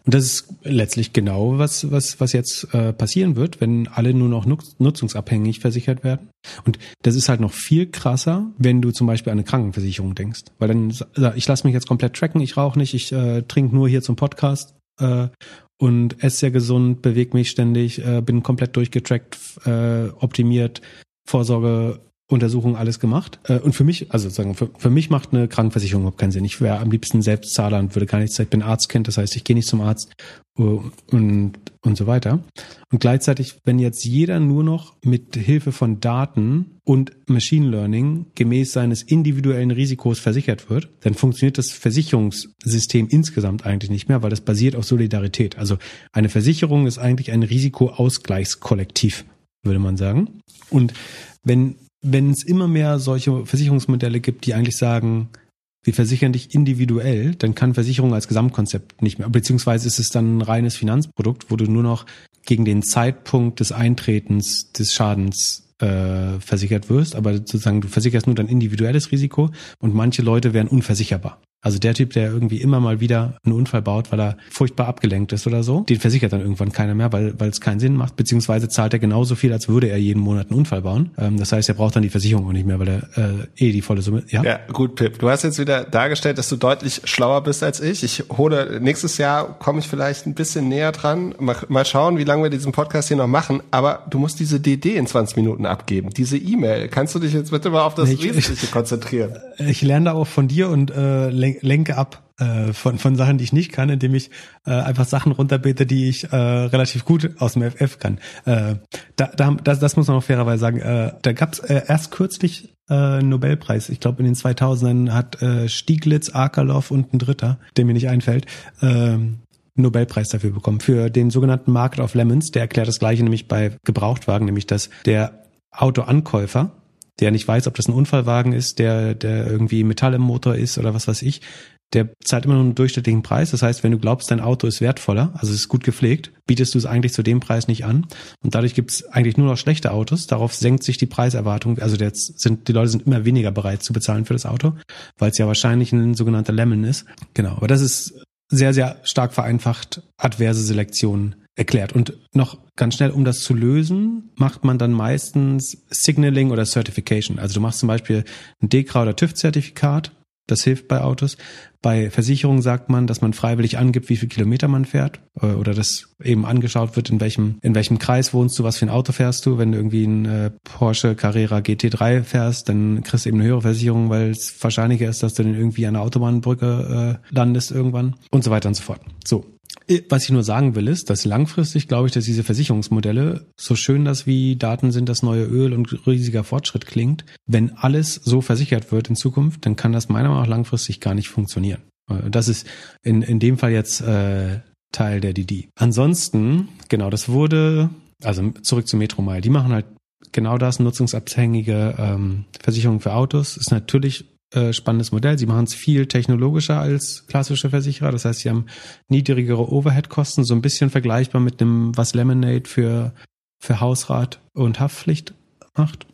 S1: Und das ist letztlich genau was, was, was jetzt äh, passieren wird, wenn alle nur noch nutzungsabhängig versichert werden. Und das ist halt noch viel krasser, wenn du zum Beispiel an eine Krankenversicherung denkst, weil dann ich lasse mich jetzt komplett tracken, ich rauche nicht, ich äh, trinke nur hier zum Podcast äh, und esse sehr gesund, bewege mich ständig, äh, bin komplett durchgetrackt, äh, optimiert, Vorsorge Untersuchung alles gemacht. Äh, und für mich, also sagen, für, für mich macht eine Krankenversicherung überhaupt keinen Sinn. Ich wäre am liebsten Selbstzahler und würde gar nichts, ich bin Arztkind, das heißt, ich gehe nicht zum Arzt uh, und, und so weiter. Und gleichzeitig, wenn jetzt jeder nur noch mit Hilfe von Daten und Machine Learning gemäß seines individuellen Risikos versichert wird, dann funktioniert das Versicherungssystem insgesamt eigentlich nicht mehr, weil das basiert auf Solidarität. Also eine Versicherung ist eigentlich ein Risikoausgleichskollektiv, würde man sagen. Und wenn wenn es immer mehr solche Versicherungsmodelle gibt, die eigentlich sagen, wir versichern dich individuell, dann kann Versicherung als Gesamtkonzept nicht mehr, beziehungsweise ist es dann ein reines Finanzprodukt, wo du nur noch gegen den Zeitpunkt des Eintretens des Schadens äh, versichert wirst, aber sozusagen du versicherst nur dein individuelles Risiko und manche Leute wären unversicherbar. Also der Typ, der irgendwie immer mal wieder einen Unfall baut, weil er furchtbar abgelenkt ist oder so, den versichert dann irgendwann keiner mehr, weil weil es keinen Sinn macht, beziehungsweise zahlt er genauso viel, als würde er jeden Monat einen Unfall bauen. Ähm, das heißt, er braucht dann die Versicherung auch nicht mehr, weil er äh, eh die volle Summe.
S2: Ja? ja, gut, Pip. Du hast jetzt wieder dargestellt, dass du deutlich schlauer bist als ich. Ich hole nächstes Jahr komme ich vielleicht ein bisschen näher dran. Mal, mal schauen, wie lange wir diesen Podcast hier noch machen. Aber du musst diese DD in 20 Minuten abgeben. Diese E-Mail. Kannst du dich jetzt bitte mal auf das ich, Wesentliche konzentrieren?
S1: Ich lerne da auch von dir und äh, lenke ab äh, von, von Sachen, die ich nicht kann, indem ich äh, einfach Sachen runterbete, die ich äh, relativ gut aus dem FF kann. Äh, da, da, das, das muss man auch fairerweise sagen. Äh, da gab es äh, erst kürzlich äh, einen Nobelpreis. Ich glaube, in den 2000ern hat äh, Stieglitz, Akerlof und ein Dritter, der mir nicht einfällt, äh, Nobelpreis dafür bekommen, für den sogenannten Market of Lemons. Der erklärt das Gleiche nämlich bei Gebrauchtwagen, nämlich dass der Autoankäufer der nicht weiß, ob das ein Unfallwagen ist, der, der irgendwie Metall im Motor ist oder was weiß ich, der zahlt immer nur einen durchschnittlichen Preis. Das heißt, wenn du glaubst, dein Auto ist wertvoller, also es ist gut gepflegt, bietest du es eigentlich zu dem Preis nicht an. Und dadurch gibt es eigentlich nur noch schlechte Autos. Darauf senkt sich die Preiserwartung. Also jetzt sind, die Leute sind immer weniger bereit zu bezahlen für das Auto, weil es ja wahrscheinlich ein sogenannter Lemon ist. Genau. Aber das ist sehr, sehr stark vereinfacht adverse Selektion erklärt. Und noch ganz schnell, um das zu lösen, macht man dann meistens Signaling oder Certification. Also du machst zum Beispiel ein DEKRA oder TÜV-Zertifikat das hilft bei Autos. Bei Versicherungen sagt man, dass man freiwillig angibt, wie viel Kilometer man fährt äh, oder dass eben angeschaut wird, in welchem in welchem Kreis wohnst du, was für ein Auto fährst du. Wenn du irgendwie ein äh, Porsche Carrera GT3 fährst, dann kriegst du eben eine höhere Versicherung, weil es wahrscheinlicher ist, dass du dann irgendwie an einer Autobahnbrücke äh, landest irgendwann und so weiter und so fort. So, was ich nur sagen will, ist, dass langfristig glaube ich, dass diese Versicherungsmodelle, so schön das wie Daten sind das neue Öl und riesiger Fortschritt klingt, wenn alles so versichert wird in Zukunft, dann kann das meiner Meinung nach langfristig gar nicht funktionieren. Äh, das ist in, in dem Fall jetzt äh, Teil der DD. Ansonsten, genau, das wurde, also zurück zu Metromile, die machen halt genau das, nutzungsabhängige ähm, Versicherungen für Autos. Ist natürlich äh, spannendes Modell. Sie machen es viel technologischer als klassische Versicherer. Das heißt, sie haben niedrigere Overhead-Kosten, so ein bisschen vergleichbar mit dem, was Lemonade für, für Hausrat und Haftpflicht macht.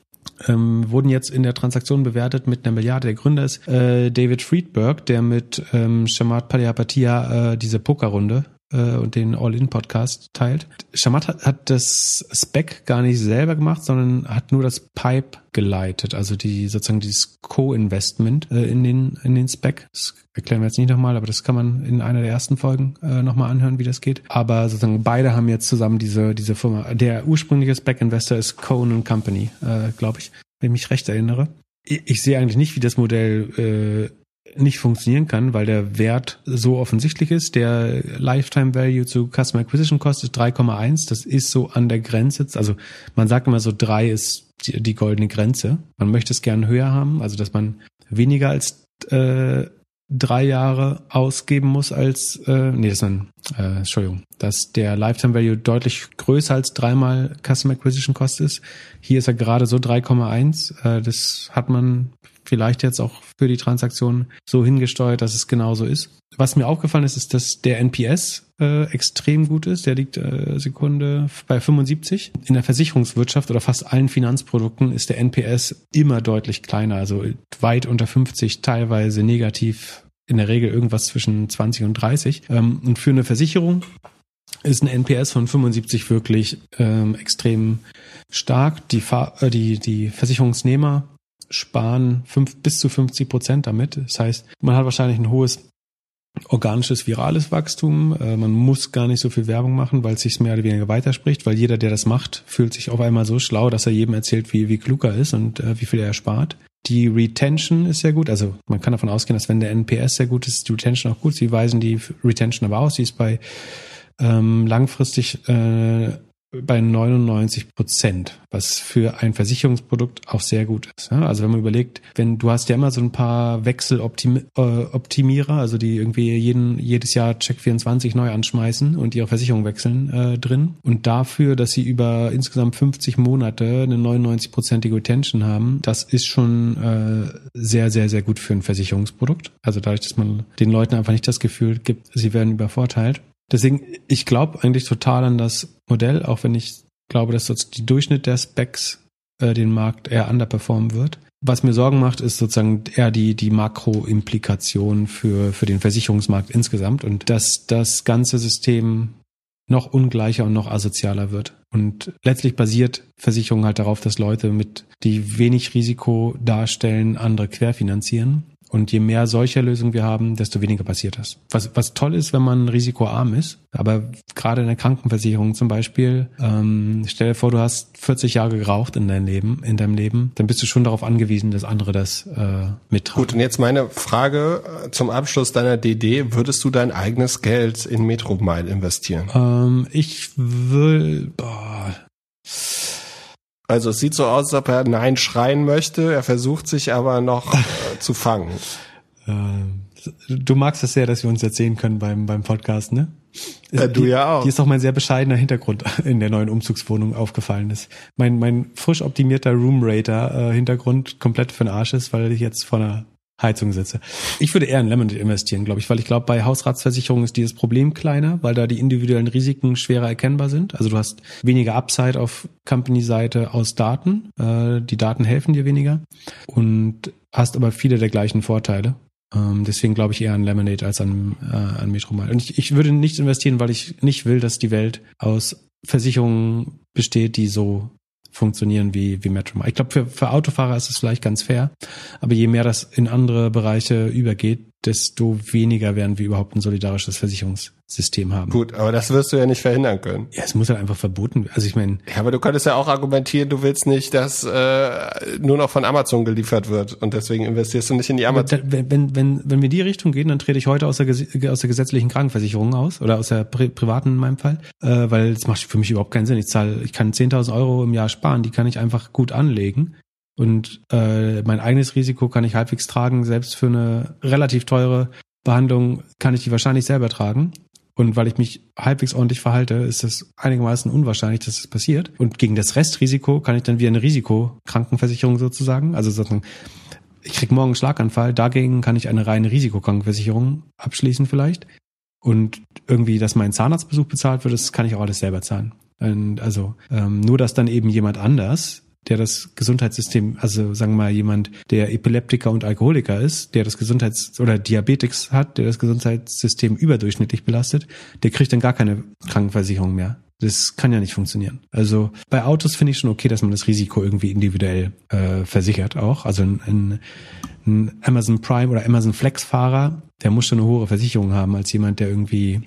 S1: Ähm, wurden jetzt in der Transaktion bewertet mit einer Milliarde. Der Gründer ist äh, David Friedberg, der mit ähm, Shamat Palihapitiya äh, diese Pokerrunde äh, und den All-In-Podcast teilt. Shamat hat, hat das Spec gar nicht selber gemacht, sondern hat nur das Pipe geleitet, also die sozusagen dieses Co-Investment äh, in den in den Spec. Das erklären wir jetzt nicht nochmal, aber das kann man in einer der ersten Folgen äh, nochmal anhören, wie das geht. Aber sozusagen beide haben jetzt zusammen diese diese Firma. Der ursprüngliche Spec-Investor ist Cohen Company, äh, glaube ich, wenn ich mich recht erinnere. Ich, ich sehe eigentlich nicht, wie das Modell äh, nicht funktionieren kann, weil der Wert so offensichtlich ist. Der Lifetime Value zu Customer Acquisition Cost ist 3,1. Das ist so an der Grenze. Also man sagt immer so, drei ist die, die goldene Grenze. Man möchte es gern höher haben, also dass man weniger als äh, drei Jahre ausgeben muss als, äh, nee, das ist ein, äh, Entschuldigung, dass der Lifetime Value deutlich größer als dreimal Customer Acquisition Cost ist. Hier ist er gerade so 3,1. Äh, das hat man vielleicht jetzt auch für die Transaktion so hingesteuert, dass es genauso ist. Was mir aufgefallen ist, ist, dass der NPS äh, extrem gut ist. Der liegt äh, Sekunde bei 75. In der Versicherungswirtschaft oder fast allen Finanzprodukten ist der NPS immer deutlich kleiner, also weit unter 50, teilweise negativ, in der Regel irgendwas zwischen 20 und 30. Ähm, und für eine Versicherung ist ein NPS von 75 wirklich ähm, extrem stark. Die, Fahr äh, die, die Versicherungsnehmer sparen fünf, bis zu 50 Prozent damit. Das heißt, man hat wahrscheinlich ein hohes organisches, virales Wachstum. Äh, man muss gar nicht so viel Werbung machen, weil es sich mehr oder weniger weiterspricht, weil jeder, der das macht, fühlt sich auf einmal so schlau, dass er jedem erzählt, wie, wie klug er ist und äh, wie viel er spart. Die Retention ist sehr gut. Also man kann davon ausgehen, dass wenn der NPS sehr gut ist, ist die Retention auch gut. Sie weisen die Retention aber aus. Sie ist bei ähm, langfristig äh, bei 99 Prozent, was für ein Versicherungsprodukt auch sehr gut ist. Also wenn man überlegt, wenn du hast ja immer so ein paar Wechseloptimierer, also die irgendwie jeden, jedes Jahr Check 24 neu anschmeißen und ihre Versicherung wechseln äh, drin. Und dafür, dass sie über insgesamt 50 Monate eine 99-prozentige Retention haben, das ist schon äh, sehr, sehr, sehr gut für ein Versicherungsprodukt. Also dadurch, dass man den Leuten einfach nicht das Gefühl gibt, sie werden übervorteilt. Deswegen, ich glaube eigentlich total an das Modell, auch wenn ich glaube, dass sozusagen die Durchschnitt der Specs äh, den Markt eher underperformen wird. Was mir Sorgen macht, ist sozusagen eher die, die Makroimplikation für, für den Versicherungsmarkt insgesamt und dass das ganze System noch ungleicher und noch asozialer wird. Und letztlich basiert Versicherung halt darauf, dass Leute mit, die wenig Risiko darstellen, andere querfinanzieren. Und je mehr solcher Lösungen wir haben, desto weniger passiert das. Was, was toll ist, wenn man risikoarm ist, aber gerade in der Krankenversicherung zum Beispiel, ähm, stell dir vor, du hast 40 Jahre geraucht in deinem Leben, in deinem Leben, dann bist du schon darauf angewiesen, dass andere das äh, mittragen.
S2: Gut, und jetzt meine Frage äh, zum Abschluss deiner DD: Würdest du dein eigenes Geld in Metromile investieren?
S1: Ähm, ich will. Boah.
S2: Also es sieht so aus, als ob er Nein schreien möchte. Er versucht sich aber noch äh, zu fangen.
S1: Äh, du magst es sehr, dass wir uns erzählen können beim, beim Podcast, ne?
S2: Äh, du ja auch.
S1: Hier ist doch mein sehr bescheidener Hintergrund in der neuen Umzugswohnung aufgefallen ist. Mein, mein frisch optimierter Room Rater äh, Hintergrund komplett für den Arsch ist, weil ich jetzt vor einer Heizung sitze. Ich würde eher in Lemonade investieren, glaube ich, weil ich glaube, bei Hausratsversicherungen ist dieses Problem kleiner, weil da die individuellen Risiken schwerer erkennbar sind. Also du hast weniger Upside auf Company-Seite aus Daten. Äh, die Daten helfen dir weniger und hast aber viele der gleichen Vorteile. Ähm, deswegen glaube ich eher an Lemonade als an, äh, an Metromile. Und ich, ich würde nicht investieren, weil ich nicht will, dass die Welt aus Versicherungen besteht, die so funktionieren wie, wie Metromile. Ich glaube, für, für Autofahrer ist es vielleicht ganz fair, aber je mehr das in andere Bereiche übergeht, desto weniger werden wir überhaupt ein solidarisches Versicherungssystem haben.
S2: Gut, aber das wirst du ja nicht verhindern können.
S1: Ja, es muss halt einfach verboten werden. Also ich meine.
S2: Ja, aber du könntest ja auch argumentieren, du willst nicht, dass äh, nur noch von Amazon geliefert wird und deswegen investierst du nicht in die Amazon.
S1: Wenn, wenn, wenn, wenn wir die Richtung gehen, dann trete ich heute aus der, aus der gesetzlichen Krankenversicherung aus oder aus der pri privaten in meinem Fall, äh, weil es macht für mich überhaupt keinen Sinn. Ich zahle, ich kann 10.000 Euro im Jahr sparen, die kann ich einfach gut anlegen und äh, mein eigenes Risiko kann ich halbwegs tragen. Selbst für eine relativ teure Behandlung kann ich die wahrscheinlich selber tragen. Und weil ich mich halbwegs ordentlich verhalte, ist es einigermaßen unwahrscheinlich, dass es das passiert. Und gegen das Restrisiko kann ich dann wie eine Risikokrankenversicherung sozusagen, also sozusagen, ich krieg morgen einen Schlaganfall, dagegen kann ich eine reine Risikokrankenversicherung abschließen vielleicht. Und irgendwie, dass mein Zahnarztbesuch bezahlt wird, das kann ich auch alles selber zahlen. Und also ähm, nur, dass dann eben jemand anders der das Gesundheitssystem, also sagen wir mal jemand, der Epileptiker und Alkoholiker ist, der das Gesundheits- oder Diabetics hat, der das Gesundheitssystem überdurchschnittlich belastet, der kriegt dann gar keine Krankenversicherung mehr. Das kann ja nicht funktionieren. Also bei Autos finde ich schon okay, dass man das Risiko irgendwie individuell äh, versichert auch. Also ein, ein, ein Amazon Prime oder Amazon Flex Fahrer, der muss schon eine hohe Versicherung haben als jemand, der irgendwie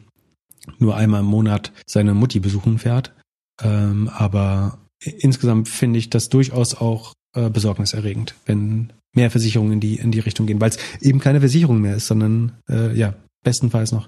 S1: nur einmal im Monat seine Mutti besuchen fährt. Ähm, aber insgesamt finde ich das durchaus auch äh, besorgniserregend, wenn mehr Versicherungen in die in die Richtung gehen, weil es eben keine Versicherung mehr ist, sondern äh, ja bestenfalls noch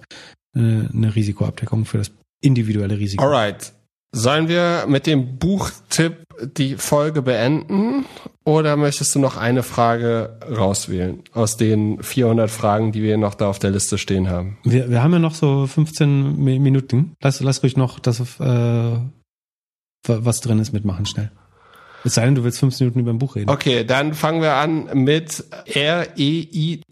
S1: äh, eine Risikoabdeckung für das individuelle Risiko.
S2: Alright. Sollen wir mit dem Buchtipp die Folge beenden oder möchtest du noch eine Frage rauswählen aus den 400 Fragen, die wir noch da auf der Liste stehen haben?
S1: Wir, wir haben ja noch so 15 Minuten. Lass, lass ruhig noch das äh, was drin ist, mitmachen schnell. Es sei denn, du willst 15 Minuten über ein Buch reden.
S2: Okay, dann fangen wir an mit R-E-I-T-S.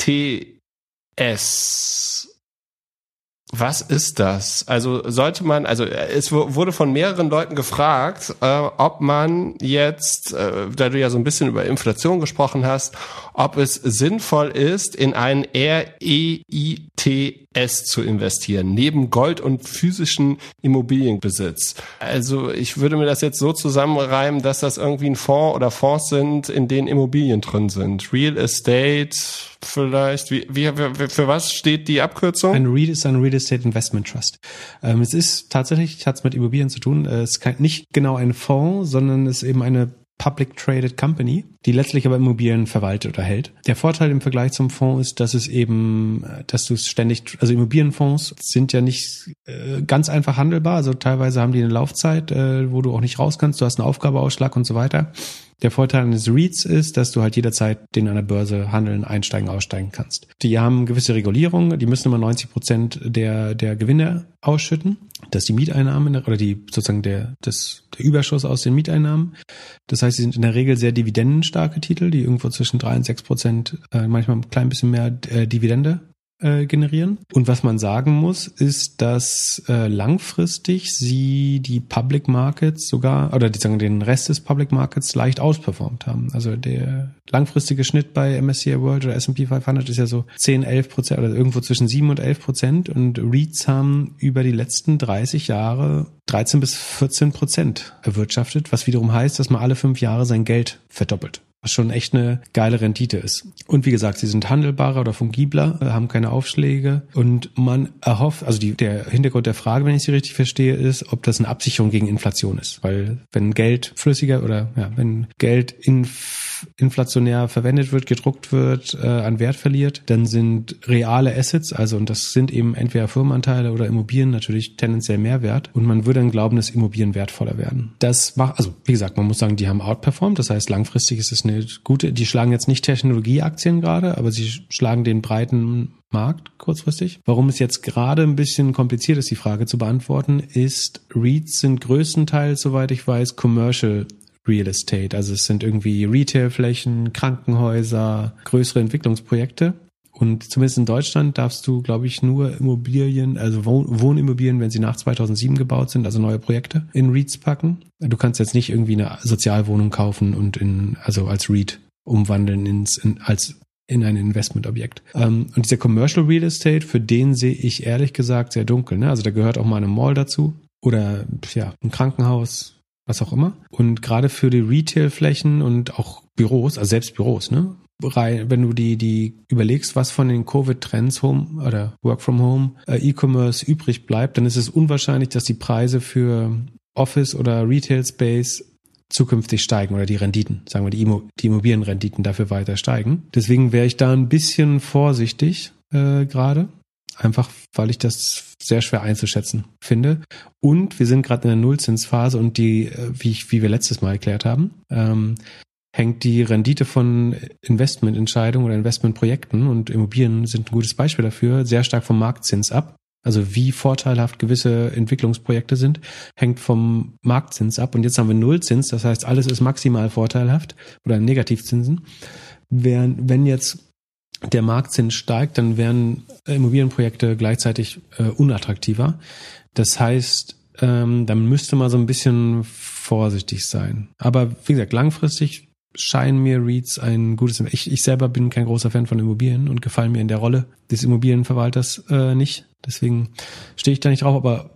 S2: Was ist das? Also sollte man, also es wurde von mehreren Leuten gefragt, äh, ob man jetzt, äh, da du ja so ein bisschen über Inflation gesprochen hast, ob es sinnvoll ist, in ein REIT S zu investieren, neben Gold und physischen Immobilienbesitz. Also ich würde mir das jetzt so zusammenreimen, dass das irgendwie ein Fonds oder Fonds sind, in denen Immobilien drin sind. Real Estate vielleicht. Wie, wie, für was steht die Abkürzung?
S1: Ein REIT ist ein Real Estate Investment Trust. Ähm, es ist tatsächlich, hat es mit Immobilien zu tun. Äh, es ist nicht genau ein Fonds, sondern es ist eben eine Public Traded Company, die letztlich aber Immobilien verwaltet oder hält. Der Vorteil im Vergleich zum Fonds ist, dass es eben, dass du es ständig, also Immobilienfonds sind ja nicht äh, ganz einfach handelbar, also teilweise haben die eine Laufzeit, äh, wo du auch nicht raus kannst, du hast einen Aufgabeausschlag und so weiter. Der Vorteil eines REITs ist, dass du halt jederzeit den an der Börse handeln, einsteigen, aussteigen kannst. Die haben gewisse Regulierungen, die müssen immer 90 Prozent der, der Gewinne ausschütten. Das ist die Mieteinnahmen oder die sozusagen der, das, der Überschuss aus den Mieteinnahmen. Das heißt, sie sind in der Regel sehr dividendenstarke Titel, die irgendwo zwischen drei und sechs Prozent, äh, manchmal ein klein bisschen mehr äh, Dividende äh, generieren. Und was man sagen muss, ist, dass äh, langfristig sie die Public Markets sogar oder die sagen den Rest des Public Markets leicht ausperformt haben. Also der langfristige Schnitt bei MSCI World oder S&P 500 ist ja so 10, 11 Prozent oder irgendwo zwischen 7 und 11 Prozent und REITs haben über die letzten 30 Jahre 13 bis 14 Prozent erwirtschaftet, was wiederum heißt, dass man alle fünf Jahre sein Geld verdoppelt was schon echt eine geile Rendite ist. Und wie gesagt, sie sind handelbarer oder fungibler, äh, haben keine Aufschläge und man erhofft, also die, der Hintergrund der Frage, wenn ich sie richtig verstehe, ist, ob das eine Absicherung gegen Inflation ist. Weil wenn Geld flüssiger oder ja, wenn Geld in inflationär verwendet wird, gedruckt wird, äh, an Wert verliert, dann sind reale Assets, also und das sind eben entweder Firmenanteile oder Immobilien natürlich tendenziell mehr wert und man würde dann glauben, dass Immobilien wertvoller werden. Das macht, also wie gesagt, man muss sagen, die haben outperformed, das heißt langfristig ist es eine gute, die schlagen jetzt nicht Technologieaktien gerade, aber sie schlagen den breiten Markt kurzfristig. Warum es jetzt gerade ein bisschen kompliziert ist, die Frage zu beantworten, ist, REITs sind größtenteils, soweit ich weiß, Commercial Real Estate. Also es sind irgendwie Retailflächen, Krankenhäuser, größere Entwicklungsprojekte. Und zumindest in Deutschland darfst du, glaube ich, nur Immobilien, also Wohnimmobilien, wenn sie nach 2007 gebaut sind, also neue Projekte, in REITs packen. Du kannst jetzt nicht irgendwie eine Sozialwohnung kaufen und in, also als REIT umwandeln ins, in, als in ein Investmentobjekt. Ähm, und dieser Commercial Real Estate, für den sehe ich ehrlich gesagt sehr dunkel. Ne? Also da gehört auch mal eine Mall dazu oder ja, ein Krankenhaus, was auch immer. Und gerade für die Retailflächen und auch Büros, also selbst Büros, ne? Wenn du die, die überlegst, was von den Covid-Trends Home oder Work from Home, äh, E-Commerce übrig bleibt, dann ist es unwahrscheinlich, dass die Preise für Office oder Retail Space zukünftig steigen oder die Renditen, sagen wir die, Immo die Immobilienrenditen dafür weiter steigen. Deswegen wäre ich da ein bisschen vorsichtig äh, gerade. Einfach, weil ich das sehr schwer einzuschätzen finde. Und wir sind gerade in der Nullzinsphase und die, äh, wie, ich, wie wir letztes Mal erklärt haben, ähm, hängt die Rendite von Investmententscheidungen oder Investmentprojekten und Immobilien sind ein gutes Beispiel dafür, sehr stark vom Marktzins ab. Also wie vorteilhaft gewisse Entwicklungsprojekte sind, hängt vom Marktzins ab. Und jetzt haben wir Nullzins, das heißt, alles ist maximal vorteilhaft oder Negativzinsen. Wenn, wenn jetzt der Marktzins steigt, dann werden Immobilienprojekte gleichzeitig äh, unattraktiver. Das heißt, ähm, dann müsste man so ein bisschen vorsichtig sein. Aber wie gesagt, langfristig scheinen mir REITs ein gutes. Ich, ich selber bin kein großer Fan von Immobilien und gefallen mir in der Rolle des Immobilienverwalters äh, nicht. Deswegen stehe ich da nicht drauf. Aber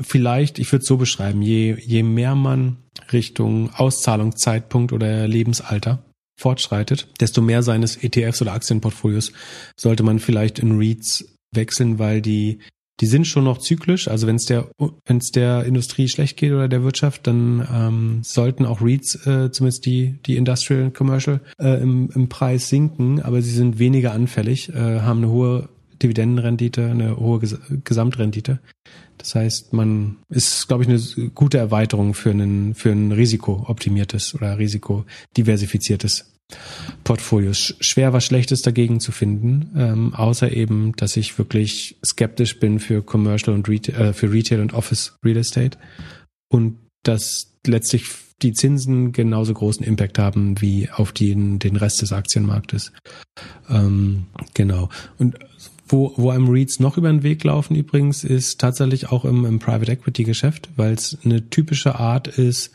S1: vielleicht, ich würde es so beschreiben: Je je mehr man Richtung Auszahlungszeitpunkt oder Lebensalter fortschreitet, desto mehr seines ETFs oder Aktienportfolios sollte man vielleicht in REITs wechseln, weil die die sind schon noch zyklisch. Also wenn es der wenn es der Industrie schlecht geht oder der Wirtschaft, dann ähm, sollten auch REITs äh, zumindest die die Industrial Commercial äh, im, im Preis sinken, aber sie sind weniger anfällig, äh, haben eine hohe Dividendenrendite, eine hohe Ges Gesamtrendite. Das heißt, man ist, glaube ich, eine gute Erweiterung für ein für ein risikooptimiertes oder risikodiversifiziertes Portfolio. Schwer was Schlechtes dagegen zu finden, ähm, außer eben, dass ich wirklich skeptisch bin für Commercial und Retail, äh, für Retail und Office Real Estate und dass letztlich die Zinsen genauso großen Impact haben wie auf den, den Rest des Aktienmarktes. Ähm, genau. Und wo, wo einem REITs noch über den Weg laufen übrigens, ist tatsächlich auch im, im Private Equity Geschäft, weil es eine typische Art ist,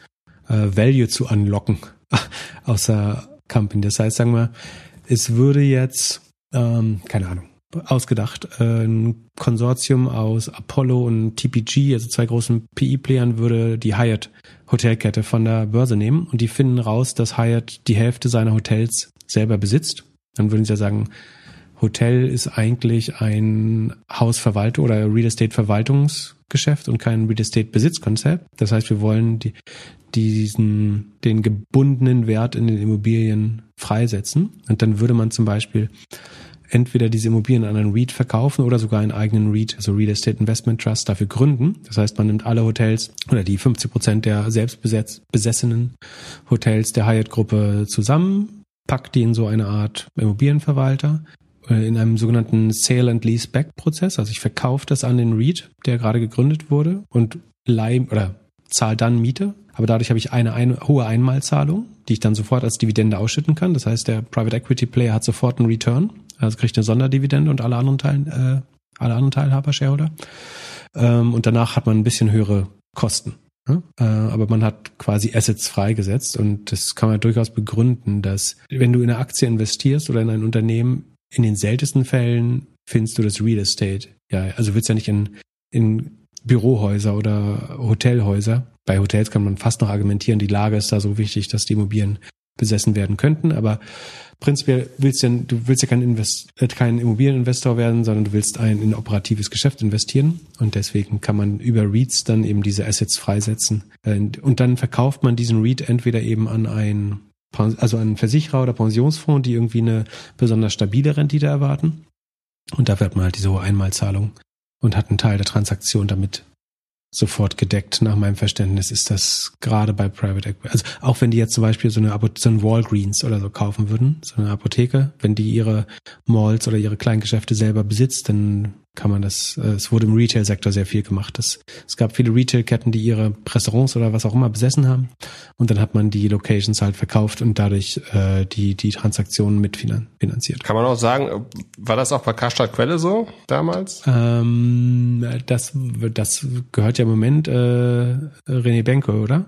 S1: äh, Value zu unlocken aus der Company. Das heißt, sagen wir, es würde jetzt, ähm, keine Ahnung, ausgedacht. Äh, ein Konsortium aus Apollo und TPG, also zwei großen PI-Playern, würde die Hyatt Hotelkette von der Börse nehmen und die finden raus, dass Hyatt die Hälfte seiner Hotels selber besitzt. Dann würden sie ja sagen, Hotel ist eigentlich ein Hausverwaltung oder Real Estate Verwaltungsgeschäft und kein Real Estate Besitzkonzept. Das heißt, wir wollen die, diesen, den gebundenen Wert in den Immobilien freisetzen. Und dann würde man zum Beispiel entweder diese Immobilien an einen REIT verkaufen oder sogar einen eigenen REIT, also Real Estate Investment Trust, dafür gründen. Das heißt, man nimmt alle Hotels oder die 50 Prozent der selbst besessenen Hotels der Hyatt-Gruppe zusammen, packt die in so eine Art Immobilienverwalter in einem sogenannten Sale and Lease Back Prozess. Also ich verkaufe das an den REIT, der gerade gegründet wurde und leih oder zahle dann Miete. Aber dadurch habe ich eine, eine hohe Einmalzahlung, die ich dann sofort als Dividende ausschütten kann. Das heißt, der Private Equity Player hat sofort einen Return also kriegt eine Sonderdividende und alle anderen Teilen, äh, alle anderen Teilhaber, Shareholder. Ähm, und danach hat man ein bisschen höhere Kosten. Ja? Äh, aber man hat quasi Assets freigesetzt und das kann man durchaus begründen, dass wenn du in eine Aktie investierst oder in ein Unternehmen, in den seltensten Fällen findest du das Real Estate. Ja, also willst ja nicht in, in Bürohäuser oder Hotelhäuser. Bei Hotels kann man fast noch argumentieren, die Lage ist da so wichtig, dass die Immobilien besessen werden könnten. Aber prinzipiell willst du, du willst ja kein, Invest, äh, kein Immobilieninvestor werden, sondern du willst ein in operatives Geschäft investieren. Und deswegen kann man über REITs dann eben diese Assets freisetzen. Äh, und dann verkauft man diesen REIT entweder eben an ein also an Versicherer oder Pensionsfonds, die irgendwie eine besonders stabile Rendite erwarten. Und da wird man halt diese hohe Einmalzahlung und hat einen Teil der Transaktion damit sofort gedeckt. Nach meinem Verständnis ist das gerade bei Private Equity. Also auch wenn die jetzt zum Beispiel so eine, so ein Walgreens oder so kaufen würden, so eine Apotheke, wenn die ihre Malls oder ihre Kleingeschäfte selber besitzt, dann kann man das, äh, es wurde im Retail-Sektor sehr viel gemacht. Das, es gab viele Retail-Ketten, die ihre Restaurants oder was auch immer besessen haben. Und dann hat man die Locations halt verkauft und dadurch äh, die, die Transaktionen mitfinanziert.
S2: Kann man auch sagen, war das auch bei Karstadt Quelle so damals?
S1: Ähm, das, das gehört ja im Moment äh, René Benko, oder?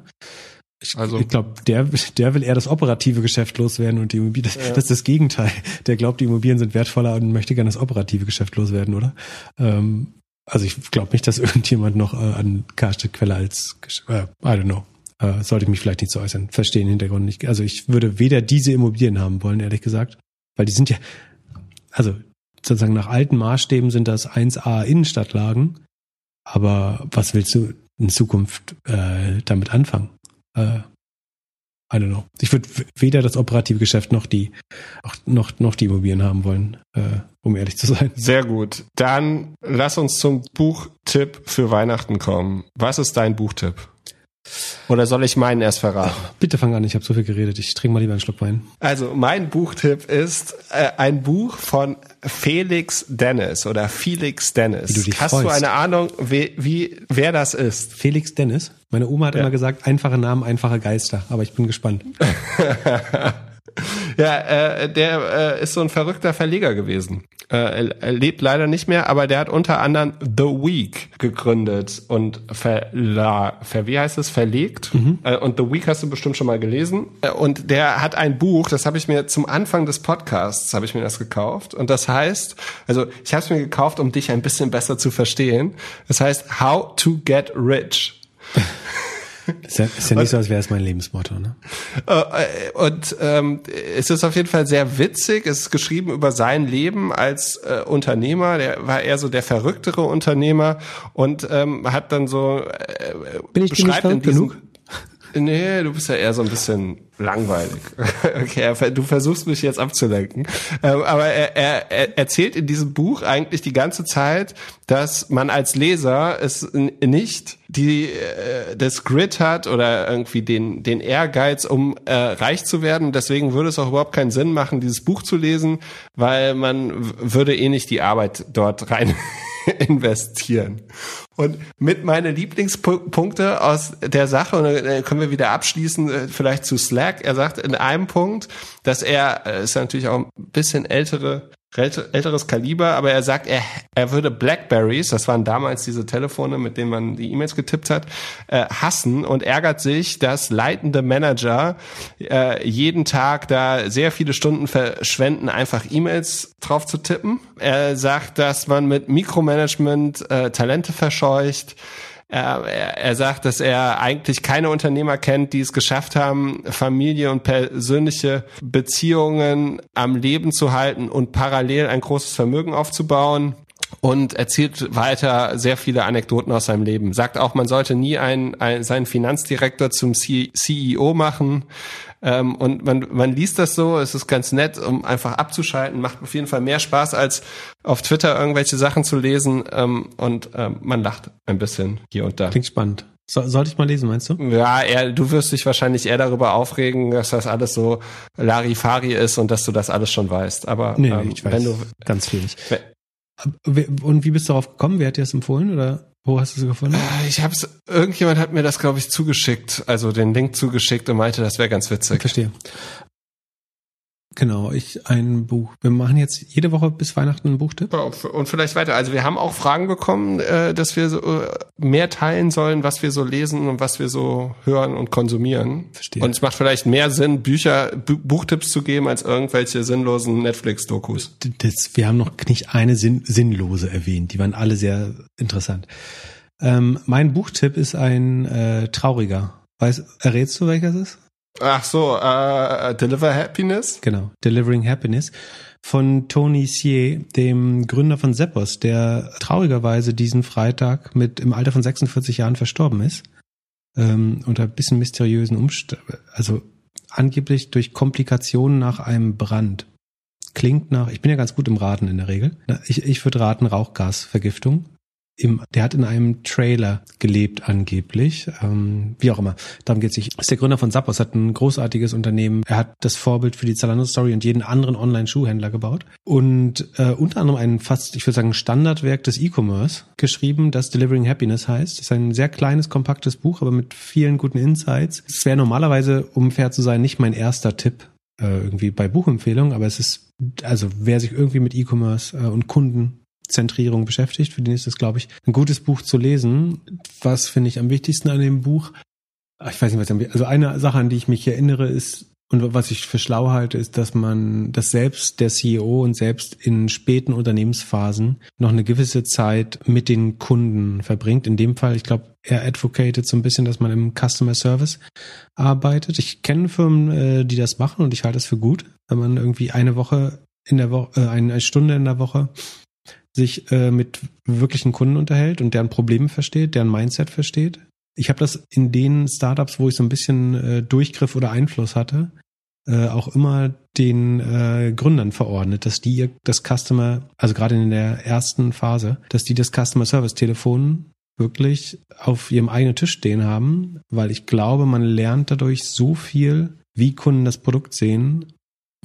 S1: Ich, also, ich glaube, der, der will eher das operative Geschäft loswerden und die Immobilien, das, ja. das ist das Gegenteil. Der glaubt, die Immobilien sind wertvoller und möchte gerne das operative Geschäft loswerden, oder? Ähm, also ich glaube nicht, dass irgendjemand noch äh, an Karstadt-Quelle als, äh, I don't know, äh, sollte ich mich vielleicht nicht so äußern, verstehen Hintergrund nicht. Also ich würde weder diese Immobilien haben wollen, ehrlich gesagt, weil die sind ja, also sozusagen nach alten Maßstäben sind das 1A Innenstadtlagen, aber was willst du in Zukunft äh, damit anfangen? Äh, I don't know. Ich würde weder das operative Geschäft noch die noch noch die Immobilien haben wollen, äh, um ehrlich zu sein.
S2: Sehr gut. Dann lass uns zum Buchtipp für Weihnachten kommen. Was ist dein Buchtipp? Oder soll ich meinen erst verraten?
S1: Ach, bitte fang an, ich habe so viel geredet. Ich trinke mal lieber einen Schluck Wein.
S2: Also mein Buchtipp ist äh, ein Buch von Felix Dennis oder Felix Dennis. Wie du dich Hast freust. du eine Ahnung, wie, wie wer das ist?
S1: Felix Dennis? Meine Oma hat ja. immer gesagt, einfache Namen, einfache Geister. Aber ich bin gespannt.
S2: ja, äh, der äh, ist so ein verrückter Verleger gewesen. Äh, er lebt leider nicht mehr, aber der hat unter anderem The Week gegründet und verla, ver, wie heißt es, verlegt. Mhm. Äh, und The Week hast du bestimmt schon mal gelesen. Äh, und der hat ein Buch, das habe ich mir zum Anfang des Podcasts habe ich mir das gekauft. Und das heißt, also ich habe es mir gekauft, um dich ein bisschen besser zu verstehen. Das heißt How to Get Rich.
S1: Ist ja, ist ja nicht so, als wäre es mein Lebensmotto, ne?
S2: Äh, und ähm, es ist auf jeden Fall sehr witzig. Es ist geschrieben über sein Leben als äh, Unternehmer. Der war eher so der verrücktere Unternehmer und ähm, hat dann so
S1: äh, Bin ich beschreibt in diesem, genug?
S2: Nee, du bist ja eher so ein bisschen langweilig. Okay, du versuchst mich jetzt abzulenken. Ähm, aber er, er, er erzählt in diesem Buch eigentlich die ganze Zeit, dass man als Leser es nicht die äh, das Grid hat oder irgendwie den den Ehrgeiz, um äh, reich zu werden. Deswegen würde es auch überhaupt keinen Sinn machen, dieses Buch zu lesen, weil man würde eh nicht die Arbeit dort rein investieren. Und mit meinen Lieblingspunkte aus der Sache, und dann können wir wieder abschließen, äh, vielleicht zu Slack. Er sagt in einem Punkt, dass er, äh, ist natürlich auch ein bisschen ältere älteres Kaliber, aber er sagt, er, er würde Blackberries, das waren damals diese Telefone, mit denen man die E-Mails getippt hat, äh, hassen und ärgert sich, dass leitende Manager äh, jeden Tag da sehr viele Stunden verschwenden, einfach E-Mails drauf zu tippen. Er sagt, dass man mit Mikromanagement äh, Talente verscheucht. Er, er, sagt, dass er eigentlich keine Unternehmer kennt, die es geschafft haben, Familie und persönliche Beziehungen am Leben zu halten und parallel ein großes Vermögen aufzubauen und erzählt weiter sehr viele Anekdoten aus seinem Leben. Sagt auch, man sollte nie einen, einen, seinen Finanzdirektor zum CEO machen. Ähm, und man, man liest das so, es ist ganz nett, um einfach abzuschalten, macht auf jeden Fall mehr Spaß, als auf Twitter irgendwelche Sachen zu lesen. Ähm, und ähm, man lacht ein bisschen hier und da.
S1: Klingt spannend. So, sollte ich mal lesen, meinst du?
S2: Ja, er, du wirst dich wahrscheinlich eher darüber aufregen, dass das alles so Larifari ist und dass du das alles schon weißt. Aber
S1: nee, ähm, ich weiß wenn du ganz viel nicht. Und wie bist du darauf gekommen? Wer hat dir das empfohlen oder wo hast du sie gefunden?
S2: Äh, ich habe es. Irgendjemand hat mir das, glaube ich, zugeschickt, also den Link zugeschickt und meinte, das wäre ganz witzig.
S1: Verstehe. Genau, ich ein Buch. Wir machen jetzt jede Woche bis Weihnachten einen Buchtipp.
S2: Und vielleicht weiter. Also wir haben auch Fragen bekommen, äh, dass wir so äh, mehr teilen sollen, was wir so lesen und was wir so hören und konsumieren. Verstehe. Und es macht vielleicht mehr Sinn, Bücher, Buchtipps zu geben, als irgendwelche sinnlosen Netflix-Dokus.
S1: wir haben noch nicht eine sinn, sinnlose erwähnt. Die waren alle sehr interessant. Ähm, mein Buchtipp ist ein äh, trauriger. Weißt, errätst du, welcher es ist?
S2: Ach so, äh, Deliver Happiness?
S1: Genau, Delivering Happiness von Tony Sier, dem Gründer von Seppos, der traurigerweise diesen Freitag mit im Alter von 46 Jahren verstorben ist. Ähm, unter ein bisschen mysteriösen Umständen, also angeblich durch Komplikationen nach einem Brand. Klingt nach, ich bin ja ganz gut im Raten in der Regel. Ich, ich würde raten Rauchgasvergiftung im, der hat in einem Trailer gelebt angeblich, ähm, wie auch immer. Darum geht es nicht. Ist der Gründer von Zappos, hat ein großartiges Unternehmen. Er hat das Vorbild für die Zalando Story und jeden anderen Online-Schuhhändler gebaut und äh, unter anderem ein fast, ich würde sagen, Standardwerk des E-Commerce geschrieben, das Delivering Happiness heißt. Das ist ein sehr kleines, kompaktes Buch, aber mit vielen guten Insights. Es wäre normalerweise, um fair zu sein, nicht mein erster Tipp äh, irgendwie bei Buchempfehlungen, aber es ist also wer sich irgendwie mit E-Commerce äh, und Kunden Zentrierung beschäftigt. Für den ist es, glaube ich, ein gutes Buch zu lesen. Was finde ich am wichtigsten an dem Buch? Ah, ich weiß nicht, was am Also eine Sache, an die ich mich erinnere, ist, und was ich für schlau halte, ist, dass man, dass selbst der CEO und selbst in späten Unternehmensphasen noch eine gewisse Zeit mit den Kunden verbringt. In dem Fall, ich glaube, er advocated so ein bisschen, dass man im Customer Service arbeitet. Ich kenne Firmen, äh, die das machen und ich halte es für gut, wenn man irgendwie eine Woche in der Woche, äh, eine Stunde in der Woche sich äh, mit wirklichen Kunden unterhält und deren Probleme versteht, deren Mindset versteht. Ich habe das in den Startups, wo ich so ein bisschen äh, Durchgriff oder Einfluss hatte, äh, auch immer den äh, Gründern verordnet, dass die das Customer, also gerade in der ersten Phase, dass die das Customer Service Telefon wirklich auf ihrem eigenen Tisch stehen haben, weil ich glaube, man lernt dadurch so viel, wie Kunden das Produkt sehen,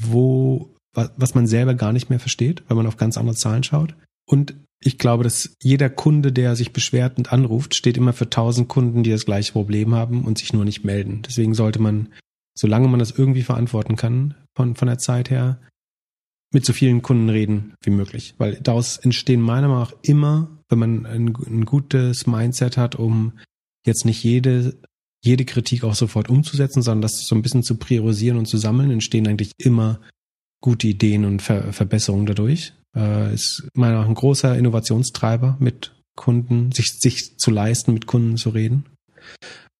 S1: wo was man selber gar nicht mehr versteht, weil man auf ganz andere Zahlen schaut. Und ich glaube, dass jeder Kunde, der sich beschwert und anruft, steht immer für tausend Kunden, die das gleiche Problem haben und sich nur nicht melden. Deswegen sollte man, solange man das irgendwie verantworten kann, von, von der Zeit her, mit so vielen Kunden reden wie möglich. Weil daraus entstehen meiner Meinung nach immer, wenn man ein, ein gutes Mindset hat, um jetzt nicht jede, jede Kritik auch sofort umzusetzen, sondern das so ein bisschen zu priorisieren und zu sammeln, entstehen eigentlich immer gute Ideen und Ver Verbesserungen dadurch. Äh, ist meiner Meinung nach ein großer Innovationstreiber mit Kunden, sich, sich zu leisten, mit Kunden zu reden.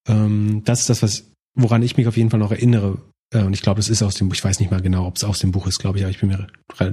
S1: Ähm, das ist das, was, woran ich mich auf jeden Fall noch erinnere. Äh, und ich glaube, das ist aus dem Buch. Ich weiß nicht mal genau, ob es aus dem Buch ist, glaube ich, aber ich bin mir,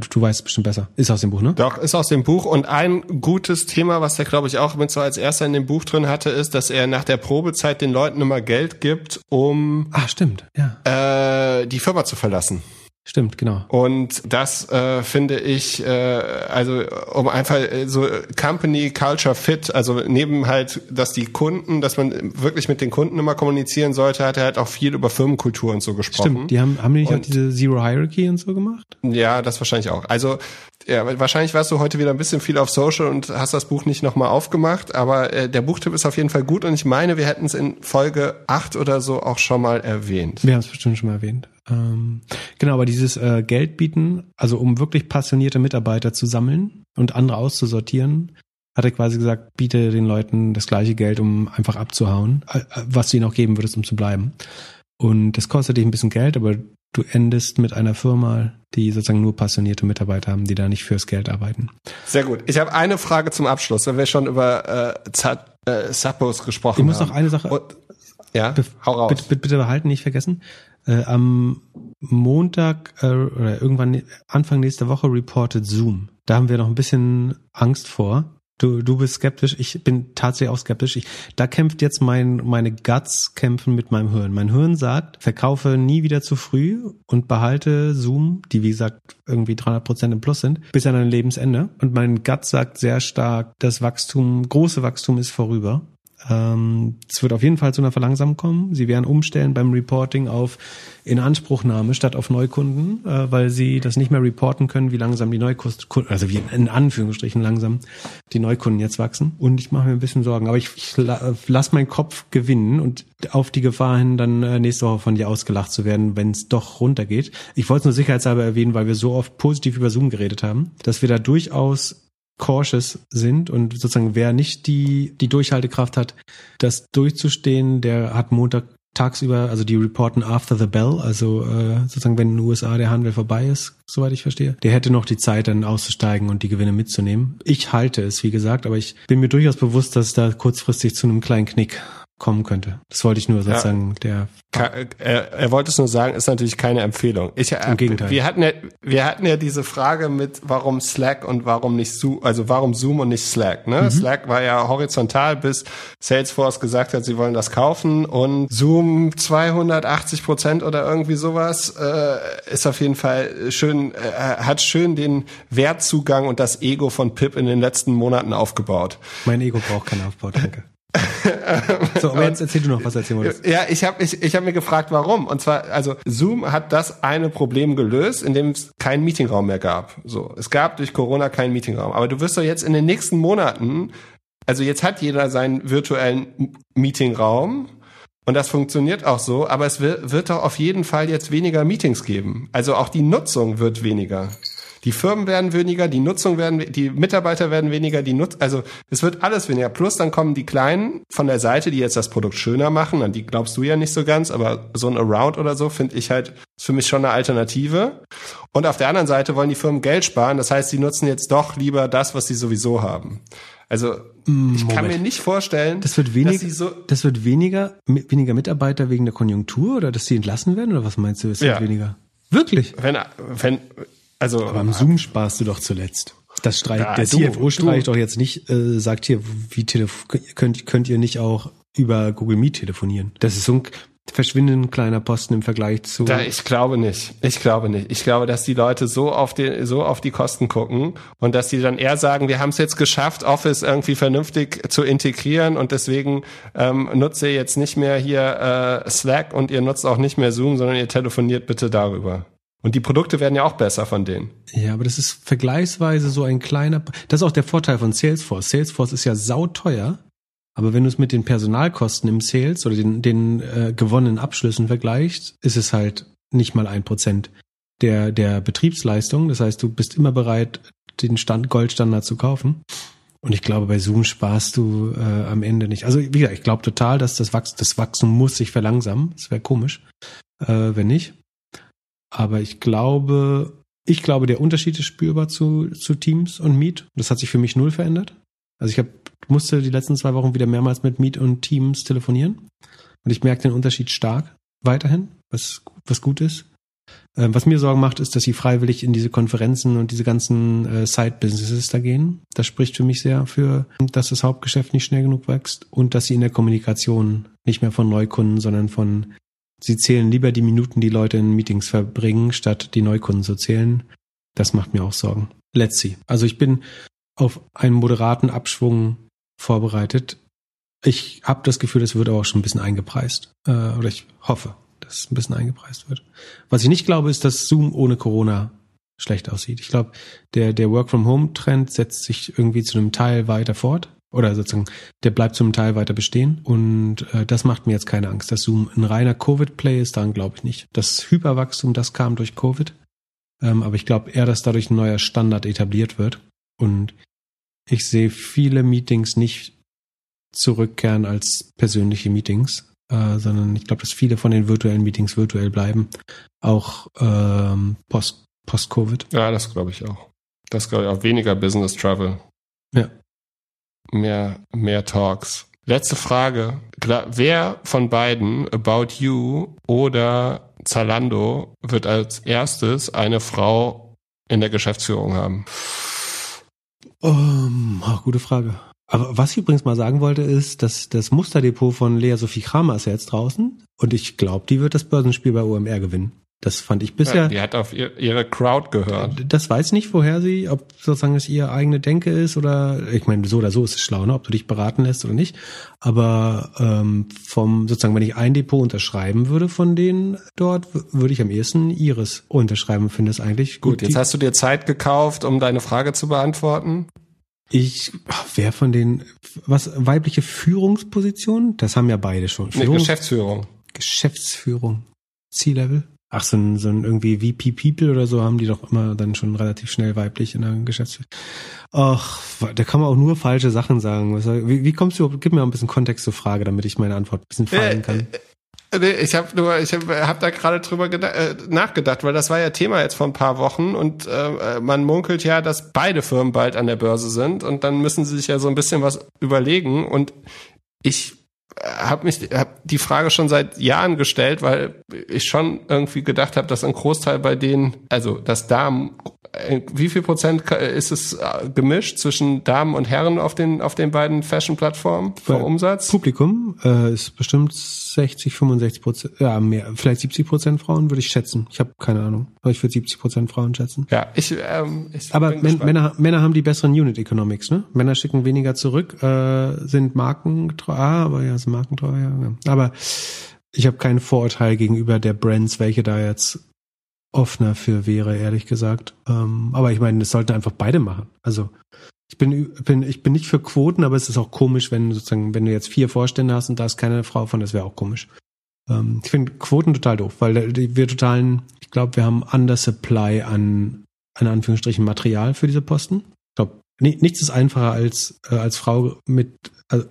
S1: du weißt es bestimmt besser. Ist aus dem Buch, ne?
S2: Doch, ist aus dem Buch. Und ein gutes Thema, was der, glaube ich, auch mit so als erster in dem Buch drin hatte, ist, dass er nach der Probezeit den Leuten immer Geld gibt, um.
S1: Ah, stimmt, ja.
S2: Äh, die Firma zu verlassen.
S1: Stimmt, genau.
S2: Und das äh, finde ich, äh, also um einfach äh, so Company Culture Fit, also neben halt, dass die Kunden, dass man wirklich mit den Kunden immer kommunizieren sollte, hat er halt auch viel über Firmenkultur und so gesprochen.
S1: Stimmt, die haben, haben die nicht und, auch diese Zero Hierarchy und so gemacht?
S2: Ja, das wahrscheinlich auch. Also ja, wahrscheinlich warst du heute wieder ein bisschen viel auf Social und hast das Buch nicht nochmal aufgemacht, aber äh, der Buchtipp ist auf jeden Fall gut und ich meine, wir hätten es in Folge 8 oder so auch schon mal erwähnt.
S1: Wir haben es bestimmt schon mal erwähnt. Ähm, Genau, aber dieses äh, Geld bieten, also um wirklich passionierte Mitarbeiter zu sammeln und andere auszusortieren, hat er quasi gesagt, biete den Leuten das gleiche Geld, um einfach abzuhauen, äh, was du ihnen auch geben würdest, um zu bleiben. Und das kostet dich ein bisschen Geld, aber du endest mit einer Firma, die sozusagen nur passionierte Mitarbeiter haben, die da nicht fürs Geld arbeiten.
S2: Sehr gut. Ich habe eine Frage zum Abschluss, wenn wir schon über äh, Zat, äh, gesprochen haben.
S1: Ich muss noch eine Sache. Und,
S2: ja, hau raus.
S1: Bitte, bitte, bitte behalten, nicht vergessen. Äh, am Montag äh, oder irgendwann Anfang nächster Woche reportet Zoom. Da haben wir noch ein bisschen Angst vor, Du, du bist skeptisch, ich bin tatsächlich auch skeptisch. Ich, da kämpft jetzt mein, meine Guts kämpfen mit meinem Hirn. Mein Hirn sagt, verkaufe nie wieder zu früh und behalte Zoom, die wie gesagt irgendwie 300 Prozent im Plus sind, bis an dein Lebensende. Und mein Gut sagt sehr stark, das Wachstum, große Wachstum ist vorüber. Ähm, es wird auf jeden Fall zu einer Verlangsamung kommen. Sie werden umstellen beim Reporting auf Inanspruchnahme statt auf Neukunden, äh, weil sie das nicht mehr reporten können, wie langsam die Neukunden, also wie in Anführungsstrichen langsam die Neukunden jetzt wachsen. Und ich mache mir ein bisschen Sorgen. Aber ich, ich lass meinen Kopf gewinnen und auf die Gefahr hin, dann äh, nächste Woche von dir ausgelacht zu werden, wenn es doch runtergeht. Ich wollte es nur sicherheitshalber erwähnen, weil wir so oft positiv über Zoom geredet haben, dass wir da durchaus cautious sind und sozusagen wer nicht die, die Durchhaltekraft hat, das durchzustehen, der hat Montag tagsüber, also die reporten after the bell, also äh, sozusagen wenn in den USA der Handel vorbei ist, soweit ich verstehe, der hätte noch die Zeit dann auszusteigen und die Gewinne mitzunehmen. Ich halte es, wie gesagt, aber ich bin mir durchaus bewusst, dass da kurzfristig zu einem kleinen Knick kommen könnte. Das wollte ich nur sozusagen
S2: ja. der. Er, er wollte es nur sagen, ist natürlich keine Empfehlung. Ich,
S1: äh, Im Gegenteil.
S2: Wir hatten ja, wir hatten ja diese Frage mit, warum Slack und warum nicht Zoom, also warum Zoom und nicht Slack. Ne? Mhm. Slack war ja horizontal, bis Salesforce gesagt hat, sie wollen das kaufen und Zoom 280 Prozent oder irgendwie sowas äh, ist auf jeden Fall schön, äh, hat schön den Wertzugang und das Ego von Pip in den letzten Monaten aufgebaut.
S1: Mein Ego braucht keinen Aufbau, danke. so, aber jetzt erzähl du noch, was erzählen wolltest.
S2: Ja, ich habe ich, ich hab mir gefragt, warum. Und zwar, also Zoom hat das eine Problem gelöst, in dem es keinen Meetingraum mehr gab. So, es gab durch Corona keinen Meetingraum. Aber du wirst doch jetzt in den nächsten Monaten, also jetzt hat jeder seinen virtuellen Meetingraum. Und das funktioniert auch so, aber es wird, wird doch auf jeden Fall jetzt weniger Meetings geben. Also auch die Nutzung wird weniger. Die Firmen werden weniger, die Nutzung werden, die Mitarbeiter werden weniger, die Nutz, also es wird alles weniger. Plus dann kommen die Kleinen von der Seite, die jetzt das Produkt schöner machen, an die glaubst du ja nicht so ganz, aber so ein Around oder so finde ich halt, ist für mich schon eine Alternative. Und auf der anderen Seite wollen die Firmen Geld sparen, das heißt, sie nutzen jetzt doch lieber das, was sie sowieso haben. Also mm, ich Moment. kann mir nicht vorstellen,
S1: das wird weniger, so das wird weniger, weniger Mitarbeiter wegen der Konjunktur oder dass sie entlassen werden oder was meinst du? Es wird ja. weniger. Wirklich?
S2: Wenn, wenn, also,
S1: aber am Zoom sparst du doch zuletzt. Das streicht, ja, der du, CFO streicht doch jetzt nicht, äh, sagt hier, wie könnt, könnt ihr nicht auch über Google Meet telefonieren? Das ist so ein verschwindend kleiner Posten im Vergleich zu.
S2: Da, ich glaube nicht. Ich glaube nicht. Ich glaube, dass die Leute so auf die, so auf die Kosten gucken und dass die dann eher sagen, wir haben es jetzt geschafft, Office irgendwie vernünftig zu integrieren und deswegen ähm, nutze ihr jetzt nicht mehr hier äh, Slack und ihr nutzt auch nicht mehr Zoom, sondern ihr telefoniert bitte darüber. Und die Produkte werden ja auch besser von denen.
S1: Ja, aber das ist vergleichsweise so ein kleiner, das ist auch der Vorteil von Salesforce. Salesforce ist ja sauteuer, aber wenn du es mit den Personalkosten im Sales oder den, den äh, gewonnenen Abschlüssen vergleichst, ist es halt nicht mal ein Prozent der, der Betriebsleistung. Das heißt, du bist immer bereit, den Stand, Goldstandard zu kaufen. Und ich glaube, bei Zoom sparst du äh, am Ende nicht. Also wie gesagt, ich glaube total, dass das Wachstum, das Wachstum muss sich verlangsamen. Das wäre komisch, äh, wenn nicht. Aber ich glaube, ich glaube, der Unterschied ist spürbar zu, zu Teams und Meet. Das hat sich für mich null verändert. Also ich hab, musste die letzten zwei Wochen wieder mehrmals mit Meet und Teams telefonieren. Und ich merke den Unterschied stark weiterhin, was, was gut ist. Ähm, was mir Sorgen macht, ist, dass sie freiwillig in diese Konferenzen und diese ganzen äh, Side-Businesses da gehen. Das spricht für mich sehr für, dass das Hauptgeschäft nicht schnell genug wächst und dass sie in der Kommunikation nicht mehr von Neukunden, sondern von Sie zählen lieber die Minuten, die Leute in Meetings verbringen, statt die Neukunden zu zählen. Das macht mir auch Sorgen. Let's see. Also ich bin auf einen moderaten Abschwung vorbereitet. Ich habe das Gefühl, es wird aber auch schon ein bisschen eingepreist. Äh, oder ich hoffe, dass es ein bisschen eingepreist wird. Was ich nicht glaube, ist, dass Zoom ohne Corona schlecht aussieht. Ich glaube, der, der Work-from-Home-Trend setzt sich irgendwie zu einem Teil weiter fort Oder sozusagen, der bleibt zum Teil weiter bestehen. Und äh, das macht mir jetzt keine Angst. Dass Zoom ein reiner Covid-Play ist, daran glaube ich nicht. Das Hyperwachstum, das kam durch Covid. Ähm, aber ich glaube eher, dass dadurch ein neuer Standard etabliert wird. Und ich sehe viele Meetings nicht zurückkehren als persönliche Meetings, äh, sondern ich glaube, dass viele von den virtuellen Meetings virtuell bleiben. Auch ähm, post, post-Covid.
S2: Ja, das glaube ich auch. Das glaube ich auch. Weniger Business Travel.
S1: Ja.
S2: Mehr, mehr Talks. Letzte Frage. Wer von beiden, About You oder Zalando, wird als erstes eine Frau in der Geschäftsführung haben?
S1: Um, oh, gute Frage. Aber was ich übrigens mal sagen wollte, ist, dass das Musterdepot von Lea Sophie Kramer ist ja jetzt draußen und ich glaube, die wird das Börsenspiel bei OMR gewinnen. Das fand ich bisher. Ja,
S2: die hat auf ihre Crowd gehört.
S1: Das weiß nicht, woher sie, ob sozusagen es ihre eigene Denke ist oder, ich meine, so oder so ist es schlau, ne? ob du dich beraten lässt oder nicht. Aber ähm, vom sozusagen, wenn ich ein Depot unterschreiben würde von denen dort, würde ich am ehesten ihres unterschreiben. Finde es eigentlich gut. Gut,
S2: jetzt hast du dir Zeit gekauft, um deine Frage zu beantworten.
S1: Ich, wer von den, was, weibliche Führungspositionen? Das haben ja beide schon.
S2: Nee, Geschäftsführung.
S1: Geschäftsführung. C-Level? Ach, so ein, so ein irgendwie VP People oder so haben die doch immer dann schon relativ schnell weiblich in der Geschäftsführung. Ach, da kann man auch nur falsche Sachen sagen. Wie, wie kommst du, gib mir ein bisschen Kontext zur Frage, damit ich meine Antwort ein bisschen fallen kann. Äh,
S2: äh, nee, ich habe nur, ich habe hab da gerade drüber äh, nachgedacht, weil das war ja Thema jetzt vor ein paar Wochen und äh, man munkelt ja, dass beide Firmen bald an der Börse sind und dann müssen sie sich ja so ein bisschen was überlegen und ich habe mich hab die Frage schon seit Jahren gestellt, weil ich schon irgendwie gedacht habe, dass ein Großteil bei denen, also das Damen wie viel Prozent ist es äh, gemischt zwischen Damen und Herren auf den auf den beiden Fashion-Plattformen vom Umsatz?
S1: Publikum äh, ist bestimmt 60, 65 Prozent, ja mehr, vielleicht 70 Prozent Frauen würde ich schätzen. Ich habe keine Ahnung, aber ich würde 70 Prozent Frauen schätzen.
S2: Ja, ich. Ähm, ich
S1: aber Männer Männer haben die besseren Unit Economics, ne? Männer schicken weniger zurück, äh, sind markentreu, ah, aber ja, sind markentreu, ja. Aber ich habe kein Vorurteil gegenüber der Brands, welche da jetzt offener für wäre, ehrlich gesagt. Ähm, aber ich meine, das sollten einfach beide machen. Also ich bin, bin, ich bin nicht für Quoten, aber es ist auch komisch, wenn sozusagen, wenn du jetzt vier Vorstände hast und da ist keine Frau von, das wäre auch komisch. Ähm, ich finde Quoten total doof, weil wir totalen, ich glaube, wir haben Undersupply an, an Anführungsstrichen Material für diese Posten. Ich glaube, nichts ist einfacher als äh, als Frau mit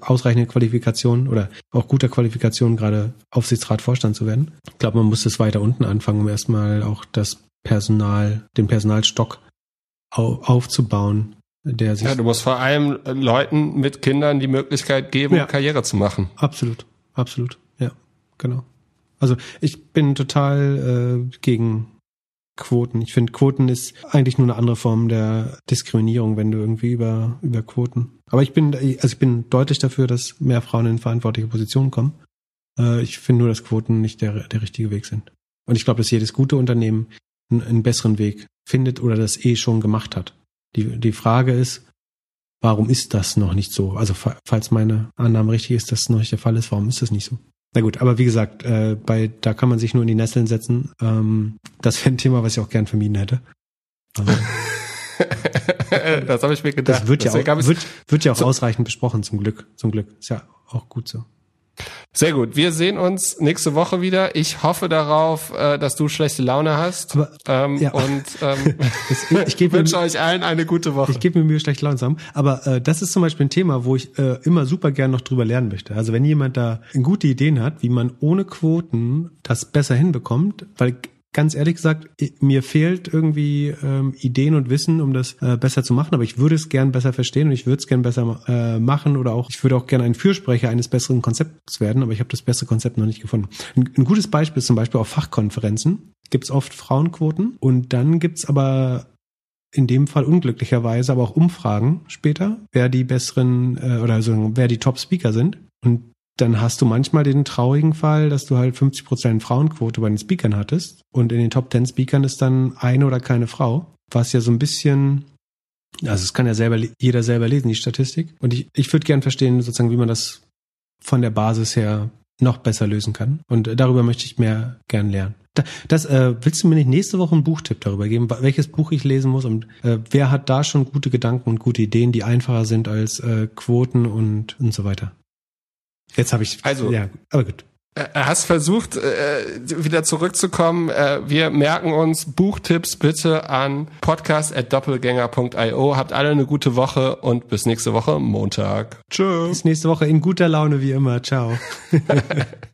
S1: ausreichende Qualifikation oder auch guter Qualifikation gerade Aufsichtsrat Vorstand zu werden. Ich glaube, man muss das weiter unten anfangen, um erstmal auch das Personal, den Personalstock au aufzubauen, der sich.
S2: Ja, du musst vor allem Leuten mit Kindern die Möglichkeit geben, ja. Karriere zu machen.
S1: Absolut, absolut, ja, genau. Also ich bin total äh, gegen Quoten. Ich finde, Quoten ist eigentlich nur eine andere Form der Diskriminierung, wenn du irgendwie über, über Quoten. Aber ich bin, also ich bin deutlich dafür, dass mehr Frauen in verantwortliche Positionen kommen. Äh, ich finde nur, dass Quoten nicht der, der richtige Weg sind. Und ich glaube, dass jedes gute Unternehmen einen, einen besseren Weg findet oder das eh schon gemacht hat. Die, die Frage ist, warum ist das noch nicht so? Also falls meine Annahme richtig ist, dass es noch nicht der Fall ist, warum ist das nicht so? Na gut, aber wie gesagt, äh, bei da kann man sich nur in die Nesseln setzen. Ähm, das wäre ein Thema, was ich auch gern vermieden hätte.
S2: das habe ich mir gedacht.
S1: Das wird ja auch, wird, wird ja auch so ausreichend besprochen, zum Glück. Zum Glück. Ist ja auch gut so.
S2: Sehr gut. Wir sehen uns nächste Woche wieder. Ich hoffe darauf, äh, dass du schlechte Laune hast. Aber, ähm, ja. Und ähm, ich, ich wünsche euch allen eine gute Woche.
S1: Ich gebe mir Mühe, schlechte Laune zu haben. Aber äh, das ist zum Beispiel ein Thema, wo ich äh, immer super gern noch drüber lernen möchte. Also wenn jemand da gute Ideen hat, wie man ohne Quoten das besser hinbekommt, weil ganz ehrlich gesagt, mir fehlt irgendwie ähm, Ideen und Wissen, um das äh, besser zu machen, aber ich würde es gern besser verstehen und ich würde es gern besser äh, machen oder auch, ich würde auch gern ein Fürsprecher eines besseren Konzepts werden, aber ich habe das beste Konzept noch nicht gefunden. Ein, ein gutes Beispiel ist zum Beispiel auf Fachkonferenzen gibt es oft Frauenquoten und dann gibt's aber in dem Fall unglücklicherweise aber auch Umfragen später, wer die besseren äh, oder so, wer die Top-Speaker sind. Und dann hast du manchmal den traurigen Fall, dass du halt 50 Prozent Frauenquote bei den Speakern hattest und in den Top 10 Speakern ist dann eine oder keine Frau, was ja so ein bisschen, also es kann ja selber jeder selber lesen die Statistik und ich, ich würde gern verstehen sozusagen, wie man das von der Basis her noch besser lösen kann. Und darüber möchte ich mehr gern lernen. Das äh, willst du mir nicht nächste Woche einen Buchtipp darüber geben, welches Buch ich lesen muss und äh, wer hat da schon gute Gedanken und gute Ideen, die einfacher sind als äh, Quoten und und so weiter. Jetzt habe ich
S2: also ja, aber gut. Äh, hast versucht, äh, wieder zurückzukommen. Äh, wir merken uns Buchtipps bitte an podcast.doppelgänger.io. Habt alle eine gute Woche und bis nächste Woche Montag.
S1: Tschüss. Bis nächste Woche in guter Laune wie immer. Ciao.